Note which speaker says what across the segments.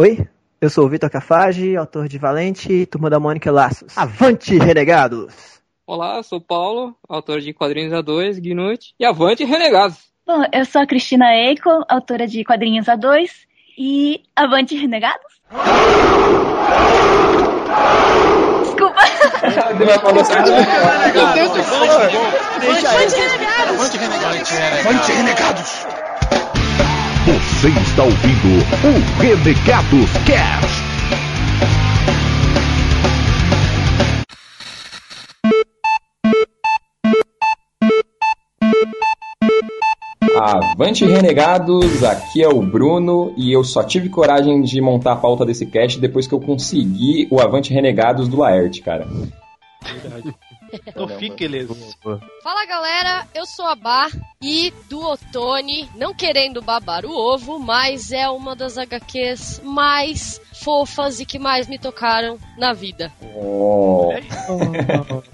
Speaker 1: Oi, eu sou o Vitor Cafage, autor de Valente, Turma da Mônica Laços. Avante, renegados!
Speaker 2: Olá, sou o Paulo, autor de quadrinhos A2, Gnut e Avante, renegados!
Speaker 3: Bom, eu sou a Cristina Eiko, autora de quadrinhos A2 e Avante, renegados? Desculpa!
Speaker 4: Avante, renegados! Avante, renegados!
Speaker 5: Você está ouvindo o Renegados Cast.
Speaker 6: Avante Renegados, aqui é o Bruno e eu só tive coragem de montar a pauta desse cast depois que eu consegui o Avante Renegados do Laerte, cara.
Speaker 7: Verdade. Então fique ileso.
Speaker 8: Fala galera, eu sou a Bar e do Otone, não querendo babar o ovo, mas é uma das HQs mais fofas e que mais me tocaram na vida.
Speaker 6: Oh.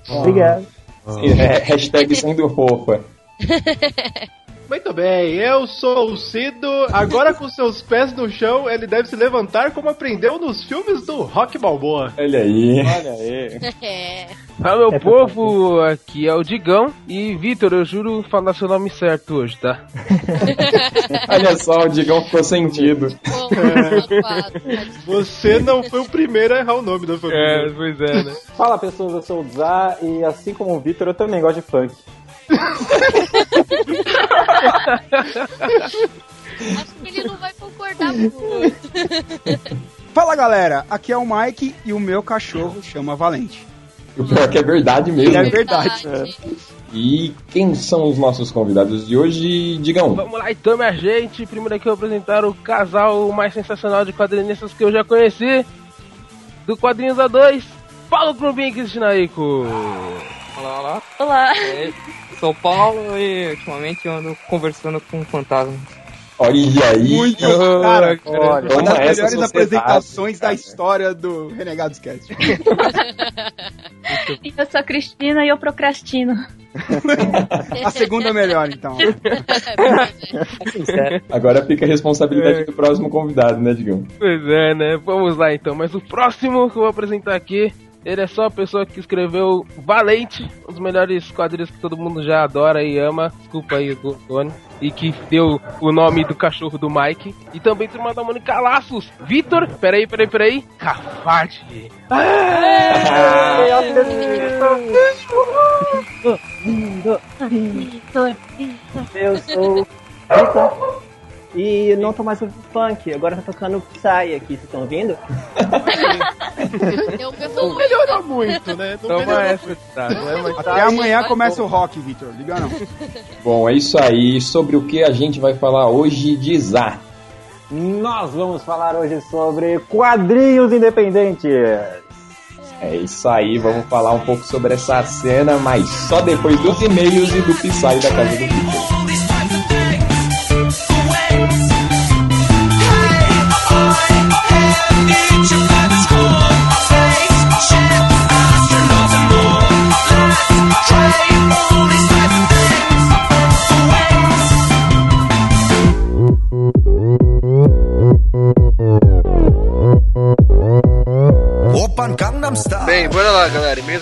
Speaker 1: Obrigado.
Speaker 6: É, hashtag sendo fofa.
Speaker 7: Muito bem, eu sou o Cido. Agora com seus pés no chão, ele deve se levantar como aprendeu nos filmes do Rock Balboa.
Speaker 6: Olha aí.
Speaker 9: Olha aí.
Speaker 8: É.
Speaker 10: Fala meu povo, aqui é o Digão e Vitor, eu juro falar seu nome certo hoje, tá?
Speaker 6: Olha só, o Digão ficou sentido.
Speaker 7: Você não foi o primeiro a errar o nome da família.
Speaker 10: É, pois é, né?
Speaker 9: Fala pessoas, eu sou o Zá e assim como o Vitor, eu também gosto de funk.
Speaker 8: Acho que ele não vai concordar muito.
Speaker 11: Fala galera, aqui é o Mike e o meu cachorro chama Valente.
Speaker 6: O pior é que é verdade mesmo.
Speaker 11: É verdade.
Speaker 6: É. E quem são os nossos convidados de hoje, Digão?
Speaker 10: Vamos lá então, minha gente. Primeiro aqui eu vou apresentar o casal mais sensacional de quadrinistas que eu já conheci. Do Quadrinhos A2, Paulo Crumbin e Cristina Ico.
Speaker 2: Olá, olá.
Speaker 3: Olá.
Speaker 2: É, sou o Paulo e ultimamente eu ando conversando com um fantasma.
Speaker 6: Olha aí.
Speaker 11: Muito, cara.
Speaker 6: Olha,
Speaker 11: uma das melhores
Speaker 6: sociedade,
Speaker 11: apresentações
Speaker 6: cara.
Speaker 11: da história do Renegados Cast.
Speaker 3: Eu sou a Cristina e eu procrastino.
Speaker 11: A segunda é melhor, então.
Speaker 6: Agora fica a responsabilidade do próximo convidado, né, Digão?
Speaker 10: Pois é, né? Vamos lá então. Mas o próximo que eu vou apresentar aqui, ele é só a pessoa que escreveu Valente, um dos melhores quadrinhos que todo mundo já adora e ama. Desculpa aí, Tony. E que deu o nome do cachorro do Mike. E também turma da Mônica Laços. Vitor, peraí, peraí, peraí. Cafate.
Speaker 1: Eu sou Vitor e não tô mais ouvindo funk, agora tá tocando Psy aqui, vocês estão ouvindo?
Speaker 8: Eu
Speaker 7: Não melhorou muito, né? Não
Speaker 10: Toma
Speaker 7: melhorou
Speaker 10: essa, tá? Não é
Speaker 11: Até amanhã começa o rock, Vitor. Liga não.
Speaker 6: Bom, é isso aí. Sobre o que a gente vai falar hoje de Zá.
Speaker 9: Nós vamos falar hoje sobre quadrinhos independentes.
Speaker 6: É isso aí, vamos falar um pouco sobre essa cena, mas só depois dos e-mails e do Psy da casa do Victor.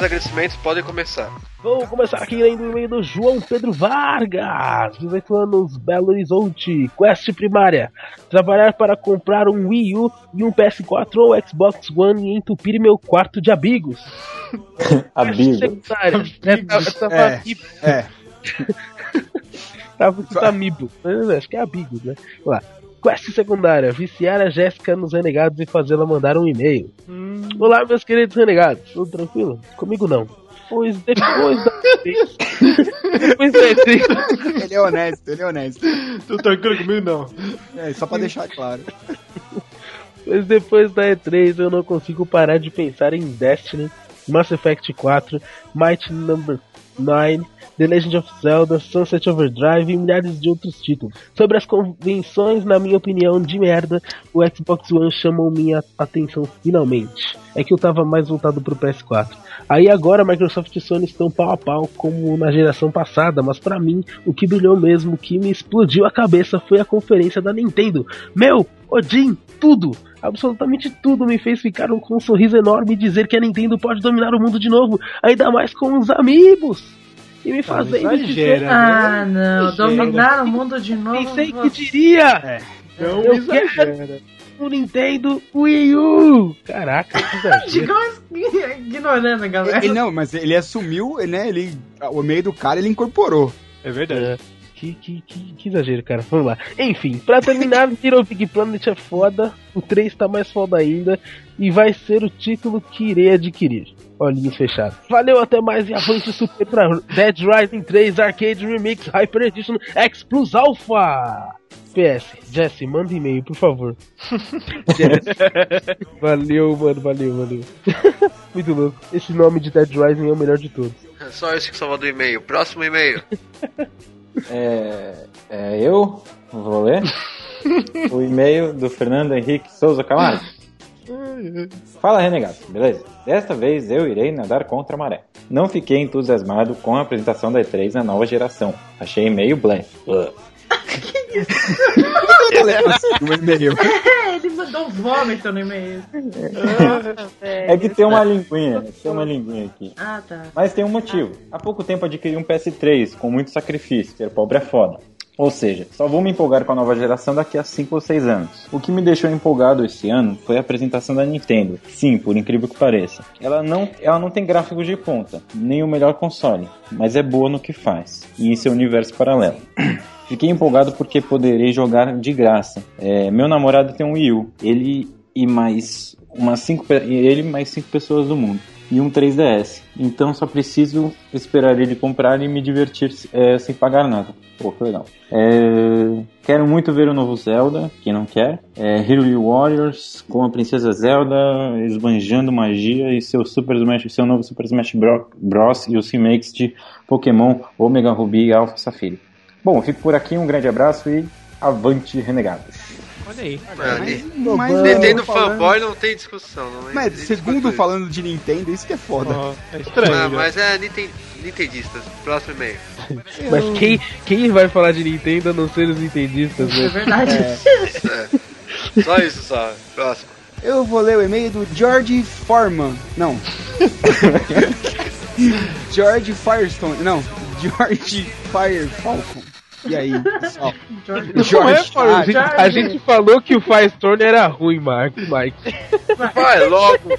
Speaker 7: E agradecimentos podem começar.
Speaker 10: Vamos começar aqui lendo o e-mail do João Pedro Vargas, 18 anos, Belo Horizonte, quest primária. Trabalhar para comprar um Wii U e um PS4 ou Xbox One e entupir meu quarto de amigos.
Speaker 9: Amigos.
Speaker 10: É, tá- tava
Speaker 11: É, é.
Speaker 10: Tava escrito amigo. Mas Acho que é amigos, né? Vamos lá. Quest secundária: viciar a Jéssica nos renegados e fazê-la mandar um e-mail. Olá, meus queridos renegados. Tudo tranquilo? Comigo não. Pois depois da. depois da E3.
Speaker 11: Ele é honesto, ele é honesto.
Speaker 7: Tô tranquilo comigo, não.
Speaker 11: É, só pra deixar claro.
Speaker 10: Pois depois da E3 eu não consigo parar de pensar em Destiny, Mass Effect 4, Might Number 9, The Legend of Zelda, Sunset Overdrive e milhares de outros títulos. Sobre as convenções, na minha opinião, de merda, o Xbox One chamou minha atenção finalmente. É que eu tava mais voltado pro PS4. Aí agora Microsoft e Sony estão pau a pau como na geração passada, mas pra mim o que brilhou mesmo, o que me explodiu a cabeça foi a conferência da Nintendo. Meu Odin, tudo, absolutamente tudo me fez ficar com um sorriso enorme e dizer que a Nintendo pode dominar o mundo de novo, ainda mais com os amigos. E me fazendo dizer,
Speaker 7: né?
Speaker 12: Ah, não.
Speaker 10: Exagera.
Speaker 12: Dominar o mundo de novo.
Speaker 10: pensei que
Speaker 12: você-
Speaker 10: diria.
Speaker 7: Não
Speaker 10: Eu
Speaker 7: exagera.
Speaker 10: O Nintendo Wii U. Caraca, que.
Speaker 12: Digamos ignorando a galera.
Speaker 11: Ele não, mas ele assumiu, né? Ele, o meio do cara ele incorporou.
Speaker 7: É verdade.
Speaker 10: Que, que, que, que exagero, cara. Vamos lá. Enfim, pra terminar, Little Big Planet é foda. O 3 tá mais foda ainda. E vai ser o título que irei adquirir. Olhinhos fechados. Valeu, até mais e avante super pra Dead Rising 3 Arcade Remix Hyper Edition X Plus Alpha. PS, Jesse, manda e-mail, por favor. valeu, mano, valeu, valeu. Muito louco. Esse nome de Dead Rising é o melhor de todos.
Speaker 13: É Só esse que salva do e-mail. Próximo e-mail.
Speaker 9: É, é, eu vou ler o e-mail do Fernando Henrique Souza Camargo. Fala, renegado, beleza? Desta vez eu irei nadar contra a maré. Não fiquei entusiasmado com a apresentação da E3 na nova geração. Achei meio blé.
Speaker 11: No e-mail.
Speaker 12: É, ele mandou um vômito no e-mail.
Speaker 9: É que tem uma linguinha, tem uma linguinha aqui.
Speaker 12: Ah, tá.
Speaker 9: Mas tem um motivo. Há pouco tempo adquiri um PS3 com muito sacrifício, ser pobre é foda. Ou seja, só vou me empolgar com a nova geração daqui a 5 ou 6 anos. O que me deixou empolgado esse ano foi a apresentação da Nintendo. Sim, por incrível que pareça. Ela não, ela não tem gráficos de ponta, nem o melhor console, mas é boa no que faz, e em seu universo paralelo. Fiquei empolgado porque poderei jogar de graça. É, meu namorado tem um Wii U. Ele e mais umas cinco, ele mais cinco pessoas do mundo. E um 3DS. Então só preciso esperar ele comprar e me divertir é, sem pagar nada. Pô, que legal. É, quero muito ver o novo Zelda, quem não quer. É, Hyrule Warriors com a Princesa Zelda esbanjando magia e seu Super Smash, seu novo Super Smash Bro- Bros. e os remakes de Pokémon Omega Ruby e Alpha Safira. Bom, fico por aqui, um grande abraço e avante renegados.
Speaker 7: Olha aí.
Speaker 13: Mano,
Speaker 11: Mas,
Speaker 13: Nintendo
Speaker 11: falando-
Speaker 13: fanboy não tem discussão. Não
Speaker 11: Mas
Speaker 13: existe
Speaker 11: segundo falando de Nintendo, isso que é foda.
Speaker 7: é estranho.
Speaker 13: Ah,
Speaker 7: né?
Speaker 13: mas é Ninten- Nintendistas. Próximo e-mail.
Speaker 10: Mas quem, quem vai falar de Nintendo a não ser os nintendistas, né?
Speaker 12: É verdade.
Speaker 13: É. Só isso, só. Próximo.
Speaker 11: Eu vou ler o e-mail do George Foreman. Não. George Firestone. Não. George Fire Falcon. E aí, pessoal?
Speaker 10: Não é, Fábio, a, gente, a gente falou que o Firestorm era ruim, Mark, Mike.
Speaker 13: Vai logo.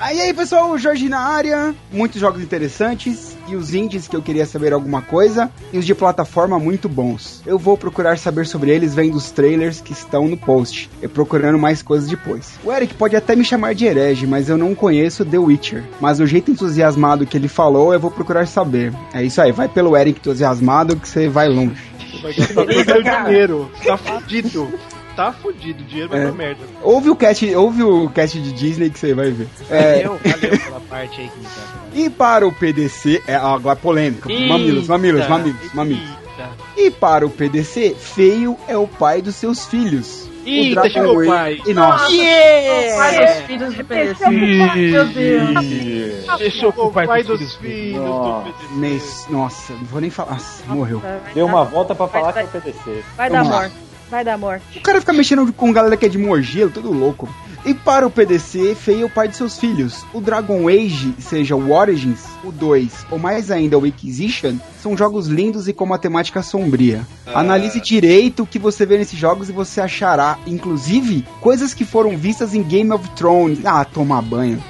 Speaker 11: Ah, E aí, pessoal, o Jorge na área. Muitos jogos interessantes. E os indies que eu queria saber alguma coisa. E os de plataforma muito bons. Eu vou procurar saber sobre eles vendo os trailers que estão no post. E procurando mais coisas depois. O Eric pode até me chamar de herege, mas eu não conheço The Witcher. Mas o jeito entusiasmado que ele falou, eu vou procurar saber. É isso aí, vai pelo Eric entusiasmado que você vai longe.
Speaker 7: Vai todo o dinheiro. Tá fudido. Tá fudido. O dinheiro vai
Speaker 11: É.
Speaker 7: pra merda.
Speaker 11: Ouve o cast, ouve o cast de Disney que você vai ver. É,
Speaker 7: Valeu, valeu pela parte aí que me tá.
Speaker 11: E para o PDC, é agora polêmica. Mamilos, mamilos,
Speaker 7: Eita,
Speaker 11: mamilos, mamilos.
Speaker 7: eita.
Speaker 11: E para o PDC, feio é o pai dos seus filhos.
Speaker 7: Eita,
Speaker 11: Dragon
Speaker 7: chegou o pai.
Speaker 11: E nossa.
Speaker 12: O pai dos filhos do PDC. Meu Deus.
Speaker 10: Deixou o pai,
Speaker 7: pai
Speaker 10: dos
Speaker 7: dos
Speaker 10: filhos.
Speaker 7: do PDC.
Speaker 11: Nossa, não vou nem falar. Nossa, morreu.
Speaker 9: Deu uma volta pra falar que é o PDC.
Speaker 14: Vai dar morte. Vai dar morte.
Speaker 11: O cara fica mexendo com galera que é de Morgelo, todo louco. E para o PDC, feio é o pai de seus filhos. O Dragon Age, seja o Origins, o 2, ou mais ainda o Inquisition, são jogos lindos e com uma temática sombria.
Speaker 13: Ah.
Speaker 11: Analise direito o que você vê nesses jogos e você achará, inclusive, coisas que foram vistas em Game of Thrones. Ah, tomar banho.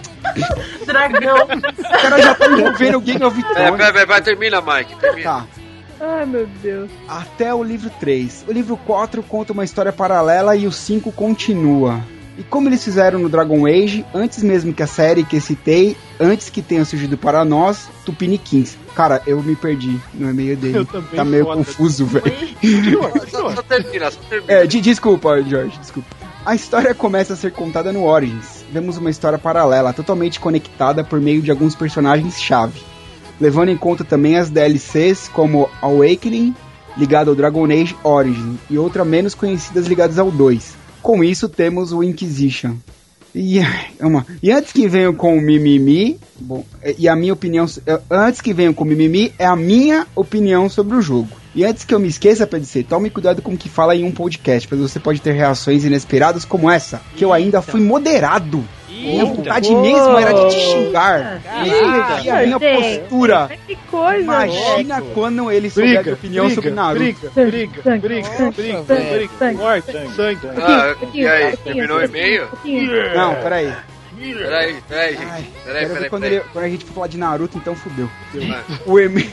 Speaker 12: Dragão.
Speaker 11: O cara já tá envolvendo o Game of
Speaker 13: É,
Speaker 11: Thrones.
Speaker 13: vai, vai, vai, termina, Mike. Termina.
Speaker 11: Tá.
Speaker 14: Ai, meu Deus.
Speaker 11: até o livro 3. O livro 4 conta uma história paralela e o 5 continua. E como eles fizeram no Dragon Age, antes mesmo que a série que eu citei, antes que tenha surgido para nós, Tupiniquins. Cara, eu me perdi no e-mail dele.
Speaker 7: Eu também,
Speaker 11: Tá meio
Speaker 7: foda.
Speaker 11: confuso, velho.
Speaker 13: Só, só termina, só termina.
Speaker 11: É, de- desculpa, Jorge, desculpa. A história começa a ser contada no Origins. Vemos uma história paralela, totalmente conectada por meio de alguns personagens-chave. Levando em conta também as DLCs como Awakening, ligado ao Dragon Age Origin, e outras menos conhecidas ligadas ao 2. Com isso temos o Inquisition. E, uma, e antes que venham com o mimimi, bom, é- e a minha opinião, é, antes que venham com o mimimi, é a minha opinião sobre o jogo. E antes que eu me esqueça, PDC, tome cuidado com o que fala em um podcast, pois você pode ter reações inesperadas como essa, que eu ainda fui moderado. Minha vontade mesmo era de te xingar.
Speaker 14: Caraca.
Speaker 11: E a minha postura.
Speaker 14: Que coisa,
Speaker 11: Imagina
Speaker 14: louco.
Speaker 11: quando ele souber
Speaker 7: Briga,
Speaker 11: a opinião
Speaker 7: briga,
Speaker 11: sobre Naruto.
Speaker 7: briga, briga, briga, briga, briga, morte, sangue.
Speaker 13: Ah, e aí, terminou o e-mail?
Speaker 11: Não, peraí.
Speaker 13: Peraí, peraí, gente. Peraí,
Speaker 11: Quero ver
Speaker 13: peraí,
Speaker 11: quando,
Speaker 13: peraí.
Speaker 11: ele- quando a gente for falar de Naruto, então fudeu. O e-mail,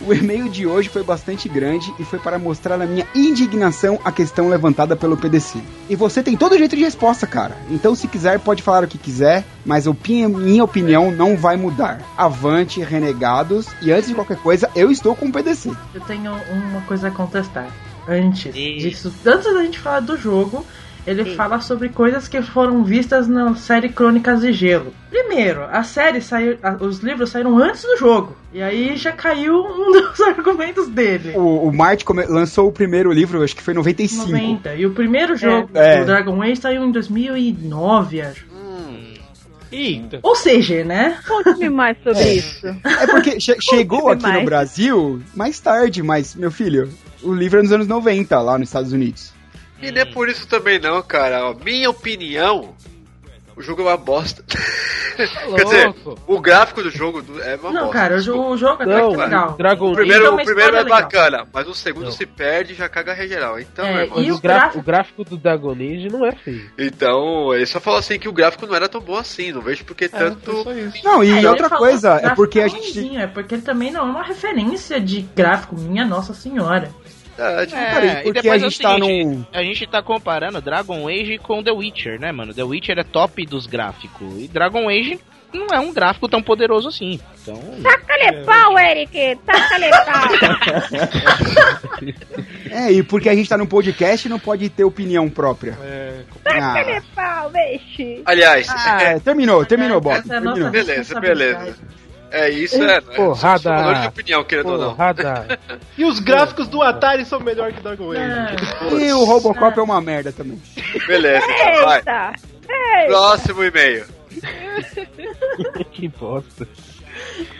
Speaker 11: o e-mail de hoje foi bastante grande e foi para mostrar a minha indignação à questão levantada pelo PDC. E você tem todo jeito de resposta, cara. Então, se quiser, pode falar o que quiser, mas a opini- minha opinião não vai mudar. Avante, renegados, e antes de qualquer coisa, eu estou com o PDC.
Speaker 12: Eu tenho uma coisa a contestar. Antes disso, antes da gente falar do jogo, ele fala sobre coisas que foram vistas na série Crônicas de Gelo. Primeiro, a série saiu. a- os livros saíram antes do jogo. E aí já caiu um dos argumentos dele.
Speaker 11: O, o Marte lançou o primeiro livro, acho que foi em 95.
Speaker 12: 90. E o primeiro jogo
Speaker 11: É.
Speaker 12: do Dragon Age saiu em 2009, acho.
Speaker 7: Eita.
Speaker 12: Ou seja, né?
Speaker 14: Conte-me mais sobre
Speaker 11: É.
Speaker 14: isso.
Speaker 11: É porque che- chegou aqui
Speaker 14: demais.
Speaker 11: no Brasil mais tarde, mas, meu filho, o livro é nos anos 90, lá nos Estados Unidos.
Speaker 13: E não é por isso também não, cara. Ó, minha opinião, o jogo é uma bosta. Quer dizer, o gráfico do jogo é uma
Speaker 12: Não,
Speaker 13: bosta.
Speaker 12: cara, o jogo, o jogo até
Speaker 7: Não,
Speaker 12: é legal.
Speaker 7: Dragon
Speaker 13: O primeiro, o primeiro é
Speaker 12: legal.
Speaker 13: bacana, mas o segundo
Speaker 7: Não.
Speaker 13: se perde e já caga a geral. Então,
Speaker 12: É,
Speaker 13: irmão,
Speaker 12: E
Speaker 7: Mas
Speaker 12: o gráfico-
Speaker 7: o gráfico do Dragon Age não é feio.
Speaker 13: então, ele só falou assim que o gráfico não era tão bom assim. Não vejo porque tanto.
Speaker 11: Não, e
Speaker 12: É,
Speaker 11: outra coisa, é porque a gente.
Speaker 12: É porque ele também não é uma referência de gráfico, minha nossa senhora.
Speaker 13: Verdade.
Speaker 11: Peraí,
Speaker 15: É, e
Speaker 11: porque
Speaker 15: depois
Speaker 11: a
Speaker 15: é o
Speaker 11: gente tá
Speaker 15: seguinte,
Speaker 11: num.
Speaker 15: a gente tá comparando Dragon Age com The Witcher, né, mano? The Witcher é top dos gráficos. E Dragon Age não é um gráfico tão poderoso assim. Então.
Speaker 14: Taca-lhe pau, Eric! Taca-lhe pau!
Speaker 11: É, e porque a gente tá num podcast não pode ter opinião própria.
Speaker 14: Taca-lhe
Speaker 11: Ah,
Speaker 14: pau, mexe!
Speaker 13: Aliás,
Speaker 11: ah,
Speaker 13: é,
Speaker 11: terminou, terminou, Bob.
Speaker 12: Essa é nossa
Speaker 11: Terminou.
Speaker 13: beleza, beleza. É isso, é.
Speaker 7: Porrada.
Speaker 13: Sou valor de opinião, querendo ou não.
Speaker 7: Porrada.
Speaker 11: É.
Speaker 7: E os gráficos do Atari são melhor que Dragon Age.
Speaker 12: É.
Speaker 11: E o Robocop é uma merda também.
Speaker 13: Beleza, então vai.
Speaker 14: Eita!
Speaker 13: Próximo e-mail.
Speaker 7: que bosta.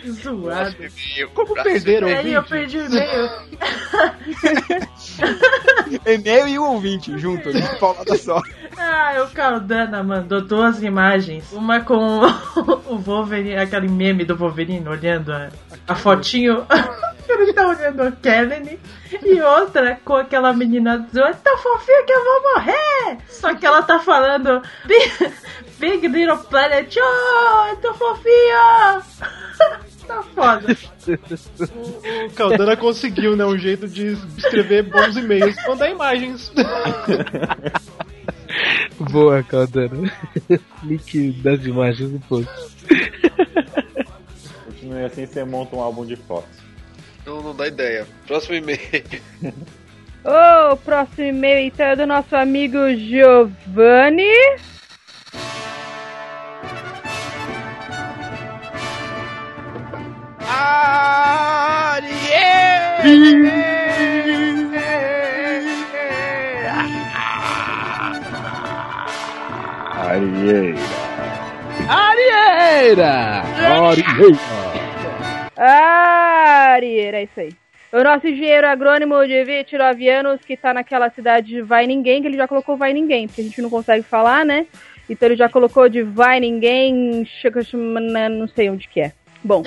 Speaker 12: Zoado.
Speaker 7: Como perderam o
Speaker 12: Aí eu perdi o e-mail.
Speaker 11: E-mail e o ouvinte junto, né? Paulada só.
Speaker 12: Ah, o Caldana mandou duas imagens. Uma com o Wolverine, aquele meme do Wolverine olhando a, a fotinho. Ele tá olhando a Kellen. E outra com aquela menina azul. É tão fofinha que eu vou morrer! Só que ela tá falando. Big, Big Little Planet. Oh, é tão fofinha! tá foda.
Speaker 7: O Caldana conseguiu, né? Um jeito de escrever bons e-mails mandar imagens.
Speaker 10: Boa, Caldana. Link das imagens no post.
Speaker 9: Continue assim, você monta um álbum de fotos.
Speaker 13: Não, não dá ideia. Próximo e-mail.
Speaker 14: O próximo e-mail então é do nosso amigo Giovanni.
Speaker 9: Arieira.
Speaker 10: Arieira! Arieira!
Speaker 14: Arieira, é isso aí. O nosso engenheiro agrônomo de 29 anos, que tá naquela cidade de Vai Ninguém, que ele já colocou Vai Ninguém, porque a gente não consegue falar, né? Então ele já colocou de Vai Ninguém, chega- não sei onde que é. Bom,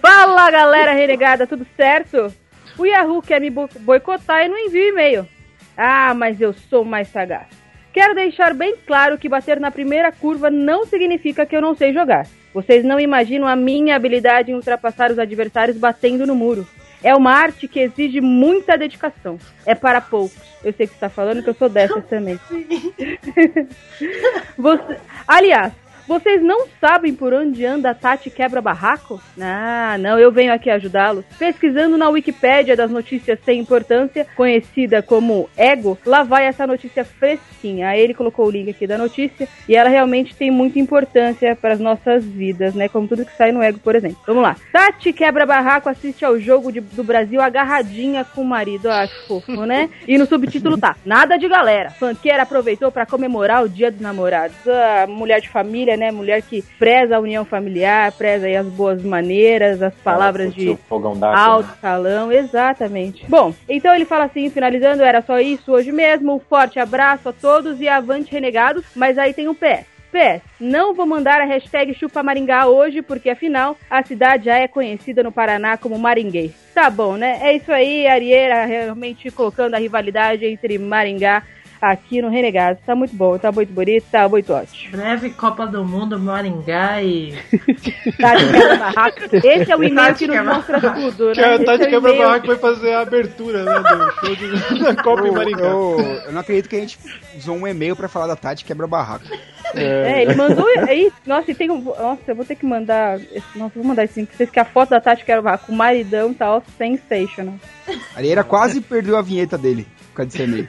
Speaker 14: fala galera renegada, tudo certo? O Yahoo quer me bo- boicotar e não envia e-mail. Ah, mas eu sou mais sagaz. Quero deixar bem claro que bater na primeira curva não significa que eu não sei jogar. Vocês não imaginam a minha habilidade em ultrapassar os adversários batendo no muro. É uma arte que exige muita dedicação. É para poucos. Eu sei que você está falando que eu sou dessas também. Você- Aliás, vocês não sabem por onde anda a Tati Quebra Barraco? Ah, não, eu venho aqui ajudá-los. Pesquisando na Wikipédia das notícias sem importância, conhecida como Ego, lá vai essa notícia fresquinha. Aí ele colocou o link aqui da notícia e ela realmente tem muita importância para as nossas vidas, né? Como tudo que sai no Ego, por exemplo. Vamos lá. Tati Quebra Barraco assiste ao jogo de- do Brasil agarradinha com o marido. Eu acho fofo, né? E no subtítulo tá: Nada de galera. Fanqueira aproveitou para comemorar o Dia dos Namorados. A mulher de família, né? né? Mulher que preza a união familiar, preza as boas maneiras, as palavras de
Speaker 9: d'água.
Speaker 14: alto calão, exatamente. Bom, então ele fala assim, finalizando, era só isso hoje mesmo. Um forte abraço a todos e avante renegados. Mas aí tem um PS. PS, não vou mandar a hashtag Chupa Maringá hoje, porque afinal a cidade já é conhecida no Paraná como Maringuei. Tá bom, né? É isso aí, Arieira realmente colocando a rivalidade entre Maringá aqui no Renegado. Tá muito bom, tá muito bonito, tá muito ótimo.
Speaker 12: Breve Copa do Mundo, Maringá e.
Speaker 14: Tati quebra-barraco. Esse é o e-mail que nos mostra tudo,
Speaker 7: Que
Speaker 14: né?
Speaker 7: a
Speaker 14: Esse
Speaker 7: Tati
Speaker 14: é o
Speaker 7: Quebra
Speaker 14: e-mail.
Speaker 7: Barraco vai fazer a abertura, né, do show de, da Copa em Maringá.
Speaker 11: Eu, eu não acredito que a gente usou um e-mail pra falar da Tati quebra barraco.
Speaker 14: É, ele mandou aí. Nossa, tem um. Nossa, eu vou ter que mandar. Nossa, eu vou mandar esse link pra vocês que a foto da Tati quero com o maridão tá sensational.
Speaker 11: A Arieira quase perdeu a vinheta dele por causa desse e-mail.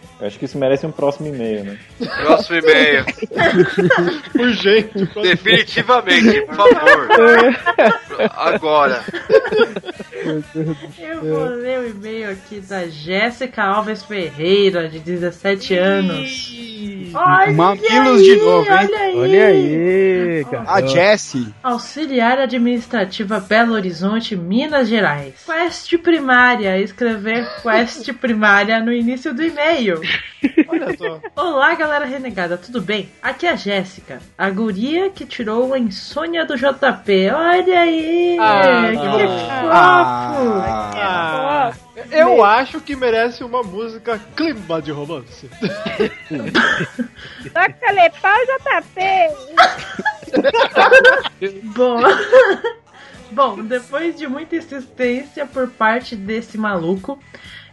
Speaker 9: Eu acho que isso merece um próximo e-mail, né?
Speaker 13: Próximo e-mail.
Speaker 7: Urgente.
Speaker 13: Definitivamente, por favor. Agora.
Speaker 12: Eu vou ler o e-mail aqui da Jéssica Alves Ferreira, de 17 anos. Olha
Speaker 11: Mamilos
Speaker 12: aí,
Speaker 11: de novo, hein?
Speaker 12: Olha aí.
Speaker 10: Olha aí, cara.
Speaker 11: A Jessie.
Speaker 12: Auxiliar Administrativa Belo Horizonte, Minas Gerais. Quest primária. Escrever quest primária no início do e-mail.
Speaker 7: Olha só.
Speaker 12: Olá, galera renegada, tudo bem? Aqui é a Jéssica, a guria que tirou a insônia do JP. Olha aí!
Speaker 7: Ah,
Speaker 12: que
Speaker 7: não.
Speaker 12: fofo!
Speaker 7: Ah, eu acho que merece uma música clima de romance.
Speaker 14: Toca pau JP!
Speaker 12: Bom. Bom, depois de muita insistência por parte desse maluco,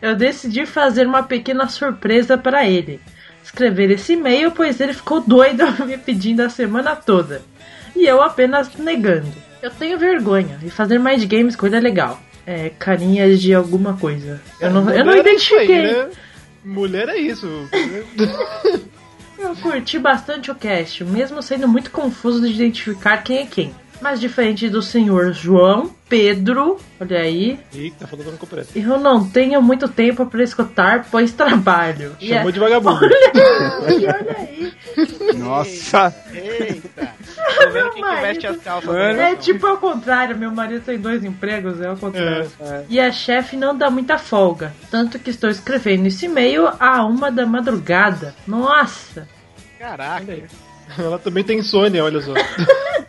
Speaker 12: eu decidi fazer uma pequena surpresa para ele. Escrever esse e-mail, pois ele ficou doido me pedindo a semana toda. E eu apenas negando. Eu tenho vergonha e fazer mais games coisa legal. É, carinhas de alguma coisa. Eu não, eu não
Speaker 7: é isso aí,
Speaker 12: identifiquei.
Speaker 7: né? Mulher é isso.
Speaker 12: Eu curti bastante o cast, mesmo sendo muito confuso de identificar quem é quem. Mas diferente do senhor João Pedro, olha aí,
Speaker 7: Ih, tá falando com pressa.
Speaker 12: eu não tenho muito tempo para escutar, pois trabalho. E
Speaker 7: Chamou
Speaker 12: é-
Speaker 7: de vagabundo.
Speaker 12: Olha, olha aí.
Speaker 11: Nossa.
Speaker 15: Eita. Tô vendo quem que
Speaker 12: marido-
Speaker 15: veste as calças.
Speaker 12: É tipo ao contrário, meu marido tem dois empregos, é ao contrário. E a chefe não dá muita folga. Tanto que estou escrevendo esse e-mail a uma da madrugada. Nossa!
Speaker 15: Caraca.
Speaker 7: Ela também tem insônia, olha só.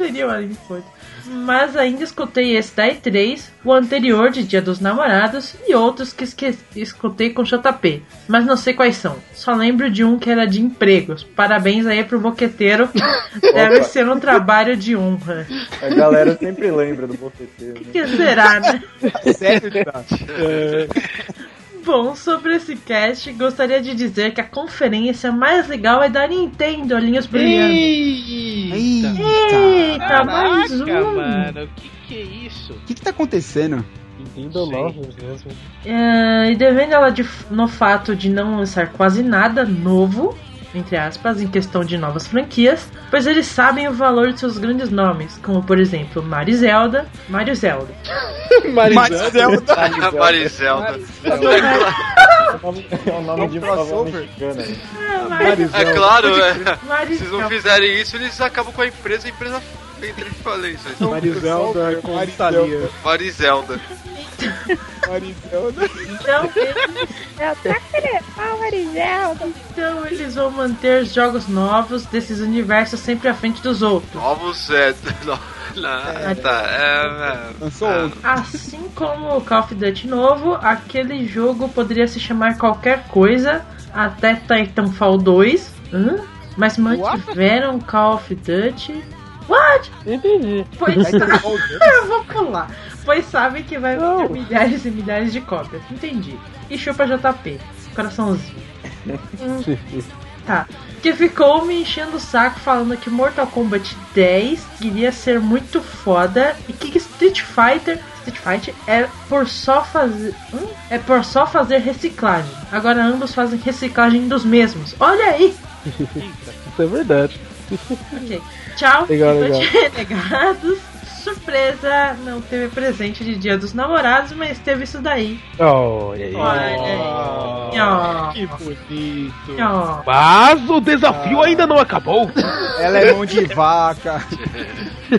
Speaker 12: transferiu a Anime Point. Mas ainda escutei esse da E3, o anterior de Dia dos Namorados e outros que esque- escutei com JP. Mas não sei quais são. Só lembro de um que era de empregos. Parabéns aí pro boqueteiro. Deve
Speaker 9: Opa.
Speaker 12: ser um trabalho de honra.
Speaker 9: A galera sempre lembra do boqueteiro.
Speaker 12: O que será, né?
Speaker 11: Sério?
Speaker 12: Bom, sobre esse cast, gostaria de dizer que a conferência mais legal é da Nintendo, olhinhos brilhando. Eita, mais um!
Speaker 15: Caraca, mano, o que que é isso?
Speaker 11: O que que tá acontecendo?
Speaker 10: Nintendo Lovers mesmo.
Speaker 12: É, e devendo ela de- no fato de não lançar quase nada novo, entre aspas, em questão de novas franquias, pois eles sabem o valor de seus grandes nomes, como por exemplo Mario Zelda, Mario Zelda.
Speaker 11: Marizelda.
Speaker 13: Marizelda.
Speaker 9: É o nome de novela mexicana. né?
Speaker 13: É claro, é. Se não fizerem isso, eles acabam com a empresa, a empresa entra em falência.
Speaker 7: Marizelda com Thalia.
Speaker 13: Marizelda.
Speaker 11: Marizelda.
Speaker 12: Então, eles,
Speaker 14: Eu pau, Marizelda!
Speaker 12: então eles vão manter os jogos novos desses universos sempre à frente dos outros.
Speaker 13: Novos é. Não, não, tá, é. É.
Speaker 12: Assim como o Call of Duty novo, aquele jogo poderia se chamar qualquer coisa, até Titanfall 2, hã? mas mantiveram Call of Duty. What?
Speaker 10: Entendi.
Speaker 12: Pois
Speaker 11: Titanfall
Speaker 12: eu vou pular. Pois sabem que vai ter milhares e milhares de cópias. Entendi. E chupa JP. Coraçãozinho. Hum, tá. Que ficou me enchendo o saco falando que Mortal Kombat 10 iria ser muito foda e que Street Fighter Street Fighter é por só fazer hum? é por só fazer reciclagem. Agora ambos fazem reciclagem dos mesmos. Olha aí.
Speaker 10: Isso é verdade.
Speaker 12: Ok. Tchau.
Speaker 10: Legal, legal.
Speaker 12: Renegados. Surpresa, não teve presente de Dia dos Namorados, mas teve isso daí.
Speaker 10: Olha aí.
Speaker 12: Olha aí. Ó.
Speaker 7: Que bonito.
Speaker 12: Ó.
Speaker 10: Mas o desafio ainda não acabou.
Speaker 11: Ela é mão de vaca.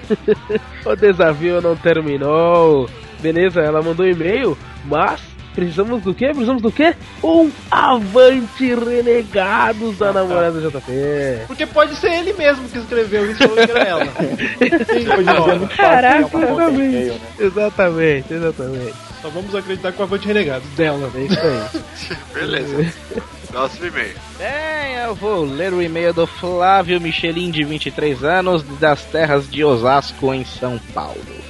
Speaker 10: o desafio não terminou. Beleza, ela mandou e-mail, mas precisamos do quê? Precisamos do quê? Um Avante Renegados da namorada JP.
Speaker 7: Porque pode ser ele mesmo que escreveu isso, que era ela.
Speaker 10: Caraca, exatamente. Exatamente, exatamente.
Speaker 7: Só vamos acreditar com o Avante Renegados dela.
Speaker 10: É isso aí.
Speaker 13: Beleza. Próximo e-mail.
Speaker 15: Bem, eu vou ler o e-mail do Flávio Michelin, de 23 anos, das terras de Osasco, em São Paulo.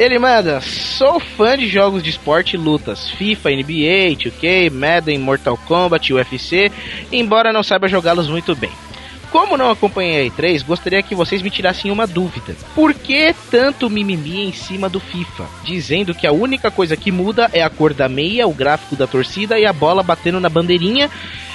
Speaker 15: Ele manda: Sou fã de jogos de esporte e lutas, FIFA, NBA, 2K, Madden, Mortal Kombat, UFC, embora não saiba jogá-los muito bem. Como não acompanhei a E3, gostaria que vocês me tirassem uma dúvida. Por que tanto mimimi em cima do FIFA? Dizendo que a única coisa que muda é a cor da meia, o gráfico da torcida e a bola batendo na bandeirinha.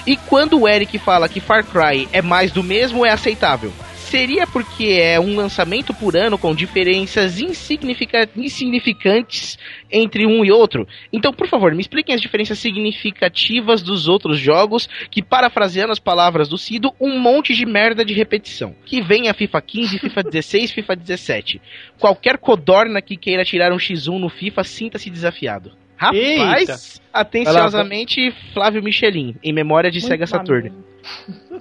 Speaker 15: E quando o Eric fala que Far Cry é mais do mesmo, é aceitável. Seria porque é um lançamento por ano com diferenças insignifica- insignificantes entre um e outro? Então, por favor, me expliquem as diferenças significativas dos outros jogos, que, parafraseando as palavras do Cido, um monte de merda de repetição. Que vem a FIFA 15, FIFA 16, FIFA 17. Qualquer codorna que queira tirar um X1 no FIFA, sinta-se desafiado. Rapaz,
Speaker 10: Eita.
Speaker 15: atenciosamente, Flávio Michelin, em memória de
Speaker 14: Muito
Speaker 15: Sega Saturn.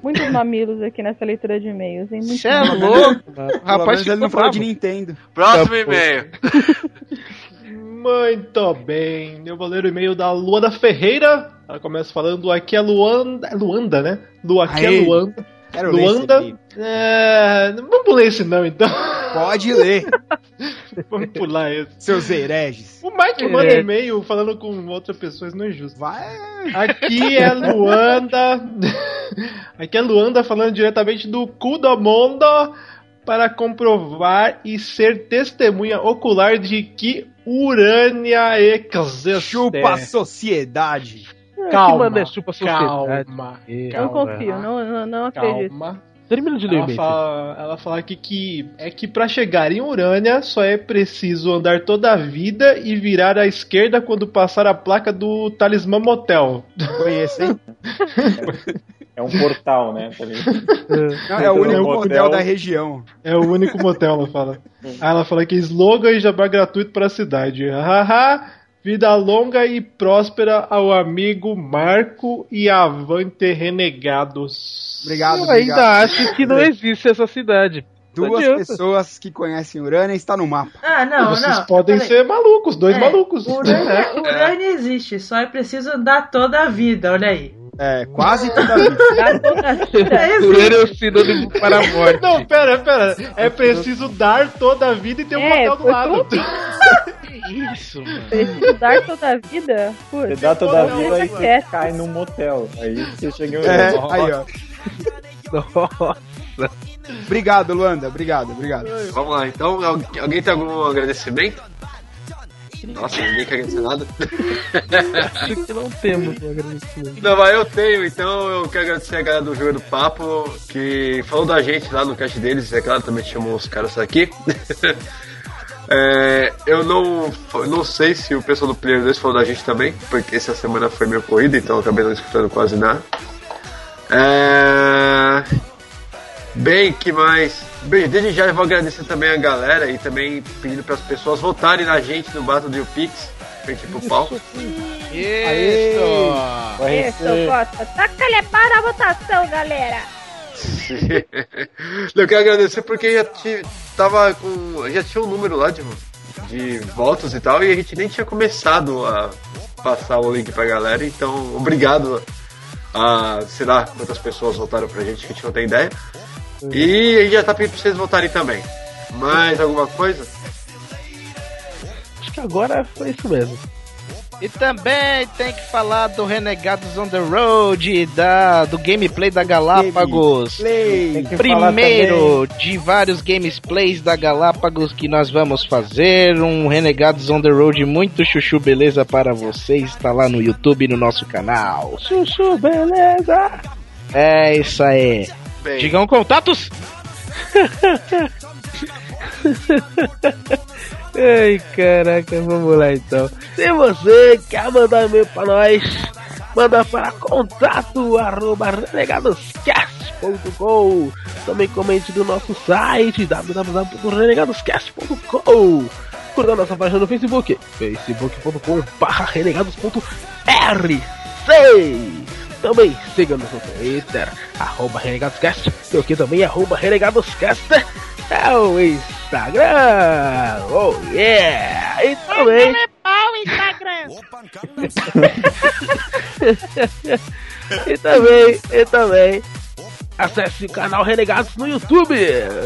Speaker 14: Muitos mamilos aqui nessa leitura de e-mails, hein? Muitos
Speaker 15: Cê é louco, Rapaz,
Speaker 11: ele não falou de Nintendo.
Speaker 13: Próximo
Speaker 7: Tá,
Speaker 13: e-mail.
Speaker 7: Muito bem, eu vou ler o e-mail da Luana Ferreira. Ela começa falando aqui é Luanda. é Luanda, né? Lu, aqui
Speaker 11: Aê.
Speaker 7: é Luanda.
Speaker 11: Quero ler esse
Speaker 7: Luanda. É, não vamos ler esse não, então.
Speaker 11: Pode ler,
Speaker 7: vamos pular esse.
Speaker 11: seus hereges.
Speaker 7: O Mike manda e-mail falando com outra pessoa, isso não é justo.
Speaker 11: Vai.
Speaker 7: Aqui é Luanda. Aqui é Luanda falando diretamente do cu do mundo para comprovar e ser testemunha ocular de que Urânia existe.
Speaker 11: Chupa a sociedade.
Speaker 7: Calma,
Speaker 10: que manda é chupa a sociedade.
Speaker 7: calma,
Speaker 10: É.
Speaker 14: Não
Speaker 7: calma.
Speaker 14: confio, não, não, não acredito.
Speaker 7: Calma.
Speaker 10: Termina de ler
Speaker 7: Ela fala, ela fala aqui que é que para chegar em Urânia só é preciso andar toda a vida e virar à esquerda quando passar a placa do Talismã Motel.
Speaker 11: Conheço, hein?
Speaker 9: É um portal, né? Tá ligado?
Speaker 11: Não, é o único
Speaker 9: Motel.
Speaker 11: motel da região.
Speaker 7: É o único motel, ela fala. Aí ela fala que slogan e jabá gratuito para a cidade. Haha, vida longa e próspera ao amigo Marco e avante renegados.
Speaker 11: Obrigado,
Speaker 10: Eu ainda
Speaker 11: obrigado.
Speaker 10: acho que não existe essa cidade.
Speaker 11: Duas pessoas que conhecem Urânia está no mapa.
Speaker 12: Ah, não,
Speaker 7: Vocês
Speaker 12: não.
Speaker 7: podem ser malucos, dois
Speaker 12: É,
Speaker 7: malucos.
Speaker 12: Urânia, Urânia existe, só é preciso andar toda a vida, olha aí.
Speaker 11: É, quase toda a vida.
Speaker 14: Dá toda a vida.
Speaker 12: É
Speaker 10: Urânia é o sinônimo para a morte.
Speaker 7: Não, pera, pera. É preciso dar toda a vida e ter um
Speaker 14: É,
Speaker 7: motel do
Speaker 14: foi
Speaker 7: lado.
Speaker 15: Isso, mano.
Speaker 14: Preciso dar toda a vida?
Speaker 9: Você
Speaker 14: Putz,
Speaker 9: dá toda a vida e
Speaker 14: quieto.
Speaker 9: cai num motel. Aí você chega em
Speaker 11: É, aí, ó.
Speaker 10: Nossa.
Speaker 11: Obrigado, Luanda. Obrigado, obrigado.
Speaker 13: Vamos lá, então. Al- Alguém tem algum agradecimento? Nossa, ninguém quer agradecer nada.
Speaker 10: Acho que não temos um agradecimento.
Speaker 13: Não, mas eu tenho, então eu quero agradecer a galera do Jogo do Papo, que falou da gente lá no cast deles, é claro, também chamou os caras aqui. É, eu não, não sei se o pessoal do Player 2 falou da gente também, porque essa semana foi meio corrida, então eu acabei não escutando quase nada. É, Bem, que mais? Bem, desde já eu vou agradecer também a galera e também pedindo para as pessoas votarem na gente no Battle do Pix, frente pro pau.
Speaker 14: Isso,
Speaker 9: receber-
Speaker 14: Costa. Taca-lhe para a votação, galera.
Speaker 13: Eu quero agradecer porque já tava com. Já tinha um número lá de, de votos e tal, e a gente nem tinha começado a passar o link pra galera, então obrigado a sei lá quantas pessoas votaram pra gente, que a gente não tem ideia. E a gente já tá pedindo pra vocês votarem também. Mais alguma coisa?
Speaker 10: Acho que agora foi isso mesmo.
Speaker 15: E também tem que falar do Renegados on the Road, da, do gameplay da Galápagos.
Speaker 11: Play.
Speaker 9: Tem que falar
Speaker 15: Primeiro de vários gameplays da Galápagos que nós vamos fazer, um Renegados on the Road muito chuchu beleza para vocês, está lá no YouTube no nosso canal.
Speaker 10: Chuchu, beleza?
Speaker 15: É isso aí.
Speaker 13: Bem,
Speaker 15: Digam contatos!
Speaker 10: Ai, caraca, vamos lá então. Se você quer mandar e-mail pra nós, manda para contato arroba renegadoscast.com Também comente no nosso site www.renegadoscast.com Curta nossa página no Facebook, facebook.com renegados.rc Também siga-nos no Twitter, arroba renegadoscast, e aqui também arroba renegadoscast é o Instagram! Oh yeah! E também. e também, e também. Acesse o canal Renegados no YouTube,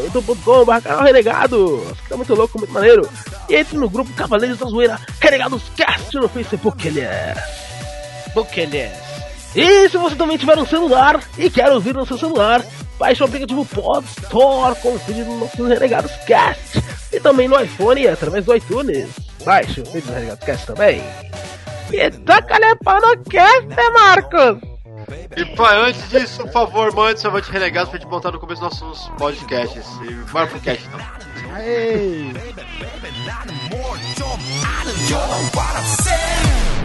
Speaker 10: youtube.com.br canal Renegados, que tá muito louco, muito maneiro. E entre no grupo Cavaleiros da Zoeira Renegados Cast no Facebook, aliás. Book, aliás. E se você também tiver um celular e quer ouvir no seu celular, baixe o aplicativo Pod Store com o vídeo dos nossos Renegados Cast. E também no iPhone através do iTunes. Baixe o vídeo do Renegados Cast também. E taca-lhe pau no cast, Marcos!
Speaker 13: E pai, antes disso, por favor, mande seu avante renegado pra gente botar no começo dos nossos podcasts. E bora pro cast então.
Speaker 11: Aê!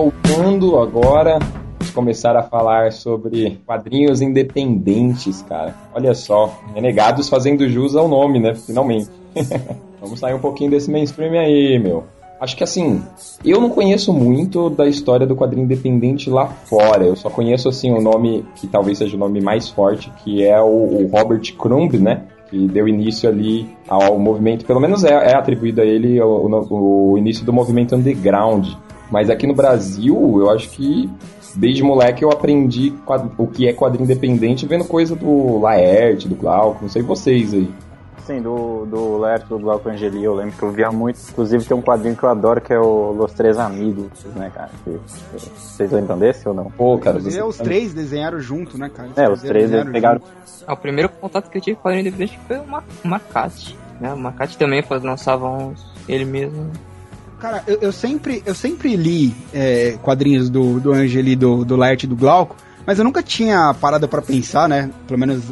Speaker 6: Voltando agora, começar a falar sobre quadrinhos independentes, cara. Olha só, Renegados fazendo jus ao nome, né? Finalmente. vamos sair um pouquinho desse mainstream aí, meu. Acho que assim, eu não conheço muito da história do quadrinho independente lá fora. Eu só conheço assim o nome que talvez seja o nome mais forte, que é o, o Robert Crumb, né? Que deu início ali ao movimento, pelo menos é, é atribuído a ele o, o, o início do movimento underground. Mas aqui no Brasil, eu acho que desde moleque eu aprendi o que é quadrinho independente vendo coisa do Laerte, do Glauco, não sei vocês aí.
Speaker 9: Sim, do, do Laerte, do Glauco Angeli, eu lembro que eu via muito. Inclusive tem um quadrinho que eu adoro que é o Los Três Amigos, né, cara? Que- vocês lembram desse ou não?
Speaker 6: Pô, cara,
Speaker 11: Inclusive, os três desenharam junto, né, cara?
Speaker 9: É, os três
Speaker 11: desenharam
Speaker 9: pegaram.
Speaker 11: junto.
Speaker 2: Ah, o primeiro contato que eu tive com o quadrinho independente foi o Ma- o Macate. Né? O Macate também faz, lançava uns ele mesmo.
Speaker 11: Cara, eu, eu sempre, eu sempre li é, quadrinhos do, do Angeli, do, do Laerte do Glauco, mas eu nunca tinha parado pra pensar, né? Pelo menos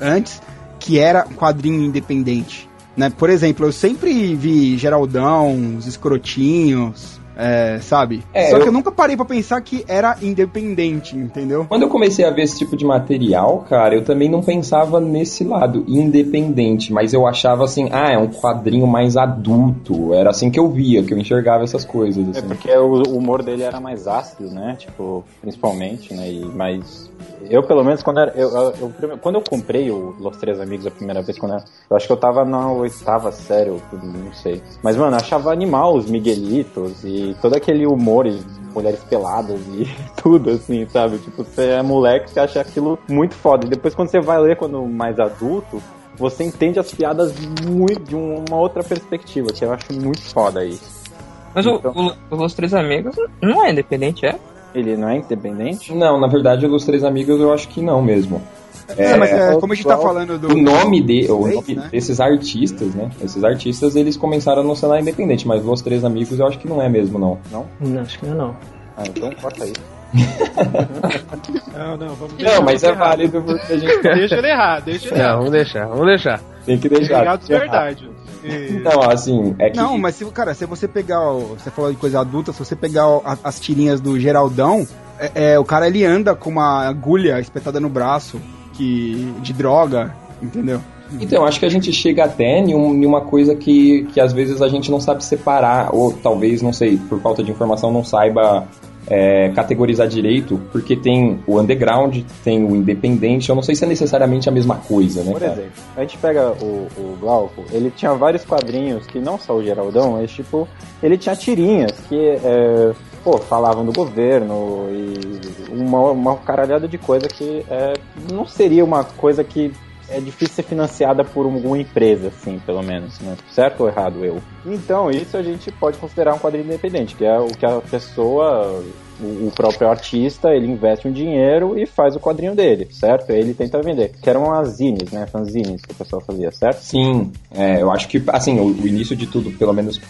Speaker 11: antes, que era quadrinho independente. Né? Por exemplo, eu sempre vi Geraldão, os escrotinhos, é, sabe?
Speaker 6: É,
Speaker 11: Só que
Speaker 6: eu-
Speaker 11: eu nunca parei pra pensar que era independente, entendeu?
Speaker 6: Quando eu comecei a ver esse tipo de material, cara, eu também não pensava nesse lado independente, mas eu achava assim, ah, é um quadrinho mais adulto. Era assim que eu via, que eu enxergava essas coisas.
Speaker 9: É
Speaker 6: Assim.
Speaker 9: porque o humor dele era mais ácido, né? Tipo, principalmente, né? E mais. Eu, pelo menos, quando era. Eu, eu- eu- quando eu comprei o Los Três Amigos a primeira vez, quando era, eu acho que eu tava na oitava série, tudo, não sei. Mas, mano, eu achava animal os Miguelitos e todo aquele humor, e mulheres peladas e tudo, assim, sabe? Tipo, você é moleque, você acha aquilo muito foda. E depois, quando você vai ler quando mais adulto, você entende as piadas muito de uma outra perspectiva, que eu acho muito foda isso.
Speaker 2: Mas o, o, Os Três Amigos não é independente, é?
Speaker 9: Ele não é independente?
Speaker 6: Não, na verdade, os Três Amigos eu acho que não mesmo.
Speaker 11: É, mas é, como a gente tá falando do.
Speaker 6: O nome, de, o nome
Speaker 11: né?
Speaker 6: desses artistas, né? Esses artistas, eles começaram no cenário independente, mas Los Três Amigos eu acho que não é mesmo, não.
Speaker 9: Não?
Speaker 10: Não, acho que não é não.
Speaker 9: Ah, então corta aí.
Speaker 7: Não, não, vamos
Speaker 6: Não, mas é
Speaker 7: errado.
Speaker 6: válido porque a gente
Speaker 7: Deixa ele errar, deixa ele
Speaker 10: Não,
Speaker 7: errar.
Speaker 10: vamos deixar, vamos deixar.
Speaker 6: tem que deixar.
Speaker 7: Renegados verdade. E-
Speaker 6: Não, assim, é que...
Speaker 11: Não, mas se, cara, se você pegar. o- Você falou de coisa adulta, se você pegar o- a- as tirinhas do Geraldão, é, é, o cara ele anda com uma agulha espetada no braço que, de droga, entendeu?
Speaker 6: Então, acho que a gente chega até em, um- uma coisa que, que às vezes a gente não sabe separar, ou talvez, não sei, por falta de informação não saiba é, categorizar direito, porque tem o underground, tem o independente, eu não sei se é necessariamente a mesma coisa, né,
Speaker 9: Por
Speaker 6: cara?
Speaker 9: exemplo, a gente pega o, o Glauco, ele tinha vários quadrinhos que não só o Geraldão, mas tipo, ele tinha tirinhas que é, pô, falavam do governo e uma, uma caralhada de coisa que é, não seria uma coisa que é difícil ser financiada por alguma empresa, assim, pelo menos, né? Certo ou errado, eu? Então, isso a gente pode considerar um quadrinho independente, que é o que a pessoa, o, o próprio artista, ele investe um dinheiro e faz o quadrinho dele, certo? Aí ele tenta vender. Que eram as zines, né? Fanzines que o pessoal fazia, certo?
Speaker 6: Sim, é, eu acho que, assim, o, o início de tudo, pelo menos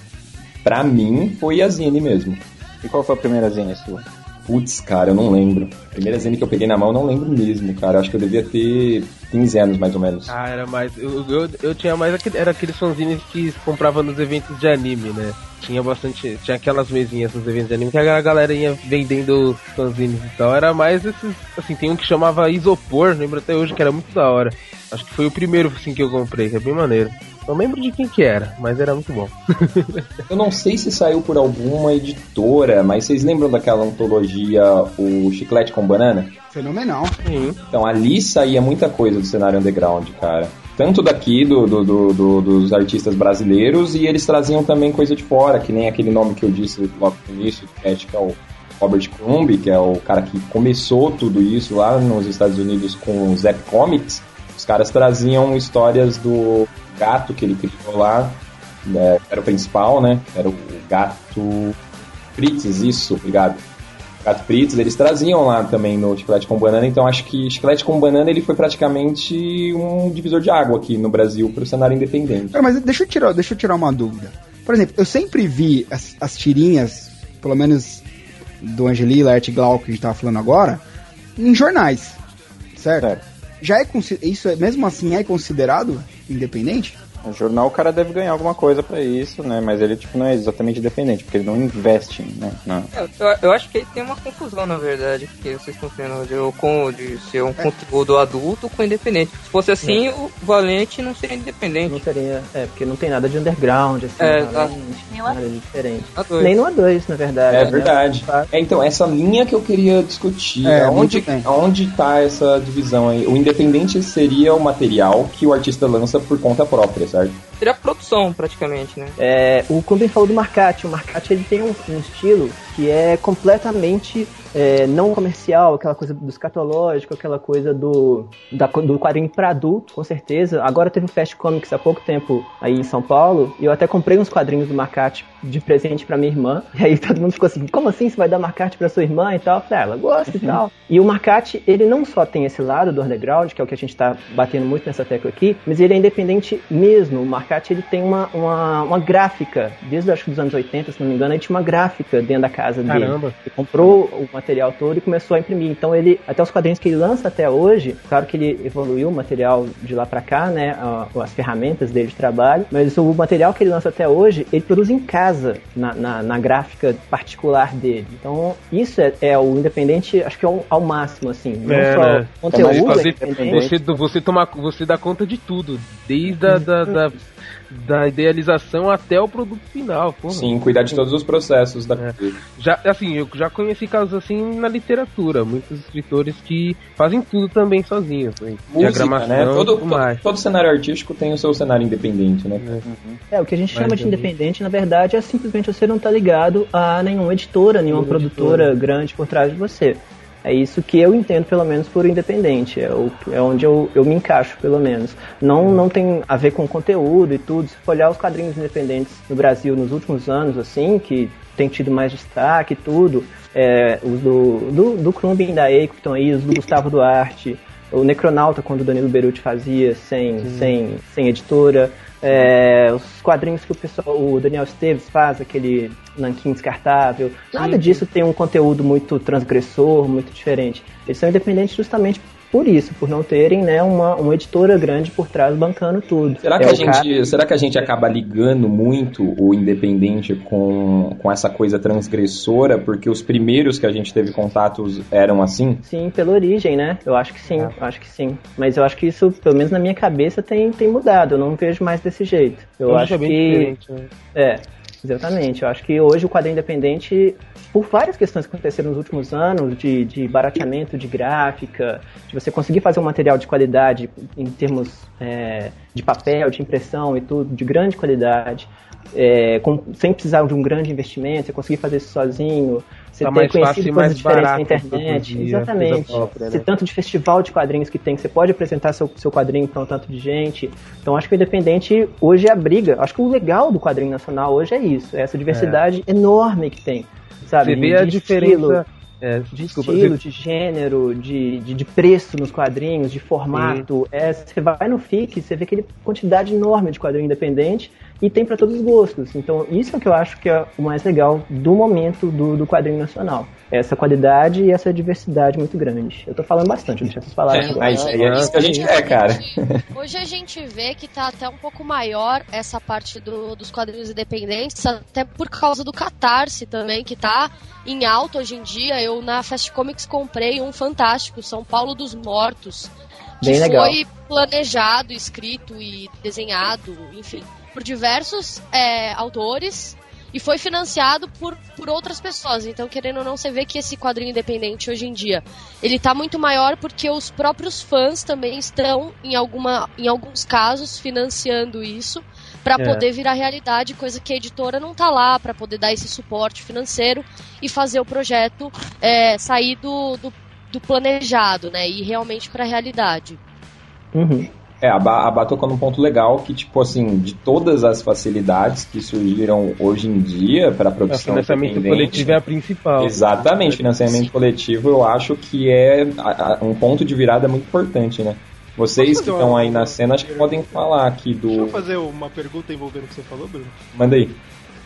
Speaker 6: pra mim, foi a Zine mesmo.
Speaker 9: E qual foi a primeira Zine sua?
Speaker 6: Putz, cara, eu não lembro. Primeira Zine que eu peguei na mão, eu não lembro mesmo, cara. Acho que eu devia ter 15 anos, mais ou menos.
Speaker 10: Ah, era mais. Eu, eu, eu tinha mais aquele, era aqueles fanzines que comprava nos eventos de anime, né? Tinha bastante. Tinha aquelas mesinhas nos eventos de anime que a galera ia vendendo fanzines e tal. Era mais esses. Assim, tem um que chamava Isopor, lembro até hoje que era muito da hora. Acho que foi o primeiro assim que eu comprei, que é bem maneiro. Não lembro de quem que era, mas era muito bom.
Speaker 6: Eu não sei se saiu por alguma editora, mas vocês lembram daquela antologia O Chiclete com Banana?
Speaker 11: Fenomenal.
Speaker 6: Então ali saía muita coisa do cenário underground, cara. Tanto daqui, do, do- do- do- dos artistas brasileiros, e eles traziam também coisa de fora, que nem aquele nome que eu disse logo no início, que é, que é o Robert Crumb, que é o cara que começou tudo isso lá nos Estados Unidos com o Zap Comics. Os caras traziam histórias do gato que ele criou lá, né, que era o principal, né? Era o gato Fritz, isso, obrigado. Gato Fritz, eles traziam lá também no Chiclete com Banana, então acho que Chiclete com Banana ele foi praticamente um divisor de água aqui no Brasil para o cenário independente.
Speaker 11: Cara, mas deixa eu tirar, deixa eu tirar uma dúvida. Por exemplo, eu sempre vi as, as tirinhas, pelo menos do Angelila, Art Glauco que a gente tava falando agora, em jornais, certo? Já é isso é, mesmo assim é considerado independente?
Speaker 9: O jornal o cara deve ganhar alguma coisa pra isso, né? Mas ele tipo não é exatamente dependente, porque ele não investe, né? na-
Speaker 2: Eu, eu- eu acho que aí tem uma confusão, na verdade, porque vocês estão tendo de, com, de ser um conteúdo adulto com independente. Se fosse assim, o Valente não seria independente.
Speaker 1: Não seria, é, porque não tem nada de underground, assim,
Speaker 2: É, tá.
Speaker 1: nada de diferente.
Speaker 2: A2.
Speaker 1: Nem no A2, na verdade.
Speaker 6: É
Speaker 1: né?
Speaker 6: verdade. É, então, essa linha que eu queria discutir.
Speaker 11: É, bem.
Speaker 6: aonde tá essa divisão aí? O independente seria o material que o artista lança por conta própria,
Speaker 2: Seria a produção, praticamente, né?
Speaker 1: É, o Clube falou do Marcati. O Marcati ele tem um, um estilo que é completamente é, não comercial, aquela coisa do escatológico, aquela coisa do, da- do quadrinho para adulto, com certeza. Agora teve o Fast Comics há pouco tempo aí em São Paulo, e eu até comprei uns quadrinhos do Marcati de presente para minha irmã. E aí todo mundo ficou assim: como assim você vai dar Marcati para sua irmã e tal? Eu falei, ah, ela gosta e tal. E o Marcati, ele não só tem esse lado do underground, que é o que a gente tá batendo muito nessa tecla aqui, mas ele é independente mesmo. O Marcati, ele tem uma, uma, uma gráfica, desde acho que dos anos 80, se não me engano, ele tinha uma gráfica dentro da casa dele.
Speaker 10: Caramba.
Speaker 1: Ele comprou o material todo e começou a imprimir. Então ele, até os quadrinhos que ele lança até hoje, claro que ele evoluiu o material de lá pra cá, né, as ferramentas dele de trabalho, mas o material que ele lança até hoje, ele produz em casa, na, na, na gráfica particular dele. Então isso é, é o independente, acho que é o- ao máximo, assim, não
Speaker 10: É,
Speaker 1: só
Speaker 10: né?
Speaker 1: conteúdo é
Speaker 10: você,
Speaker 1: independente.
Speaker 10: você, você, toma, você dá conta de tudo, desde a da, da, da idealização até o produto final. porra.
Speaker 6: Sim, cuidar de todos os processos da
Speaker 10: Já, assim, eu já conheci casos assim na literatura, muitos escritores que fazem tudo também sozinhos?
Speaker 6: Música,
Speaker 10: diagramação
Speaker 6: né? Todo,
Speaker 10: tudo mais.
Speaker 6: todo cenário artístico tem o seu cenário independente, né?
Speaker 1: É, o que a gente
Speaker 10: Mas
Speaker 1: chama de
Speaker 10: eu-
Speaker 1: independente, na verdade, é simplesmente você não tá ligado a nenhuma editora, nenhuma
Speaker 10: Nenhuma
Speaker 1: produtora
Speaker 10: editora.
Speaker 1: grande por trás de você. É isso que eu entendo, pelo menos, por independente. É, o, é onde eu, eu me encaixo, pelo menos. Não, não tem a ver com conteúdo e tudo. Se for olhar os quadrinhos independentes no Brasil nos últimos anos, assim, que tem tido mais destaque e tudo, é, os do, do, do Krumbin da Eiko que estão aí, os do Gustavo Duarte, o Necronauta, quando o Danilo Beruti fazia, sem, sem, sem editora. É, os quadrinhos que o pessoal, o Daniel Esteves faz, aquele nanquim descartável, nada disso tem um conteúdo muito transgressor, muito diferente. Eles são independentes justamente por isso, por não terem né, uma, uma editora grande por trás bancando tudo.
Speaker 6: Será que,
Speaker 1: É
Speaker 6: a
Speaker 1: o cara-
Speaker 6: gente, será que a gente acaba ligando muito o independente com, com essa coisa transgressora? Porque os primeiros que a gente teve contatos eram assim?
Speaker 1: Sim, pela origem, né? Eu acho que sim, eu acho que sim. Mas eu acho que isso, pelo menos na minha cabeça, tem, tem mudado. Eu não vejo mais desse jeito. Eu
Speaker 10: Hoje
Speaker 1: acho
Speaker 10: é bem
Speaker 1: que.
Speaker 10: né?
Speaker 1: É, exatamente. Eu acho que hoje o quadrinho independente, por várias questões que aconteceram nos últimos anos, de, de barateamento de gráfica, de você conseguir fazer um material de qualidade em termos é, de papel, de impressão e tudo, de grande qualidade, é, com- sem precisar de um grande investimento, você conseguir fazer isso sozinho. Você
Speaker 10: Tá
Speaker 1: ter
Speaker 10: mais fácil
Speaker 1: conhecido
Speaker 10: e
Speaker 1: coisas diferentes na
Speaker 10: barato
Speaker 1: internet.
Speaker 10: produzir a
Speaker 1: Exatamente.
Speaker 10: própria,
Speaker 1: Esse
Speaker 10: né?
Speaker 1: tanto de festival de quadrinhos que tem, que você pode apresentar seu, seu quadrinho para um tanto de gente. Então acho que o independente hoje é a briga. Acho que o legal do quadrinho nacional hoje é isso, é essa diversidade enorme que tem. Sabe?
Speaker 10: Você vê
Speaker 1: De-
Speaker 10: a diferença.
Speaker 1: estilo,
Speaker 10: é,
Speaker 1: de
Speaker 10: desculpa,
Speaker 1: estilo,
Speaker 10: você-
Speaker 1: de gênero, de, de, de preço nos quadrinhos, de formato. É, você vai no FIC, você vê aquele quantidade enorme de quadrinho independente e tem para todos os gostos. Então, isso é o que eu acho que é o mais legal do momento do, do quadrinho nacional. Essa qualidade e essa diversidade muito grande. Eu tô falando bastante, deixa vocês falarem.
Speaker 6: É,
Speaker 1: agora.
Speaker 6: mas é isso que a gente quer, cara.
Speaker 8: Hoje a gente vê que tá até um pouco maior essa parte do- dos quadrinhos independentes, até por causa do Catarse também, que tá em alta hoje em dia. Eu na Fast Comics comprei um fantástico, São Paulo dos Mortos, que
Speaker 1: Bem legal.
Speaker 8: foi planejado, escrito e desenhado, enfim, por diversos é, autores e foi financiado por, por outras pessoas. Então, querendo ou não, você vê que esse quadrinho independente hoje em dia, ele tá muito maior porque os próprios fãs também estão, em, alguma, em alguns casos, financiando isso para
Speaker 10: É.
Speaker 8: poder virar realidade, coisa que a editora não tá lá para poder dar esse suporte financeiro e fazer o projeto é, sair do, do, do planejado, né, e ir realmente para a realidade.
Speaker 1: Uhum.
Speaker 6: É, a Bá, a Bá tocou num ponto legal que, tipo assim, de todas as facilidades que surgiram hoje em dia para a
Speaker 10: O
Speaker 6: produção
Speaker 10: financiamento coletivo é a principal.
Speaker 6: Exatamente, financiamento coletivo eu acho que é a- a- um ponto de virada muito importante, né? Vocês que estão
Speaker 7: uma-
Speaker 6: aí na cena acho que podem falar aqui
Speaker 7: Deixa eu
Speaker 6: do.
Speaker 7: fazer uma pergunta envolvendo o que você falou, Bruno.
Speaker 6: Manda aí.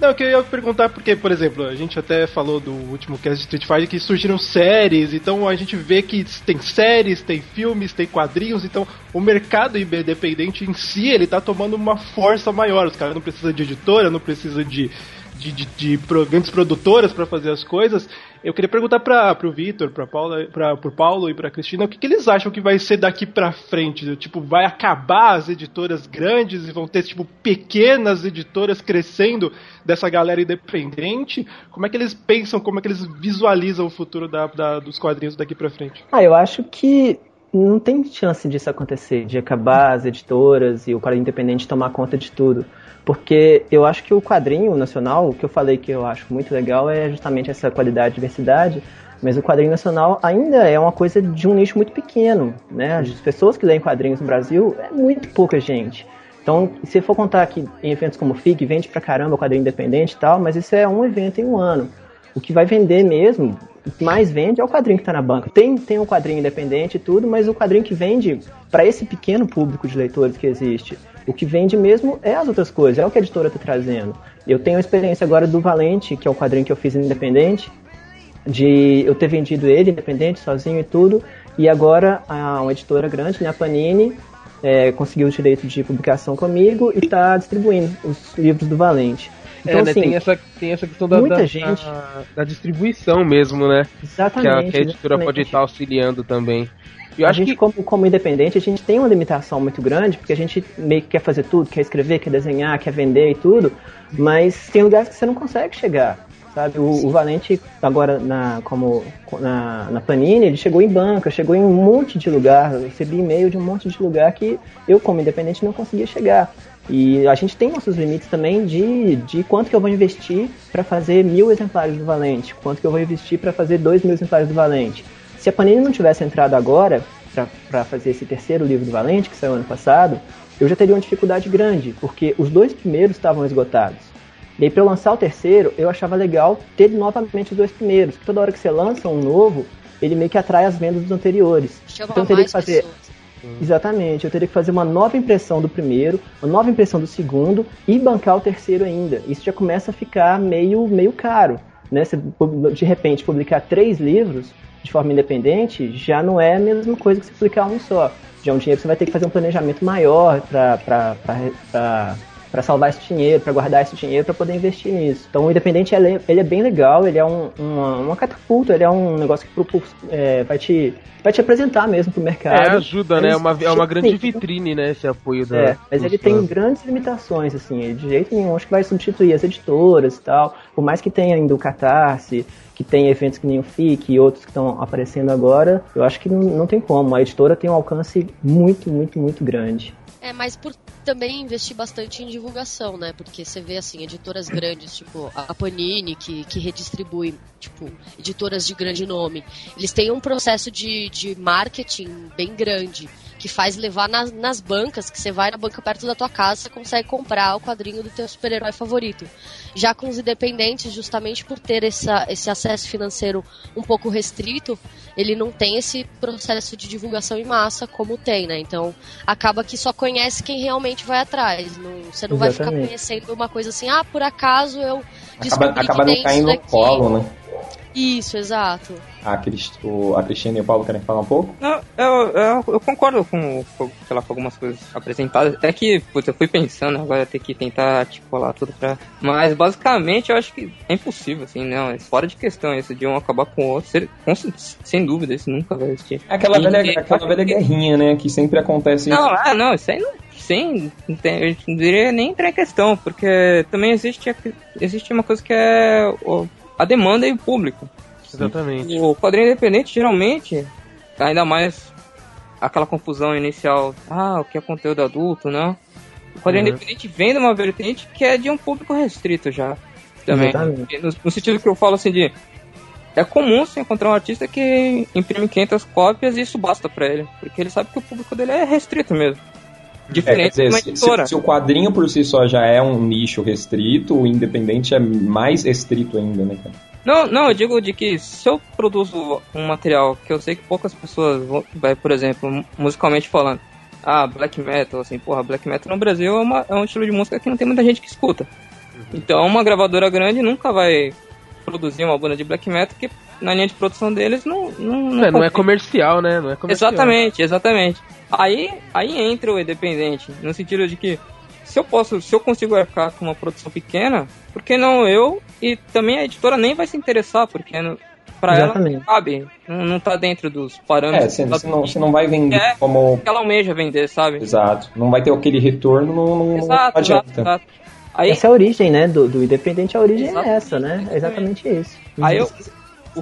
Speaker 7: Não, que eu ia perguntar porque, por exemplo, a gente até falou do último cast de Street Fighter que surgiram séries, então a gente vê que tem séries, tem filmes, tem quadrinhos, então o mercado independente em si, ele tá tomando uma força maior. Os caras não precisam de editora, não precisam de, de, de, de grandes produtoras para fazer as coisas. Eu queria perguntar para pro Vitor, para Paula, para pro Paulo e para Cristina, o que, que eles acham que vai ser daqui para frente? Tipo, vai acabar as editoras grandes e vão ter tipo pequenas editoras crescendo dessa galera independente? Como é que eles pensam, como é que eles visualizam o futuro da, da- dos quadrinhos daqui para frente?
Speaker 1: Ah, eu acho que não tem chance disso acontecer, de acabar as editoras e o quadrinho independente tomar conta de tudo. Porque eu acho que o quadrinho nacional, o que eu falei que eu acho muito legal é justamente essa qualidade e diversidade, mas o quadrinho nacional ainda é uma coisa de um nicho muito pequeno, né? As pessoas que leem quadrinhos no Brasil é muito pouca gente. Então, se for contar que em eventos como o FIC, vende pra caramba o quadrinho independente e tal, mas isso é um evento em um ano. O que vai vender mesmo, o que mais vende é o quadrinho que está na banca. Tem, tem um quadrinho independente e tudo, mas o quadrinho que vende para esse pequeno público de leitores que existe, o que vende mesmo é as outras coisas, é o que a editora está trazendo. Eu tenho a experiência agora do Valente, que é o quadrinho que eu fiz independente, de eu ter vendido ele independente, sozinho e tudo, e agora a, uma editora grande, né, a Panini, é, conseguiu o direito de publicação comigo e está distribuindo os livros do Valente. Então,
Speaker 10: é, né,
Speaker 1: assim,
Speaker 10: tem, essa, tem essa questão da, da,
Speaker 1: gente-
Speaker 10: da, da distribuição mesmo, né?
Speaker 1: Exatamente,
Speaker 10: Que a, que a editora
Speaker 1: exatamente.
Speaker 10: pode estar auxiliando também. Eu
Speaker 1: a gente,
Speaker 10: que
Speaker 1: como, como independente, a gente tem uma limitação muito grande, porque a gente meio que quer fazer tudo, quer escrever, quer desenhar, quer vender e tudo, mas tem lugares que você não consegue chegar. Sabe? O, o Valente, agora na, como, na, na Panini, ele chegou em banca, chegou em um monte de lugar, eu recebi e-mail de um monte de lugar que eu, como independente, não conseguia chegar. E a gente tem nossos limites também de, de quanto que eu vou investir para fazer mil exemplares do Valente, quanto que eu vou investir para fazer dois mil exemplares do Valente. Se a Panini não tivesse entrado agora para fazer esse terceiro livro do Valente, que saiu ano passado, eu já teria uma dificuldade grande, porque os dois primeiros estavam esgotados. E aí, para eu lançar o terceiro, eu achava legal ter novamente os dois primeiros. porque Toda hora que você lança um novo, ele meio que atrai as vendas dos anteriores.
Speaker 8: Chama
Speaker 1: então eu teria
Speaker 8: mais
Speaker 1: que fazer.
Speaker 8: pessoas.
Speaker 1: Exatamente, eu teria que fazer uma nova impressão do primeiro, uma nova impressão do segundo e bancar o terceiro ainda. Isso já começa a ficar meio, meio caro. Né? Você, de repente, publicar três livros de forma independente já não é a mesma coisa que você publicar um só. Já é um dinheiro que você vai ter que fazer um planejamento maior para para salvar esse dinheiro, para guardar esse dinheiro, para poder investir nisso. Então, o independente ele é, ele é bem legal, ele é um, uma, uma catapulta, ele é um negócio que propul- é, vai, te, vai te apresentar mesmo pro mercado.
Speaker 10: é, ajuda, né? É uma, é uma grande vitrine, né? Esse apoio da.
Speaker 1: É, mas ele tem
Speaker 10: fãs.
Speaker 1: grandes limitações, assim, de jeito nenhum acho que vai substituir as editoras e tal, por mais que tenha ainda o Catarse, que tem eventos que nem o FIC e outros que estão aparecendo agora, eu acho que não, não tem como, a editora tem um alcance muito, muito, muito grande.
Speaker 8: É, mas por também investir bastante em divulgação, né? Porque você vê, assim, editoras grandes, tipo a Panini, que, que redistribui, tipo, editoras de grande nome. Eles têm um processo de, de marketing bem grande, que faz levar nas, nas bancas, que você vai na banca perto da tua casa, você consegue comprar o quadrinho do teu super-herói favorito. Já com os independentes, justamente por ter essa, esse acesso financeiro um pouco restrito, ele não tem esse processo de divulgação em massa como tem, né? Então, acaba que só conhece quem realmente vai atrás. Não, você não vai ficar
Speaker 6: Exatamente.
Speaker 8: conhecendo uma coisa assim, ah, por acaso eu
Speaker 6: Acaba,
Speaker 8: descobri
Speaker 6: acaba
Speaker 8: que
Speaker 6: não
Speaker 8: tem
Speaker 6: caindo
Speaker 8: isso
Speaker 6: no
Speaker 8: daqui.
Speaker 6: colo, né?
Speaker 8: Isso, exato.
Speaker 6: A, Crist, o, a Cristina e o Paulo querem falar um pouco?
Speaker 2: Não, eu, eu, eu concordo com, com, sei lá, com algumas coisas apresentadas. É que, putz, eu fui pensando, agora tenho que tentar articular tudo pra. Mas basicamente eu acho que é impossível, assim, não. É fora de questão isso de um acabar com o outro. Ser- com- sem dúvida, isso nunca vai existir.
Speaker 6: Aquela
Speaker 2: E-
Speaker 6: velha, aquela velha guerrinha, né? Que sempre acontece
Speaker 2: Não, ah, não, isso aí não. Sem, não tem, eu não diria nem entrar em questão, porque também existe, existe uma coisa que é o- a demanda e o público.
Speaker 10: Exatamente.
Speaker 2: O quadrinho independente, geralmente, ainda mais aquela confusão inicial, ah, o que é conteúdo adulto, né? O quadrinho
Speaker 1: Uhum.
Speaker 2: independente vem de uma vertente que é de um público restrito já. Também.
Speaker 1: Exatamente.
Speaker 2: No, no sentido que eu falo assim de. É comum você encontrar um artista que imprime 500 cópias e isso basta pra ele. Porque ele sabe que o público dele é restrito mesmo.
Speaker 6: É, quer
Speaker 2: Diferente de
Speaker 6: dizer,
Speaker 2: uma
Speaker 6: se,
Speaker 2: editora.
Speaker 6: se- se o quadrinho por si só já é um nicho restrito, o independente é mais restrito ainda, né, cara?
Speaker 2: Não, não, eu digo de que se eu produzo um material que eu sei que poucas pessoas vão, vai, por exemplo, musicalmente falando, ah, black metal, assim, porra, black metal no Brasil é, uma- é um estilo de música que não tem muita gente que escuta. Então uma gravadora grande nunca vai produzir uma banda de black metal que na linha de produção deles não não,
Speaker 10: É, não é comercial, né? Não é comercial.
Speaker 2: Exatamente, exatamente. Aí, aí entra o independente, no sentido de que se eu posso, se eu consigo arcar com uma produção pequena, por que não eu? E também a editora nem vai se interessar, porque não, pra ela não cabe, não, não tá dentro dos parâmetros.
Speaker 6: É, você, não, você não vai vender
Speaker 2: É,
Speaker 6: como.
Speaker 2: ela almeja vender, sabe?
Speaker 6: Exato. Não vai ter aquele retorno, não, não, não
Speaker 2: Exato,
Speaker 6: adianta.
Speaker 2: exato, exato. Aí,
Speaker 1: Essa é a origem, né? Do, do independente, a origem
Speaker 2: Exatamente,
Speaker 1: é essa, né? É exatamente isso.
Speaker 2: aí eu,
Speaker 11: Você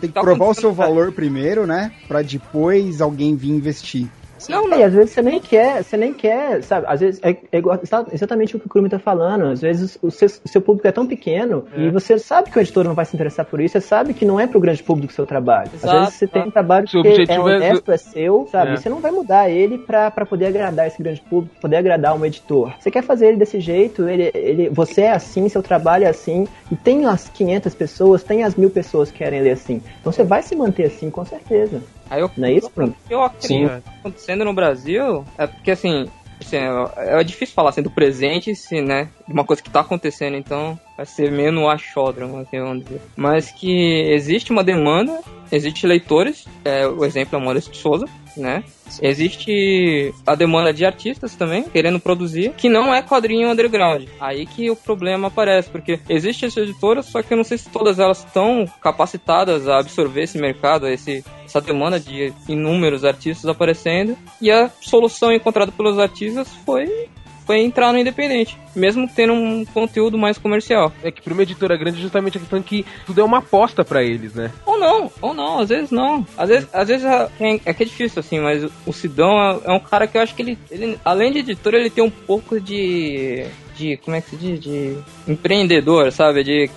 Speaker 11: tem que provar o seu valor primeiro, né? Pra depois alguém vir investir.
Speaker 2: Não,
Speaker 1: E às vezes você nem quer, você nem quer, sabe? Às vezes é, é igual- exa- exatamente o que o Krumi tá falando. Às vezes o seu, o seu público é tão pequeno e você sabe que o editor não vai se interessar por isso, você sabe que não é pro grande público o seu trabalho.
Speaker 10: Exato,
Speaker 1: Às vezes você tem um trabalho que é
Speaker 10: é-
Speaker 1: honesto, é seu, sabe?
Speaker 10: É.
Speaker 1: Você não vai mudar ele pra, pra poder agradar esse grande público, poder agradar um editor. Você quer fazer ele desse jeito, ele, ele, você é assim, seu trabalho é assim, e tem as 500 pessoas, tem as mil pessoas que querem ler assim. Então você vai se manter assim, com certeza.
Speaker 2: Aí eu,
Speaker 1: Não é isso, Bruno?
Speaker 2: eu acredito que tá acontecendo no Brasil é porque assim, assim, é, é difícil falar assim do presente, se, né, de uma coisa que tá acontecendo, então vai ser meio no achódromo, assim, vamos dizer. Mas que existe uma demanda, existe leitores, é, o exemplo é o Maurício de Souza, né? Existe a demanda de artistas também, querendo produzir, que não é quadrinho underground. Aí que o problema aparece, porque existem essas editoras, só que eu não sei se todas elas estão capacitadas a absorver esse mercado, esse, essa demanda de inúmeros artistas aparecendo. E a solução encontrada pelos artistas foi foi entrar no independente, mesmo tendo um conteúdo mais comercial.
Speaker 10: É que pra uma editora grande, justamente a questão que tudo é uma aposta pra eles, né?
Speaker 2: Ou não, ou não, às vezes não. Às vezes, às vezes é, é que é difícil assim, mas o Sidão é, é um cara que eu acho que ele, ele, além de editor, ele tem um pouco de. De. como é que se diz? De empreendedor, sabe? De,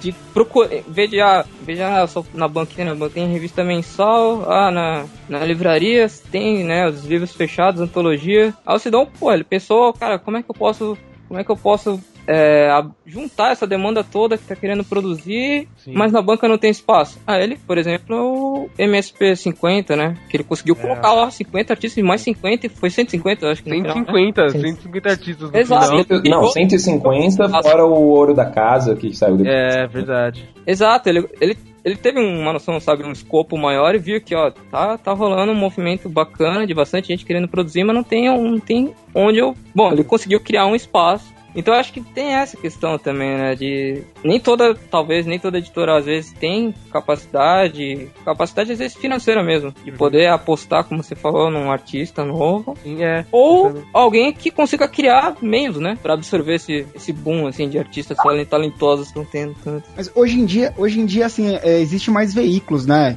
Speaker 2: de procurar. Veja, ah, veja ah, só na banquinha, na tem revista mensal, ah, na, na livraria tem, né, os livros fechados, antologia. Aí o Sidão, pô, ele pensou, cara, como é que eu posso. Como é que eu posso é, a- juntar essa demanda toda que tá querendo produzir, mas na banca não tem espaço. Ah, ele, por exemplo, é o MSP 50, né? Que ele conseguiu colocar lá 50 artistas e mais 50 e foi 150, eu acho que no final, né?
Speaker 10: 150, 150 artistas no
Speaker 2: Exato.
Speaker 10: final.
Speaker 6: Cento- Não, 150 fora o ouro da casa que saiu depois.
Speaker 10: É, verdade.
Speaker 2: Exato, ele, ele, ele teve uma noção, sabe, um escopo maior e viu que, ó, tá, tá rolando um movimento bacana de bastante gente querendo produzir, mas não tem, não tem onde eu. Bom, ele conseguiu criar um espaço. Então eu acho que tem essa questão também, né? De. Nem toda, talvez, nem toda editora às vezes tem capacidade. Capacidade às vezes financeira mesmo. De poder apostar, como você falou, num artista novo.
Speaker 10: É,
Speaker 2: ou alguém que consiga criar meios, né? Pra absorver esse, esse boom assim, de artistas talen- talentosos que estão tendo tanto.
Speaker 11: Mas hoje em dia, hoje em dia assim, é, existe mais veículos, né?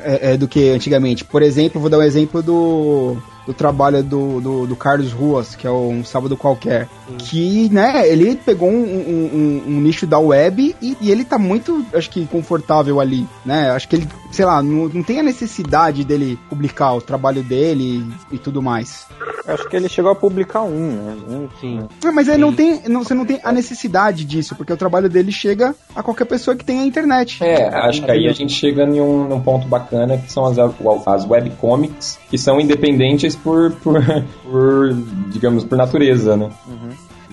Speaker 11: É, é, do que antigamente. Por exemplo, vou dar um exemplo do do trabalho do, do, do Carlos Ruas, que é o Um Sábado Qualquer. Que, né, ele pegou um, um- um- um nicho da web e, e ele tá muito, acho que, confortável ali, né? Acho que ele, sei lá, não, não tem a necessidade dele publicar o trabalho dele e, e tudo mais.
Speaker 9: Acho que ele chegou a publicar um, né? Um,
Speaker 10: Sim.
Speaker 11: Ah, mas ele não tem, não, você não tem a necessidade disso, porque o trabalho dele chega a qualquer pessoa que tem a internet.
Speaker 6: É, acho que aí a gente chega em um, num ponto bacana que são as, as webcomics, que são independentes por, por, por, digamos, por natureza, né?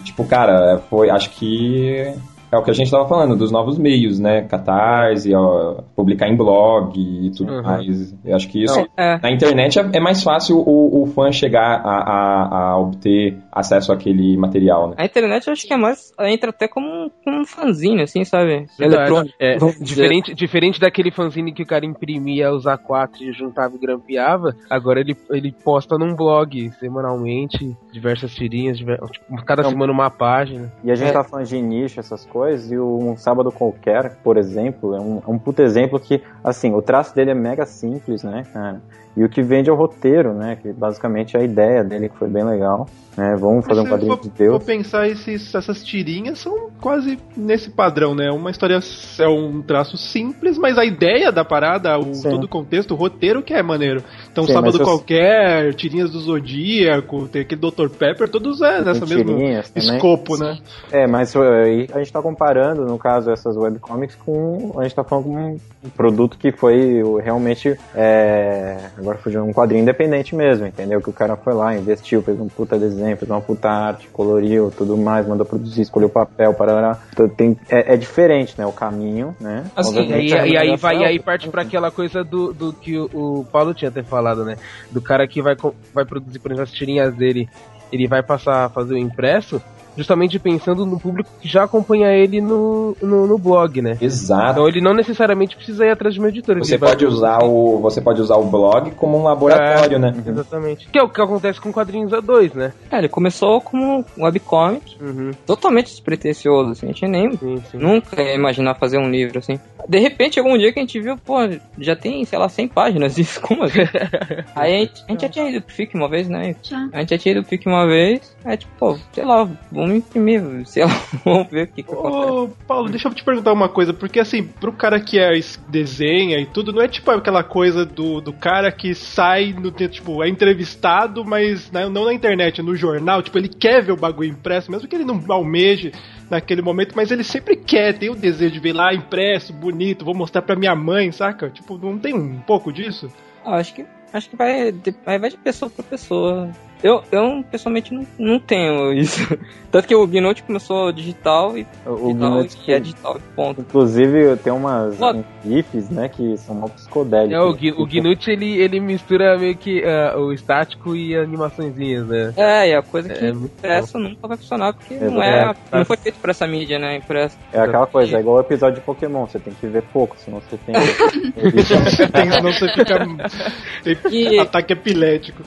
Speaker 6: Tipo, cara, foi, acho que é o que a gente tava falando, dos novos meios, né? Catarse, ó, publicar em blog e tudo
Speaker 2: Uhum.
Speaker 6: mais. Eu acho que isso.
Speaker 2: Não, é.
Speaker 6: Na internet é, é mais fácil o, o fã chegar a, a, a obter acesso àquele material, né?
Speaker 2: A internet eu acho que é mais. Entra até como um, como um fanzine, assim, sabe? Eletrônico.
Speaker 10: É,
Speaker 2: dizer.
Speaker 10: diferente, diferente daquele fanzine que o cara imprimia os A4 e juntava e grampeava, agora ele, ele posta num blog semanalmente diversas tirinhas, diver- tipo, cada
Speaker 9: Então-
Speaker 10: semana uma página.
Speaker 9: E a gente tá falando de nicho, essas coisas, e o Um Sábado Qualquer, por exemplo, é um, é um puto exemplo que, assim, o traço dele é mega simples, né, cara? E o que vende é o roteiro, né? Que basicamente é a ideia dele, que foi bem legal. Né? Vamos fazer um
Speaker 7: Se
Speaker 9: quadrinho
Speaker 7: for-
Speaker 9: de Deus.
Speaker 7: for pensar, esses, essas tirinhas são quase nesse padrão, né? Uma história é um traço simples, mas a ideia da parada, o,
Speaker 9: Sim.
Speaker 7: todo o contexto, o roteiro que é maneiro. Então,
Speaker 9: Sim,
Speaker 7: Sábado
Speaker 9: eu-
Speaker 7: Qualquer, tirinhas do Zodíaco, tem aquele Dr. Pepper, todos é nessa mesmo
Speaker 9: tirinhas também.
Speaker 7: escopo, né?
Speaker 9: É, mas uh, aí a gente tá comparando, no caso, essas webcomics com. A gente tá falando com um produto que foi realmente. É, agora fugiu um quadrinho independente mesmo, entendeu? Que o cara foi lá, investiu, fez um puta desenho, fez uma puta arte, coloriu, tudo mais, mandou produzir, escolheu papel, parará. Então, Tem, é, é diferente, né? O caminho, né?
Speaker 10: Assim, e, e aí vai, e aí parte pra aquela coisa do, do que o, o Paulo tinha até falado, né? Do cara que vai, vai produzir, por exemplo, as tirinhas dele, ele vai passar a fazer o impresso, justamente pensando no público que já acompanha ele no, no, no blog, né?
Speaker 6: Exato.
Speaker 10: Então ele não necessariamente precisa ir atrás de uma editora.
Speaker 6: Você pode usar o você pode usar o blog como um laboratório,
Speaker 10: É,
Speaker 6: né?
Speaker 10: Exatamente. Que é o que acontece com quadrinhos A2, né?
Speaker 2: É, ele começou como um webcomic,
Speaker 10: Uhum.
Speaker 2: totalmente despretensioso, assim, a gente nem nunca ia imaginar fazer um livro, assim. De repente, algum dia que a gente viu, pô, já tem, sei lá, 100 páginas disso, como assim? Aí a gente, a gente já tinha ido pro FIC uma vez, né?
Speaker 3: Já.
Speaker 2: A gente já tinha ido pro FIC uma vez, aí tipo, pô, sei lá, vamos imprimir, sei lá, vamos ver o que que acontece.
Speaker 7: Ô, Paulo, deixa eu te perguntar uma coisa, porque assim, pro cara que é es- desenha e tudo, não é tipo aquela coisa do, do cara que sai no tipo, é entrevistado, mas né, não na internet, no jornal, tipo, ele quer ver o bagulho impresso, mesmo que ele não almeje naquele momento, mas ele sempre quer, tem o desejo de ver lá impresso, bonito, vou mostrar pra minha mãe, saca? Tipo, não tem um pouco disso?
Speaker 2: Ah, acho que acho que vai, vai de pessoa pra pessoa. Eu, eu pessoalmente não, não tenho isso. Tanto que o Gnome começou digital e
Speaker 9: O
Speaker 2: digital,
Speaker 9: Gnome-
Speaker 2: e é digital, ponto.
Speaker 9: Inclusive, tem umas
Speaker 2: Logo.
Speaker 9: GIFs, né, que são mal psicodélicos.
Speaker 10: É, o, Gui- o Gnut, ele, ele mistura meio que ah, o estático e animaçõezinhas, né?
Speaker 2: É, e a coisa que
Speaker 10: É, muito
Speaker 2: impressa nunca vai funcionar, porque
Speaker 9: É
Speaker 2: não, é, não foi feito pra essa mídia, né? Impressa.
Speaker 9: É aquela coisa, é igual o episódio de Pokémon, você tem que ver pouco, senão você tem.
Speaker 7: Tem, senão você fica. Tem ataque epilético.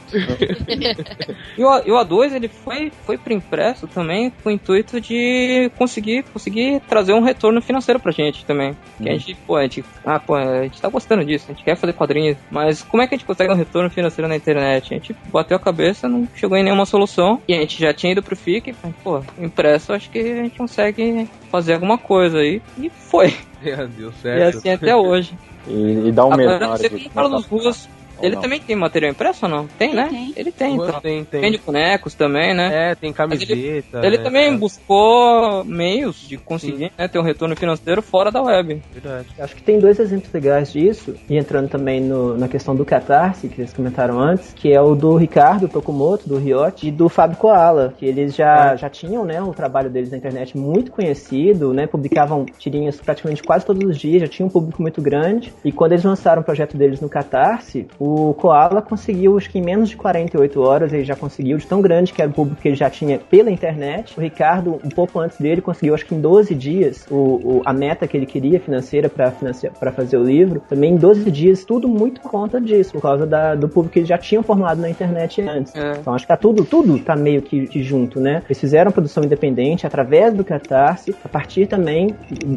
Speaker 2: E o, e o A2 ele foi, foi pro impresso também com o intuito de conseguir, conseguir trazer um retorno financeiro pra gente também. Que a
Speaker 9: Uhum.
Speaker 2: gente, pô, a gente, ah, pô, a gente tá gostando disso, a gente quer fazer quadrinhos, mas como é que a gente consegue um retorno financeiro na internet? A gente bateu a cabeça, não chegou em nenhuma solução, e a gente já tinha ido pro FIC, mas, pô, impresso acho que a gente consegue fazer alguma coisa aí, e foi.
Speaker 10: É, deu
Speaker 2: E
Speaker 10: certo.
Speaker 2: assim até hoje.
Speaker 9: E, e dá um medo
Speaker 2: Agora, você tem Carlos Ruas, ele
Speaker 9: não?
Speaker 2: também tem material impresso ou não? Tem, né? Ele tem, então.
Speaker 10: tem, tem.
Speaker 2: Vende bonecos também, né?
Speaker 10: É, tem camiseta.
Speaker 2: Ele
Speaker 10: né?
Speaker 2: também buscou meios de conseguir né, ter um retorno financeiro fora da web.
Speaker 10: Verdade.
Speaker 1: Acho que tem dois exemplos legais disso, e entrando também no- na questão do Catarse, que eles comentaram antes, que é o do Ricardo Tokumoto, do Riot, e do Fábio Koala, que eles já, já tinham né, o trabalho deles na internet muito conhecido, né, publicavam tirinhas praticamente quase todos os dias, já tinha um público muito grande, e quando eles lançaram o projeto deles no Catarse, o Koala conseguiu, acho que em menos de 48 horas, ele já conseguiu, de tão grande que era o público que ele já tinha pela internet, o Ricardo, um pouco antes dele, conseguiu, acho que em 12 dias, o, o- a meta que ele queria financeira para para fazer o livro, também em 12 dias, tudo muito por conta disso, por causa da- do público que eles já tinham formado na internet antes. Então acho que tá tudo, tudo tá meio que, que junto, né? Eles fizeram produção independente através do Catarse, a partir também,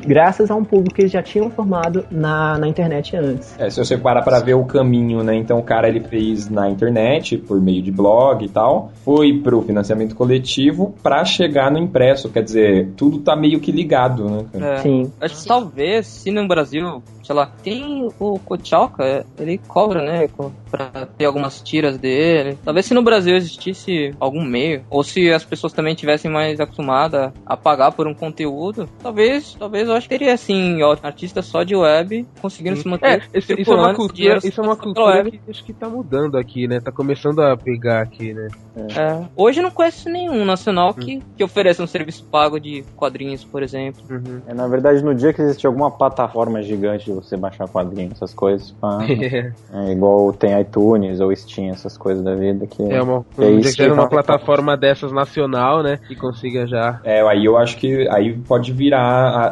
Speaker 1: graças a um público que eles já tinham formado na, na internet antes.
Speaker 6: É, se você parar para ver o caminho né, Então o cara ele fez na internet, por meio de blog e tal, foi pro financiamento coletivo pra chegar no impresso. Quer dizer, tudo tá meio que ligado, né? cara?
Speaker 2: É. Acho que talvez, se no Brasil, sei lá, tem o Kochalka, ele cobra, né, pra ter algumas tiras dele. Talvez se no Brasil existisse algum meio, ou se as pessoas também tivessem mais acostumadas a pagar por um conteúdo, talvez, talvez eu acho que teria, assim, ó, artistas só de web conseguindo se manter.
Speaker 10: É, esse- isso é uma cultura, isso é uma cultura que acho que tá mudando aqui, né? Tá começando a pegar aqui, né?
Speaker 2: É. Hoje eu não conheço nenhum nacional que, que ofereça um serviço pago de quadrinhos, por exemplo.
Speaker 9: É, na verdade, no dia que existir alguma plataforma gigante você baixar quadrinhos, essas coisas, pá, é igual tem iTunes ou Steam, essas coisas da vida que
Speaker 10: É uma,
Speaker 9: que é
Speaker 10: um que
Speaker 9: que
Speaker 10: uma plataforma dessas nacional, né? E consiga já.
Speaker 6: É, aí eu acho que aí pode virar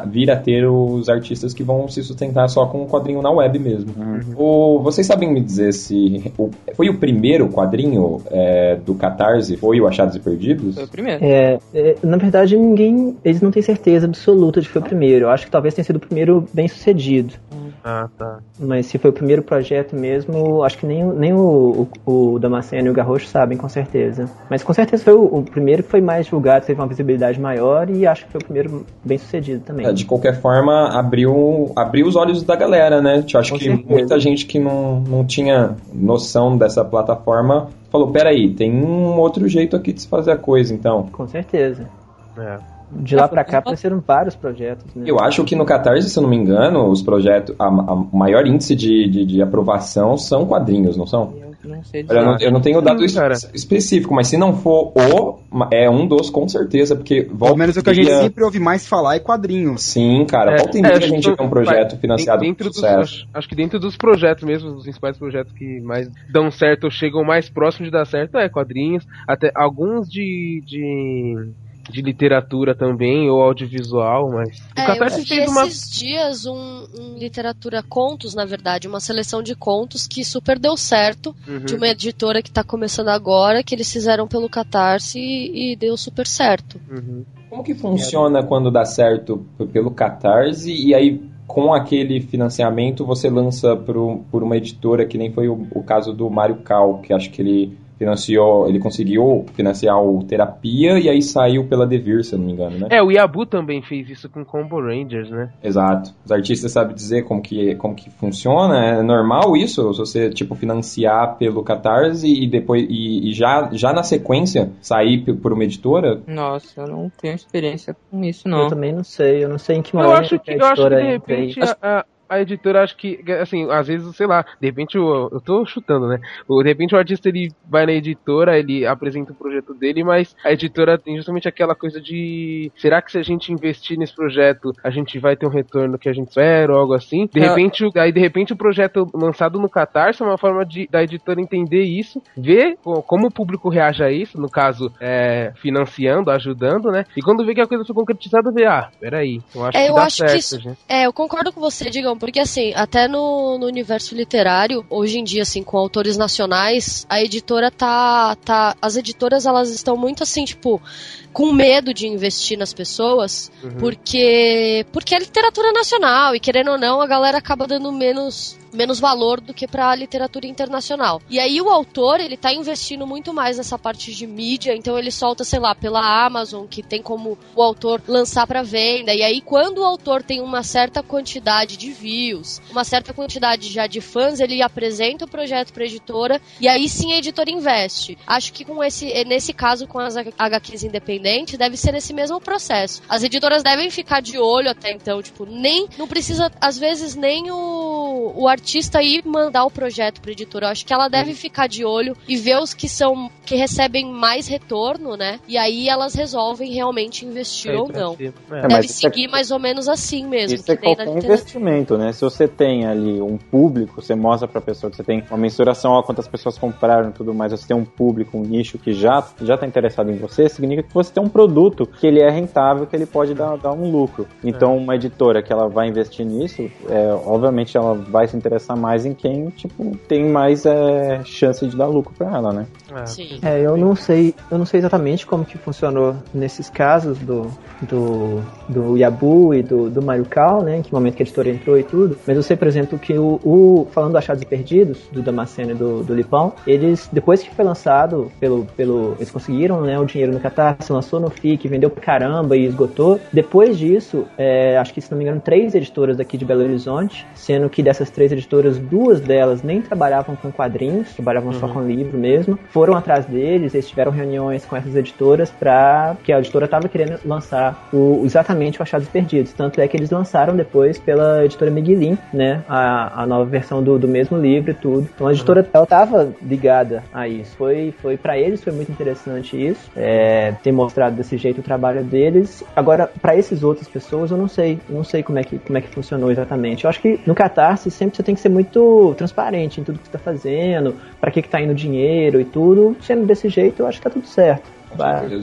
Speaker 6: a- vir a ter os artistas que vão se sustentar só com o quadrinho na web mesmo. O, vocês sabem me dizer se o- foi o primeiro quadrinho é, do Catarse? Foi o Achados e Perdidos?
Speaker 2: Foi o primeiro.
Speaker 1: É, é, na verdade, ninguém. Eles não têm certeza absoluta de que foi o primeiro. Eu acho que talvez tenha sido o primeiro bem sucedido.
Speaker 10: Ah, tá.
Speaker 1: Mas se foi o primeiro projeto mesmo, acho que nem, o- nem o, o, o Damasceno e o Garrocho sabem com certeza. Mas com certeza foi o, o primeiro que foi mais divulgado, teve uma visibilidade maior e acho que foi o primeiro bem sucedido também.
Speaker 6: É, de qualquer forma, abriu, abriu os olhos da galera, né? Eu acho
Speaker 1: Com
Speaker 6: que
Speaker 1: certeza.
Speaker 6: muita gente que não, não tinha noção dessa plataforma falou: peraí, tem um outro jeito aqui de se fazer a coisa, então.
Speaker 1: Com certeza.
Speaker 10: É.
Speaker 1: De lá pra cá apareceram vários projetos. Né?
Speaker 6: Eu acho que no Catarse, se eu não me engano, os projetos, a, a maior índice de, de, de aprovação são quadrinhos, não são?
Speaker 2: Não sei
Speaker 6: Olha, Eu não, eu não tenho dado
Speaker 10: cara.
Speaker 6: específico, mas se não for o, é um dos com certeza, porque
Speaker 11: Pelo
Speaker 6: volta
Speaker 11: menos
Speaker 6: e
Speaker 11: o que a gente sempre ouve mais falar é quadrinhos.
Speaker 6: Sim, cara, volta e
Speaker 10: É, acho
Speaker 6: a gente
Speaker 10: que
Speaker 6: vê um projeto
Speaker 10: vai-
Speaker 6: financiado
Speaker 10: dentro
Speaker 6: com
Speaker 10: dos,
Speaker 6: sucesso.
Speaker 10: acho, acho que dentro dos projetos mesmo, dos principais projetos que mais dão certo ou chegam mais próximo de dar certo, é quadrinhos, até alguns de, de, de literatura também, ou audiovisual, mas. O
Speaker 8: É, eu
Speaker 10: Catarse
Speaker 8: vi
Speaker 10: fez uma.
Speaker 8: esses dias um, um literatura contos, na verdade, uma seleção de contos que super deu certo,
Speaker 10: Uhum.
Speaker 8: de uma editora que tá começando agora, que eles fizeram pelo Catarse e, e deu super certo.
Speaker 10: Uhum.
Speaker 6: Como que funciona quando dá certo pelo Catarse e aí com aquele financiamento você lança pro, por uma editora que nem foi o, o caso do Mário Cal, que acho que ele financiou, ele conseguiu financiar o Terapia e aí saiu pela Devir, se eu não me engano, né?
Speaker 10: É, o Yabu também fez isso com Combo Rangers, né?
Speaker 6: Exato. Os artistas sabem dizer como que, como que funciona. É normal isso? Se você, tipo, financiar pelo Catarse e depois e, e já, já na sequência sair por uma editora?
Speaker 2: Nossa, eu não tenho experiência com isso,
Speaker 1: Eu
Speaker 2: não.
Speaker 1: também não sei, eu não sei em que
Speaker 10: Eu
Speaker 1: momento
Speaker 10: acho que,
Speaker 1: a
Speaker 10: eu acho que
Speaker 1: editora
Speaker 10: de
Speaker 1: entra aí.
Speaker 10: repente a, a- a editora acho que, assim, às vezes, sei lá, de repente eu, eu tô chutando, né? O- De repente o artista ele vai na editora, ele apresenta o projeto dele, mas a editora tem justamente aquela coisa de será que se a gente investir nesse projeto, a gente vai ter um retorno que a gente espera ou algo assim? De
Speaker 2: É.
Speaker 10: repente, o- aí de repente o projeto lançado no Catarse é uma forma de, da editora entender isso, ver co- como o público reage a isso, no caso, é, financiando, ajudando, né? E quando vê que a coisa foi concretizada, vê, ah, peraí, eu acho
Speaker 8: É,
Speaker 10: que
Speaker 8: eu
Speaker 10: dá
Speaker 8: acho
Speaker 10: certo,
Speaker 8: que isso.
Speaker 10: gente.
Speaker 8: É, eu concordo com você, Digão, porque assim, até no, no universo literário, hoje em dia, assim, com autores nacionais, a editora tá. tá as editoras, elas estão muito assim, tipo, com medo de investir nas pessoas,
Speaker 10: Uhum.
Speaker 8: porque. Porque é literatura nacional, e querendo ou não, a galera acaba dando menos. Menos valor do que pra literatura internacional. E aí o autor, ele tá investindo muito mais nessa parte de mídia, então ele solta, sei lá, pela Amazon, que tem como o autor lançar pra venda. E aí, quando o autor tem uma certa quantidade de views, uma certa quantidade já de fãs, ele apresenta o projeto pra editora e aí sim a editora investe. Acho que com esse, nesse caso, com as HQs independentes, deve ser esse mesmo processo. As editoras devem ficar de olho até então, tipo, nem não precisa, às vezes, nem o, o artista ir mandar o projeto pra editora. Eu acho que ela deve ficar de olho e ver os que são que recebem mais retorno, né? E aí elas resolvem realmente investir ou não.
Speaker 9: É,
Speaker 8: Deve
Speaker 9: é-
Speaker 8: seguir mais ou menos assim mesmo.
Speaker 9: Isso é qualquer investimento, né? Se você tem ali um público, você mostra pra pessoa que você tem uma mensuração a quantas pessoas compraram e tudo mais, você tem um público, um nicho que já, já tá interessado em você, significa que você tem um produto que ele é rentável, que ele pode dar, dar um lucro. Então, uma editora que ela vai investir nisso, é, obviamente ela vai se interessar mais em quem, tipo, tem mais é, chance de dar lucro pra ela, né?
Speaker 8: Sim.
Speaker 1: É, eu não sei, eu não sei exatamente como que funcionou nesses casos do do, do Yabu e do, do Mayukao, né, em que momento que a editora entrou e tudo, mas eu sei, por exemplo, que o, o falando do Achados e Perdidos, do Damasceno e do, do Lipão, eles, depois que foi lançado pelo, pelo eles conseguiram, né, o dinheiro no Catarse, lançou no FIC, vendeu pra caramba e esgotou, depois disso, é, acho que se não me engano, três editoras daqui de Belo Horizonte, sendo que dessas três editoras, duas delas nem trabalhavam com quadrinhos, trabalhavam só com livro mesmo, foram atrás deles, eles tiveram reuniões com essas editoras para que a editora estava querendo lançar o, exatamente o Achados Perdidos, tanto é que eles lançaram depois pela editora Miguelin, né, a, a nova versão do, do mesmo livro e tudo. Então a editora ela tava ligada a isso. Foi, foi para eles foi muito interessante isso, é, ter mostrado desse jeito o trabalho deles. Agora para esses outras pessoas eu não sei, eu não sei como é que como é que funcionou exatamente. Eu acho que no Catarse sempre você tem que ser muito transparente em tudo que você tá fazendo, para que que tá indo o dinheiro e tudo. Sendo desse jeito, eu acho que tá tudo certo. Vai.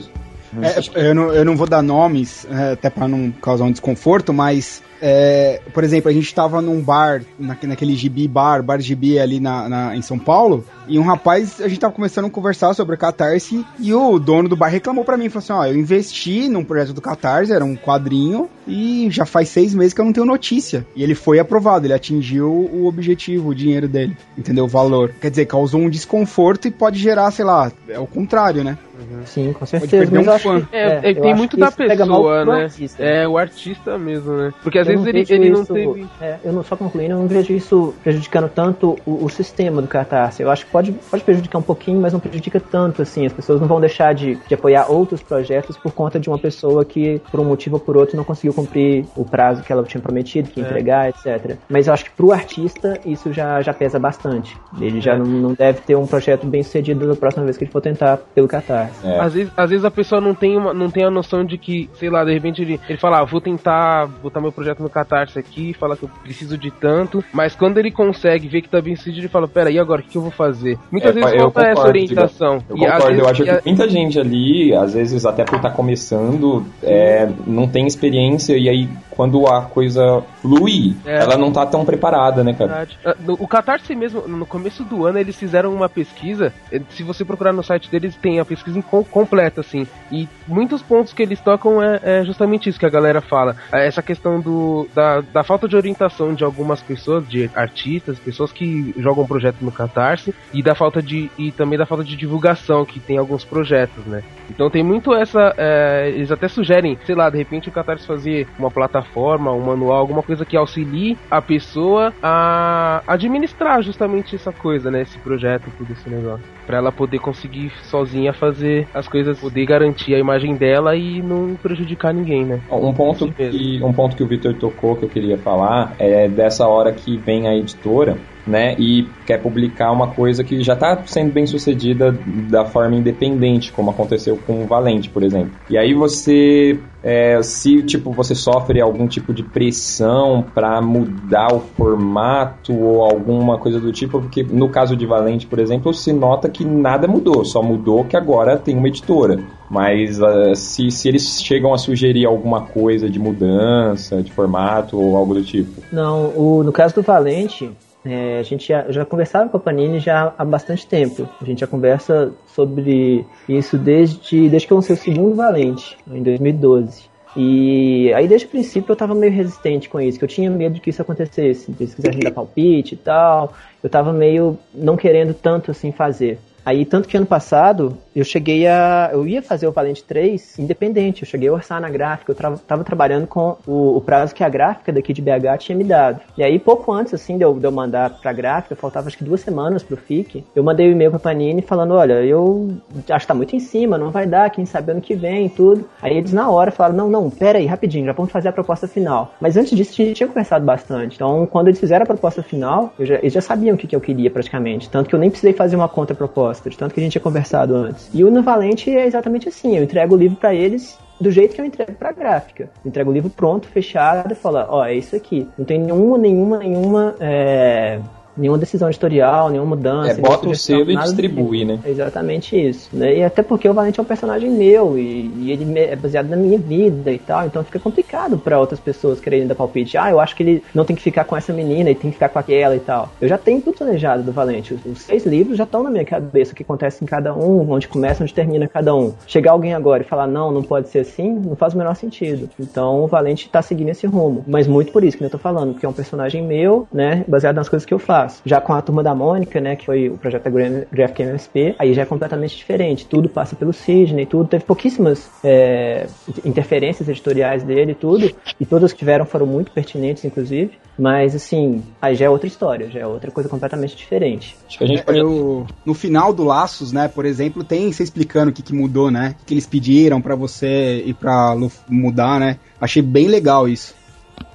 Speaker 11: É, eu, não, eu não vou dar nomes, é, até para não causar um desconforto, mas, é, por exemplo, a gente tava num bar, na, naquele gibi bar, bar gibi ali na, na- em São Paulo, e um rapaz, a gente tava começando a conversar sobre o Catarse, e o dono do bar reclamou pra mim, falou assim, ó, eu investi num projeto do Catarse, era um quadrinho, e já faz seis meses que eu não tenho notícia. E ele foi aprovado, ele atingiu o objetivo, o dinheiro dele, entendeu? O valor. Quer dizer, causou um desconforto e pode gerar, sei lá, é o contrário, né?
Speaker 1: Sim, com
Speaker 11: Pode
Speaker 10: um
Speaker 1: certeza.
Speaker 11: perder
Speaker 1: Mas eu acho
Speaker 11: fã.
Speaker 1: que,
Speaker 10: É,
Speaker 1: é,
Speaker 10: tem muito da pessoa, né?
Speaker 1: artista.
Speaker 10: É, o artista mesmo, né? Porque às
Speaker 1: Eu não
Speaker 10: vezes ele, ele não
Speaker 1: isso-
Speaker 10: teve.
Speaker 1: é, eu não só concluindo, eu não vejo isso prejudicando tanto o, o sistema do Catarse. Eu acho que pode, pode prejudicar um pouquinho, mas não prejudica tanto assim. As pessoas não vão deixar de, de apoiar outros projetos por conta de uma pessoa que, por um motivo ou por outro, não conseguiu cumprir o prazo que ela tinha prometido, que ia
Speaker 10: É.
Speaker 1: entregar, etc. Mas eu acho que pro artista isso já, já pesa bastante. Ele já
Speaker 10: É.
Speaker 1: não, não deve ter um projeto bem sucedido da próxima vez que ele for tentar pelo Catarse.
Speaker 10: Às, vezes, às vezes a pessoa não tem, uma, não tem a noção de que, sei lá, de repente ele, ele fala, ah, vou tentar botar meu projeto no Catarse aqui, fala que eu preciso de tanto, mas quando ele consegue ver que tá bem sucedido, ele fala, pera, e agora, o que, que eu vou fazer? Muitas
Speaker 6: É,
Speaker 10: vezes
Speaker 6: eu
Speaker 10: falta essa orientação.
Speaker 6: Eu
Speaker 10: E
Speaker 6: concordo, eu
Speaker 10: vezes-
Speaker 6: acho
Speaker 10: e a-
Speaker 6: que muita gente ali, às vezes até por estar começando, é, não tem experiência e aí quando a coisa flui,
Speaker 10: É.
Speaker 6: ela não tá tão preparada, né, cara?
Speaker 10: Ah, O Catarse mesmo, no começo do ano, eles fizeram uma pesquisa. eh, Se você procurar no site deles, tem a pesquisa com- completa, assim. E muitos pontos que eles tocam é, é justamente isso que a galera fala. Ah, Essa questão do, da, da falta de orientação de algumas pessoas, de artistas, pessoas que jogam projeto no Catarse, e da falta de. e também da falta de divulgação que tem alguns projetos, né? Então tem muito essa. eh, eles até sugerem, sei lá, de repente o Catarse fazer uma plataforma, um manual, alguma coisa que auxilie a pessoa a administrar justamente essa coisa, né? Esse projeto, tudo esse negócio. Pra ela poder conseguir sozinha fazer as coisas, poder garantir a imagem dela e não prejudicar ninguém, né?
Speaker 6: Um ponto, que, um ponto que o Victor tocou que eu queria falar é dessa hora que vem a editora, né, e quer publicar uma coisa que já está sendo bem sucedida da forma independente, como aconteceu com o Valente, por exemplo. E aí você, é, se tipo você sofre algum tipo de pressão para mudar o formato ou alguma coisa do tipo, porque no caso de Valente, por exemplo, se nota que nada mudou, só mudou que agora tem uma editora. Mas ah, se, se eles chegam a sugerir alguma coisa de mudança de formato ou algo do tipo.
Speaker 1: Não, o, no caso do Valente, é, a gente já, já conversava com a Panini já há bastante tempo. A gente já conversa sobre isso desde, desde que eu lancei o segundo Valente, em 2012. E aí desde o princípio eu tava meio resistente com isso, que eu tinha medo de que isso acontecesse, de eles quisessem dar palpite e tal. Eu tava meio não querendo tanto assim fazer. Aí, tanto que ano passado, eu cheguei a. Eu ia fazer o Valente 3 independente. Eu cheguei a orçar na gráfica. Eu tra tava trabalhando com o, o prazo que a gráfica daqui de BH tinha me dado. E aí, pouco antes, assim, de eu, de eu mandar pra gráfica, faltava acho que duas semanas pro FIC. Eu mandei um e-mail pra Panini falando: olha, eu acho que tá muito em cima, não vai dar, quem sabe ano que vem e tudo. Aí eles na hora falaram: não, não, pera aí, rapidinho, já vamos fazer a proposta final. Mas antes disso, a gente tinha conversado bastante. Então, quando eles fizeram a proposta final, já, eles já sabiam o que, que eu queria praticamente. Tanto que eu nem precisei fazer uma contraproposta, de tanto que a gente tinha conversado antes. E o no Valente é exatamente assim: eu entrego o livro pra eles do jeito que eu entrego pra gráfica. Eu entrego o livro pronto, fechado, e falo, ó, é isso aqui. Não tem nenhuma, nenhuma, nenhuma é, nenhuma decisão editorial, nenhuma mudança.
Speaker 6: É, bota o selo e distribui,
Speaker 1: tipo.
Speaker 6: né?
Speaker 1: É exatamente isso. Né? E até porque o Valente é um personagem meu e, e ele é baseado na minha vida e tal, então fica complicado pra outras pessoas quererem dar palpite. Ah, eu acho que ele não tem que ficar com essa menina e tem que ficar com aquela e tal. Eu já tenho tudo planejado do Valente. Os, os seis livros já estão na minha cabeça, o que acontece em cada um, onde começa, onde termina cada um. Chegar alguém agora e falar, não, não pode ser assim, não faz o menor sentido. Então o Valente tá seguindo esse rumo. Mas muito por isso que eu tô falando, porque é um personagem meu, né, baseado nas coisas que eu faço. Já com a Turma da Mônica, né, que foi o projeto da Gra- Graphic MSP, aí já é completamente diferente. Tudo passa pelo Sidney, tudo. Teve pouquíssimas é, interferências editoriais dele e tudo. E todas que tiveram foram muito pertinentes, inclusive. Mas, assim, aí já é outra história, já é outra coisa completamente diferente.
Speaker 6: Acho que a gente
Speaker 11: É, eu- no final do Laços, né, por exemplo, tem você explicando o que, que mudou, né? O que eles pediram pra você ir pra Lu- mudar, né? Achei bem legal isso.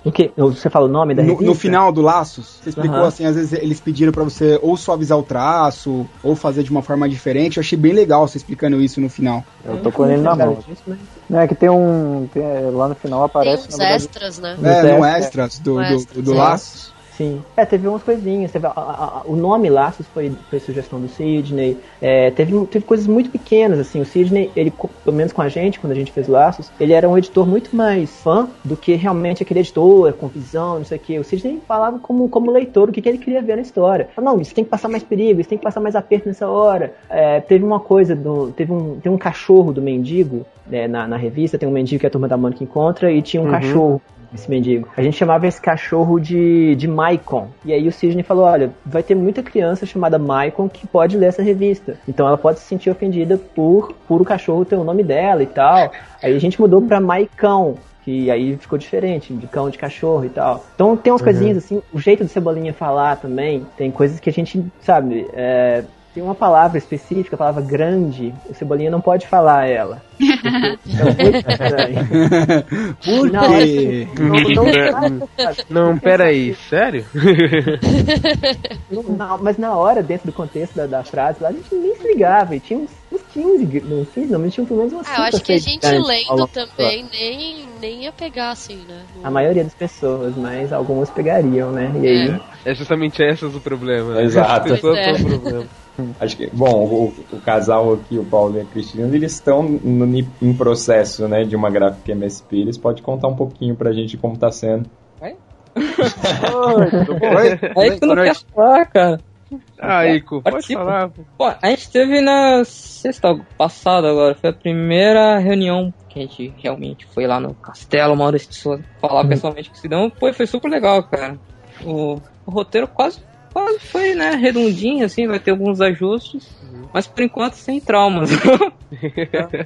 Speaker 1: O que? Você fala o nome da
Speaker 11: No,
Speaker 1: revista?
Speaker 11: no final do Laços, você explicou
Speaker 1: Aham.
Speaker 11: assim, às vezes eles pediram pra você ou suavizar o traço, ou fazer de uma forma diferente. Eu achei bem legal você explicando isso no final.
Speaker 16: Eu tô com ele na mão. Não, é que tem um. tem- é, lá no final
Speaker 8: Tem
Speaker 16: aparece.
Speaker 8: uns
Speaker 16: na verdade-
Speaker 8: extras, né?
Speaker 11: É, no extras do,
Speaker 8: No
Speaker 11: do,
Speaker 8: extras,
Speaker 11: do
Speaker 8: é.
Speaker 11: Laços.
Speaker 1: Sim. É, teve umas coisinhas. Teve a- a- a- o nome Laços foi, foi sugestão do Sidney. É, teve, teve coisas muito pequenas, assim. O Sidney, ele, pelo menos com a gente, quando a gente fez Laços, ele era um editor muito mais fã do que realmente aquele editor com visão, não sei o quê. O Sidney falava como, como leitor o que, que ele queria ver na história. Não, isso tem que passar mais perigo, isso tem que passar mais aperto nessa hora. É, teve uma coisa, do, teve um, tem um cachorro do mendigo né, na, na revista, tem um mendigo que a turma da Mônica encontra e tinha um
Speaker 16: Uhum.
Speaker 1: cachorro esse mendigo. A gente chamava esse cachorro de, de Maicon. E aí o Sidney falou: olha, vai ter muita criança chamada Maicon que pode ler essa revista. Então ela pode se sentir ofendida por, por o cachorro ter o nome dela e tal. Aí a gente mudou pra Maicão. Que aí ficou diferente, de cão, de cachorro e tal. Então tem umas
Speaker 16: Uhum.
Speaker 1: coisinhas assim, o jeito do Cebolinha falar também, tem coisas que a gente, sabe, é, tem uma palavra específica, a palavra grande, o Cebolinha não pode falar ela. É.
Speaker 11: Por quê?
Speaker 1: não- não-
Speaker 10: Não, peraí, sério?
Speaker 1: Não, mas na hora, dentro do contexto da, da frase, lá a gente nem se ligava. E tinha uns, uns 15, gr- não, uns 15 não, mas tinha pelo menos umas
Speaker 8: Ah, eu acho que a gente lendo também nem, nem ia pegar assim, né?
Speaker 1: A maioria das pessoas, mas algumas pegariam, né? E aí.
Speaker 10: É justamente esse o problema. né?
Speaker 6: Exato.
Speaker 10: As pessoas
Speaker 8: Pois
Speaker 10: são
Speaker 8: é.
Speaker 10: o problema.
Speaker 6: Acho que, bom, o, o casal aqui, o Paulo e a Cristina, eles estão no, em processo, né, de uma gráfica MSP. Eles podem contar um pouquinho pra gente como tá sendo.
Speaker 2: Oi?
Speaker 16: tudo bom?
Speaker 11: Oi?
Speaker 2: Aí tu não quer falar, cara.
Speaker 10: Ah, Ico, pode
Speaker 2: Participa.
Speaker 10: falar. pô.
Speaker 2: Pô, a gente teve na sexta passada agora, foi a primeira reunião que a gente realmente foi lá no castelo, uma hora as pessoas falar pessoalmente com o Sidão. Pô, foi super legal, cara. O, o roteiro quase, quase foi, né, redondinho, assim, vai ter alguns ajustes, mas por enquanto sem traumas.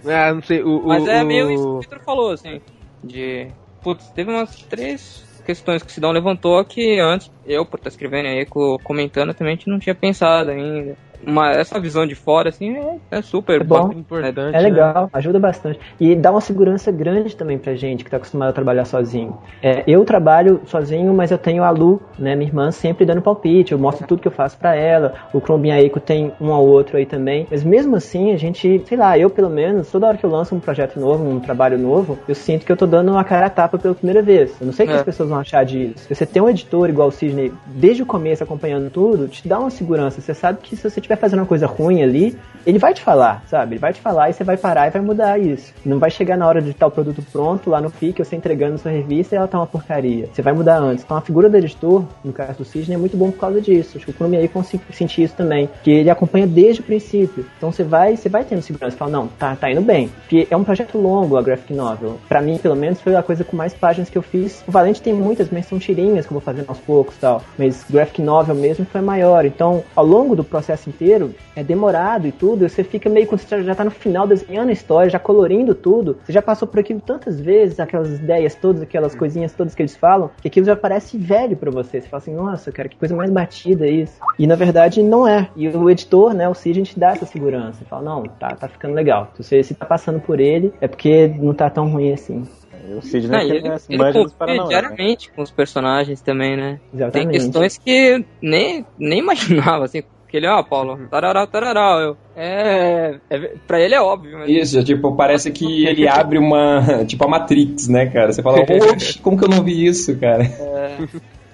Speaker 10: Ah, não sei, o. o-
Speaker 2: mas é
Speaker 10: o-
Speaker 2: meio isso que o Victor falou, assim, de... Putz, teve umas três questões que o Sidão levantou que antes, eu, por estar escrevendo aí, co- comentando, também a gente não tinha pensado ainda. Mas essa visão de fora, assim, é, é super
Speaker 1: É bom.
Speaker 10: Importante,
Speaker 1: É
Speaker 10: né?
Speaker 1: legal, ajuda bastante. E dá uma segurança grande também pra gente que tá acostumado a trabalhar sozinho. É, eu trabalho sozinho, mas eu tenho a Lu, né, minha irmã, sempre dando palpite. Eu mostro tudo que eu faço pra ela. O Chrome e a Eiko tem um ao outro aí também. Mas mesmo assim, a gente, sei lá, eu pelo menos, toda hora que eu lanço um projeto novo, um trabalho novo, eu sinto que eu tô dando uma cara a tapa pela primeira vez. Eu não sei o que
Speaker 2: É.
Speaker 1: as pessoas vão achar disso. Você ter um editor igual o Sidney, desde o começo acompanhando tudo, te dá uma segurança. Você sabe que se você estiver fazendo uma coisa ruim ali, ele vai te falar, sabe? Ele vai te falar e você vai parar e vai mudar isso. Não vai chegar na hora de estar o produto pronto lá no FIC, você entregando sua revista e ela tá uma porcaria. Você vai mudar antes. Então a figura do editor, no caso do Sidney, é muito bom por causa disso. Acho que o Chrome aí sentir isso também. Que ele acompanha desde o princípio. Então você vai, você vai tendo segurança. Fala, não, tá, tá indo bem. Porque é um projeto longo a graphic novel. Pra mim, pelo menos, foi a coisa com mais páginas que eu fiz. O Valente tem muitas, mas são tirinhas que eu vou fazendo aos poucos tal. Mas graphic novel mesmo foi maior. Então, ao longo do processo inteiro, é demorado e tudo. Você fica meio quando você já tá no final desenhando a história, já colorindo tudo. Você já passou por aquilo tantas vezes, aquelas ideias todas, aquelas coisinhas todas que eles falam, que aquilo já parece velho pra você. Você fala assim, nossa, cara, que coisa mais batida isso. E na verdade não é. E o editor, né, o Cid, a gente dá essa segurança. Fala, não, tá, tá ficando legal. Se você se tá passando por ele, é porque não tá tão ruim assim.
Speaker 16: O Sidney
Speaker 2: Não, e
Speaker 16: que
Speaker 2: ele, ele
Speaker 16: dos
Speaker 2: convive
Speaker 16: Paranauê, né?
Speaker 2: diariamente com os personagens também, né? Tem
Speaker 1: Exatamente.
Speaker 2: questões que nem, nem imaginava, assim. Ele, ó, Paulo, tarará, tarará, eu. É, é. Pra ele é óbvio, mas.
Speaker 6: Isso, tipo, parece que ele abre uma. Tipo a Matrix, né, cara? Você fala, oxe, como que eu não vi isso, cara?
Speaker 2: É,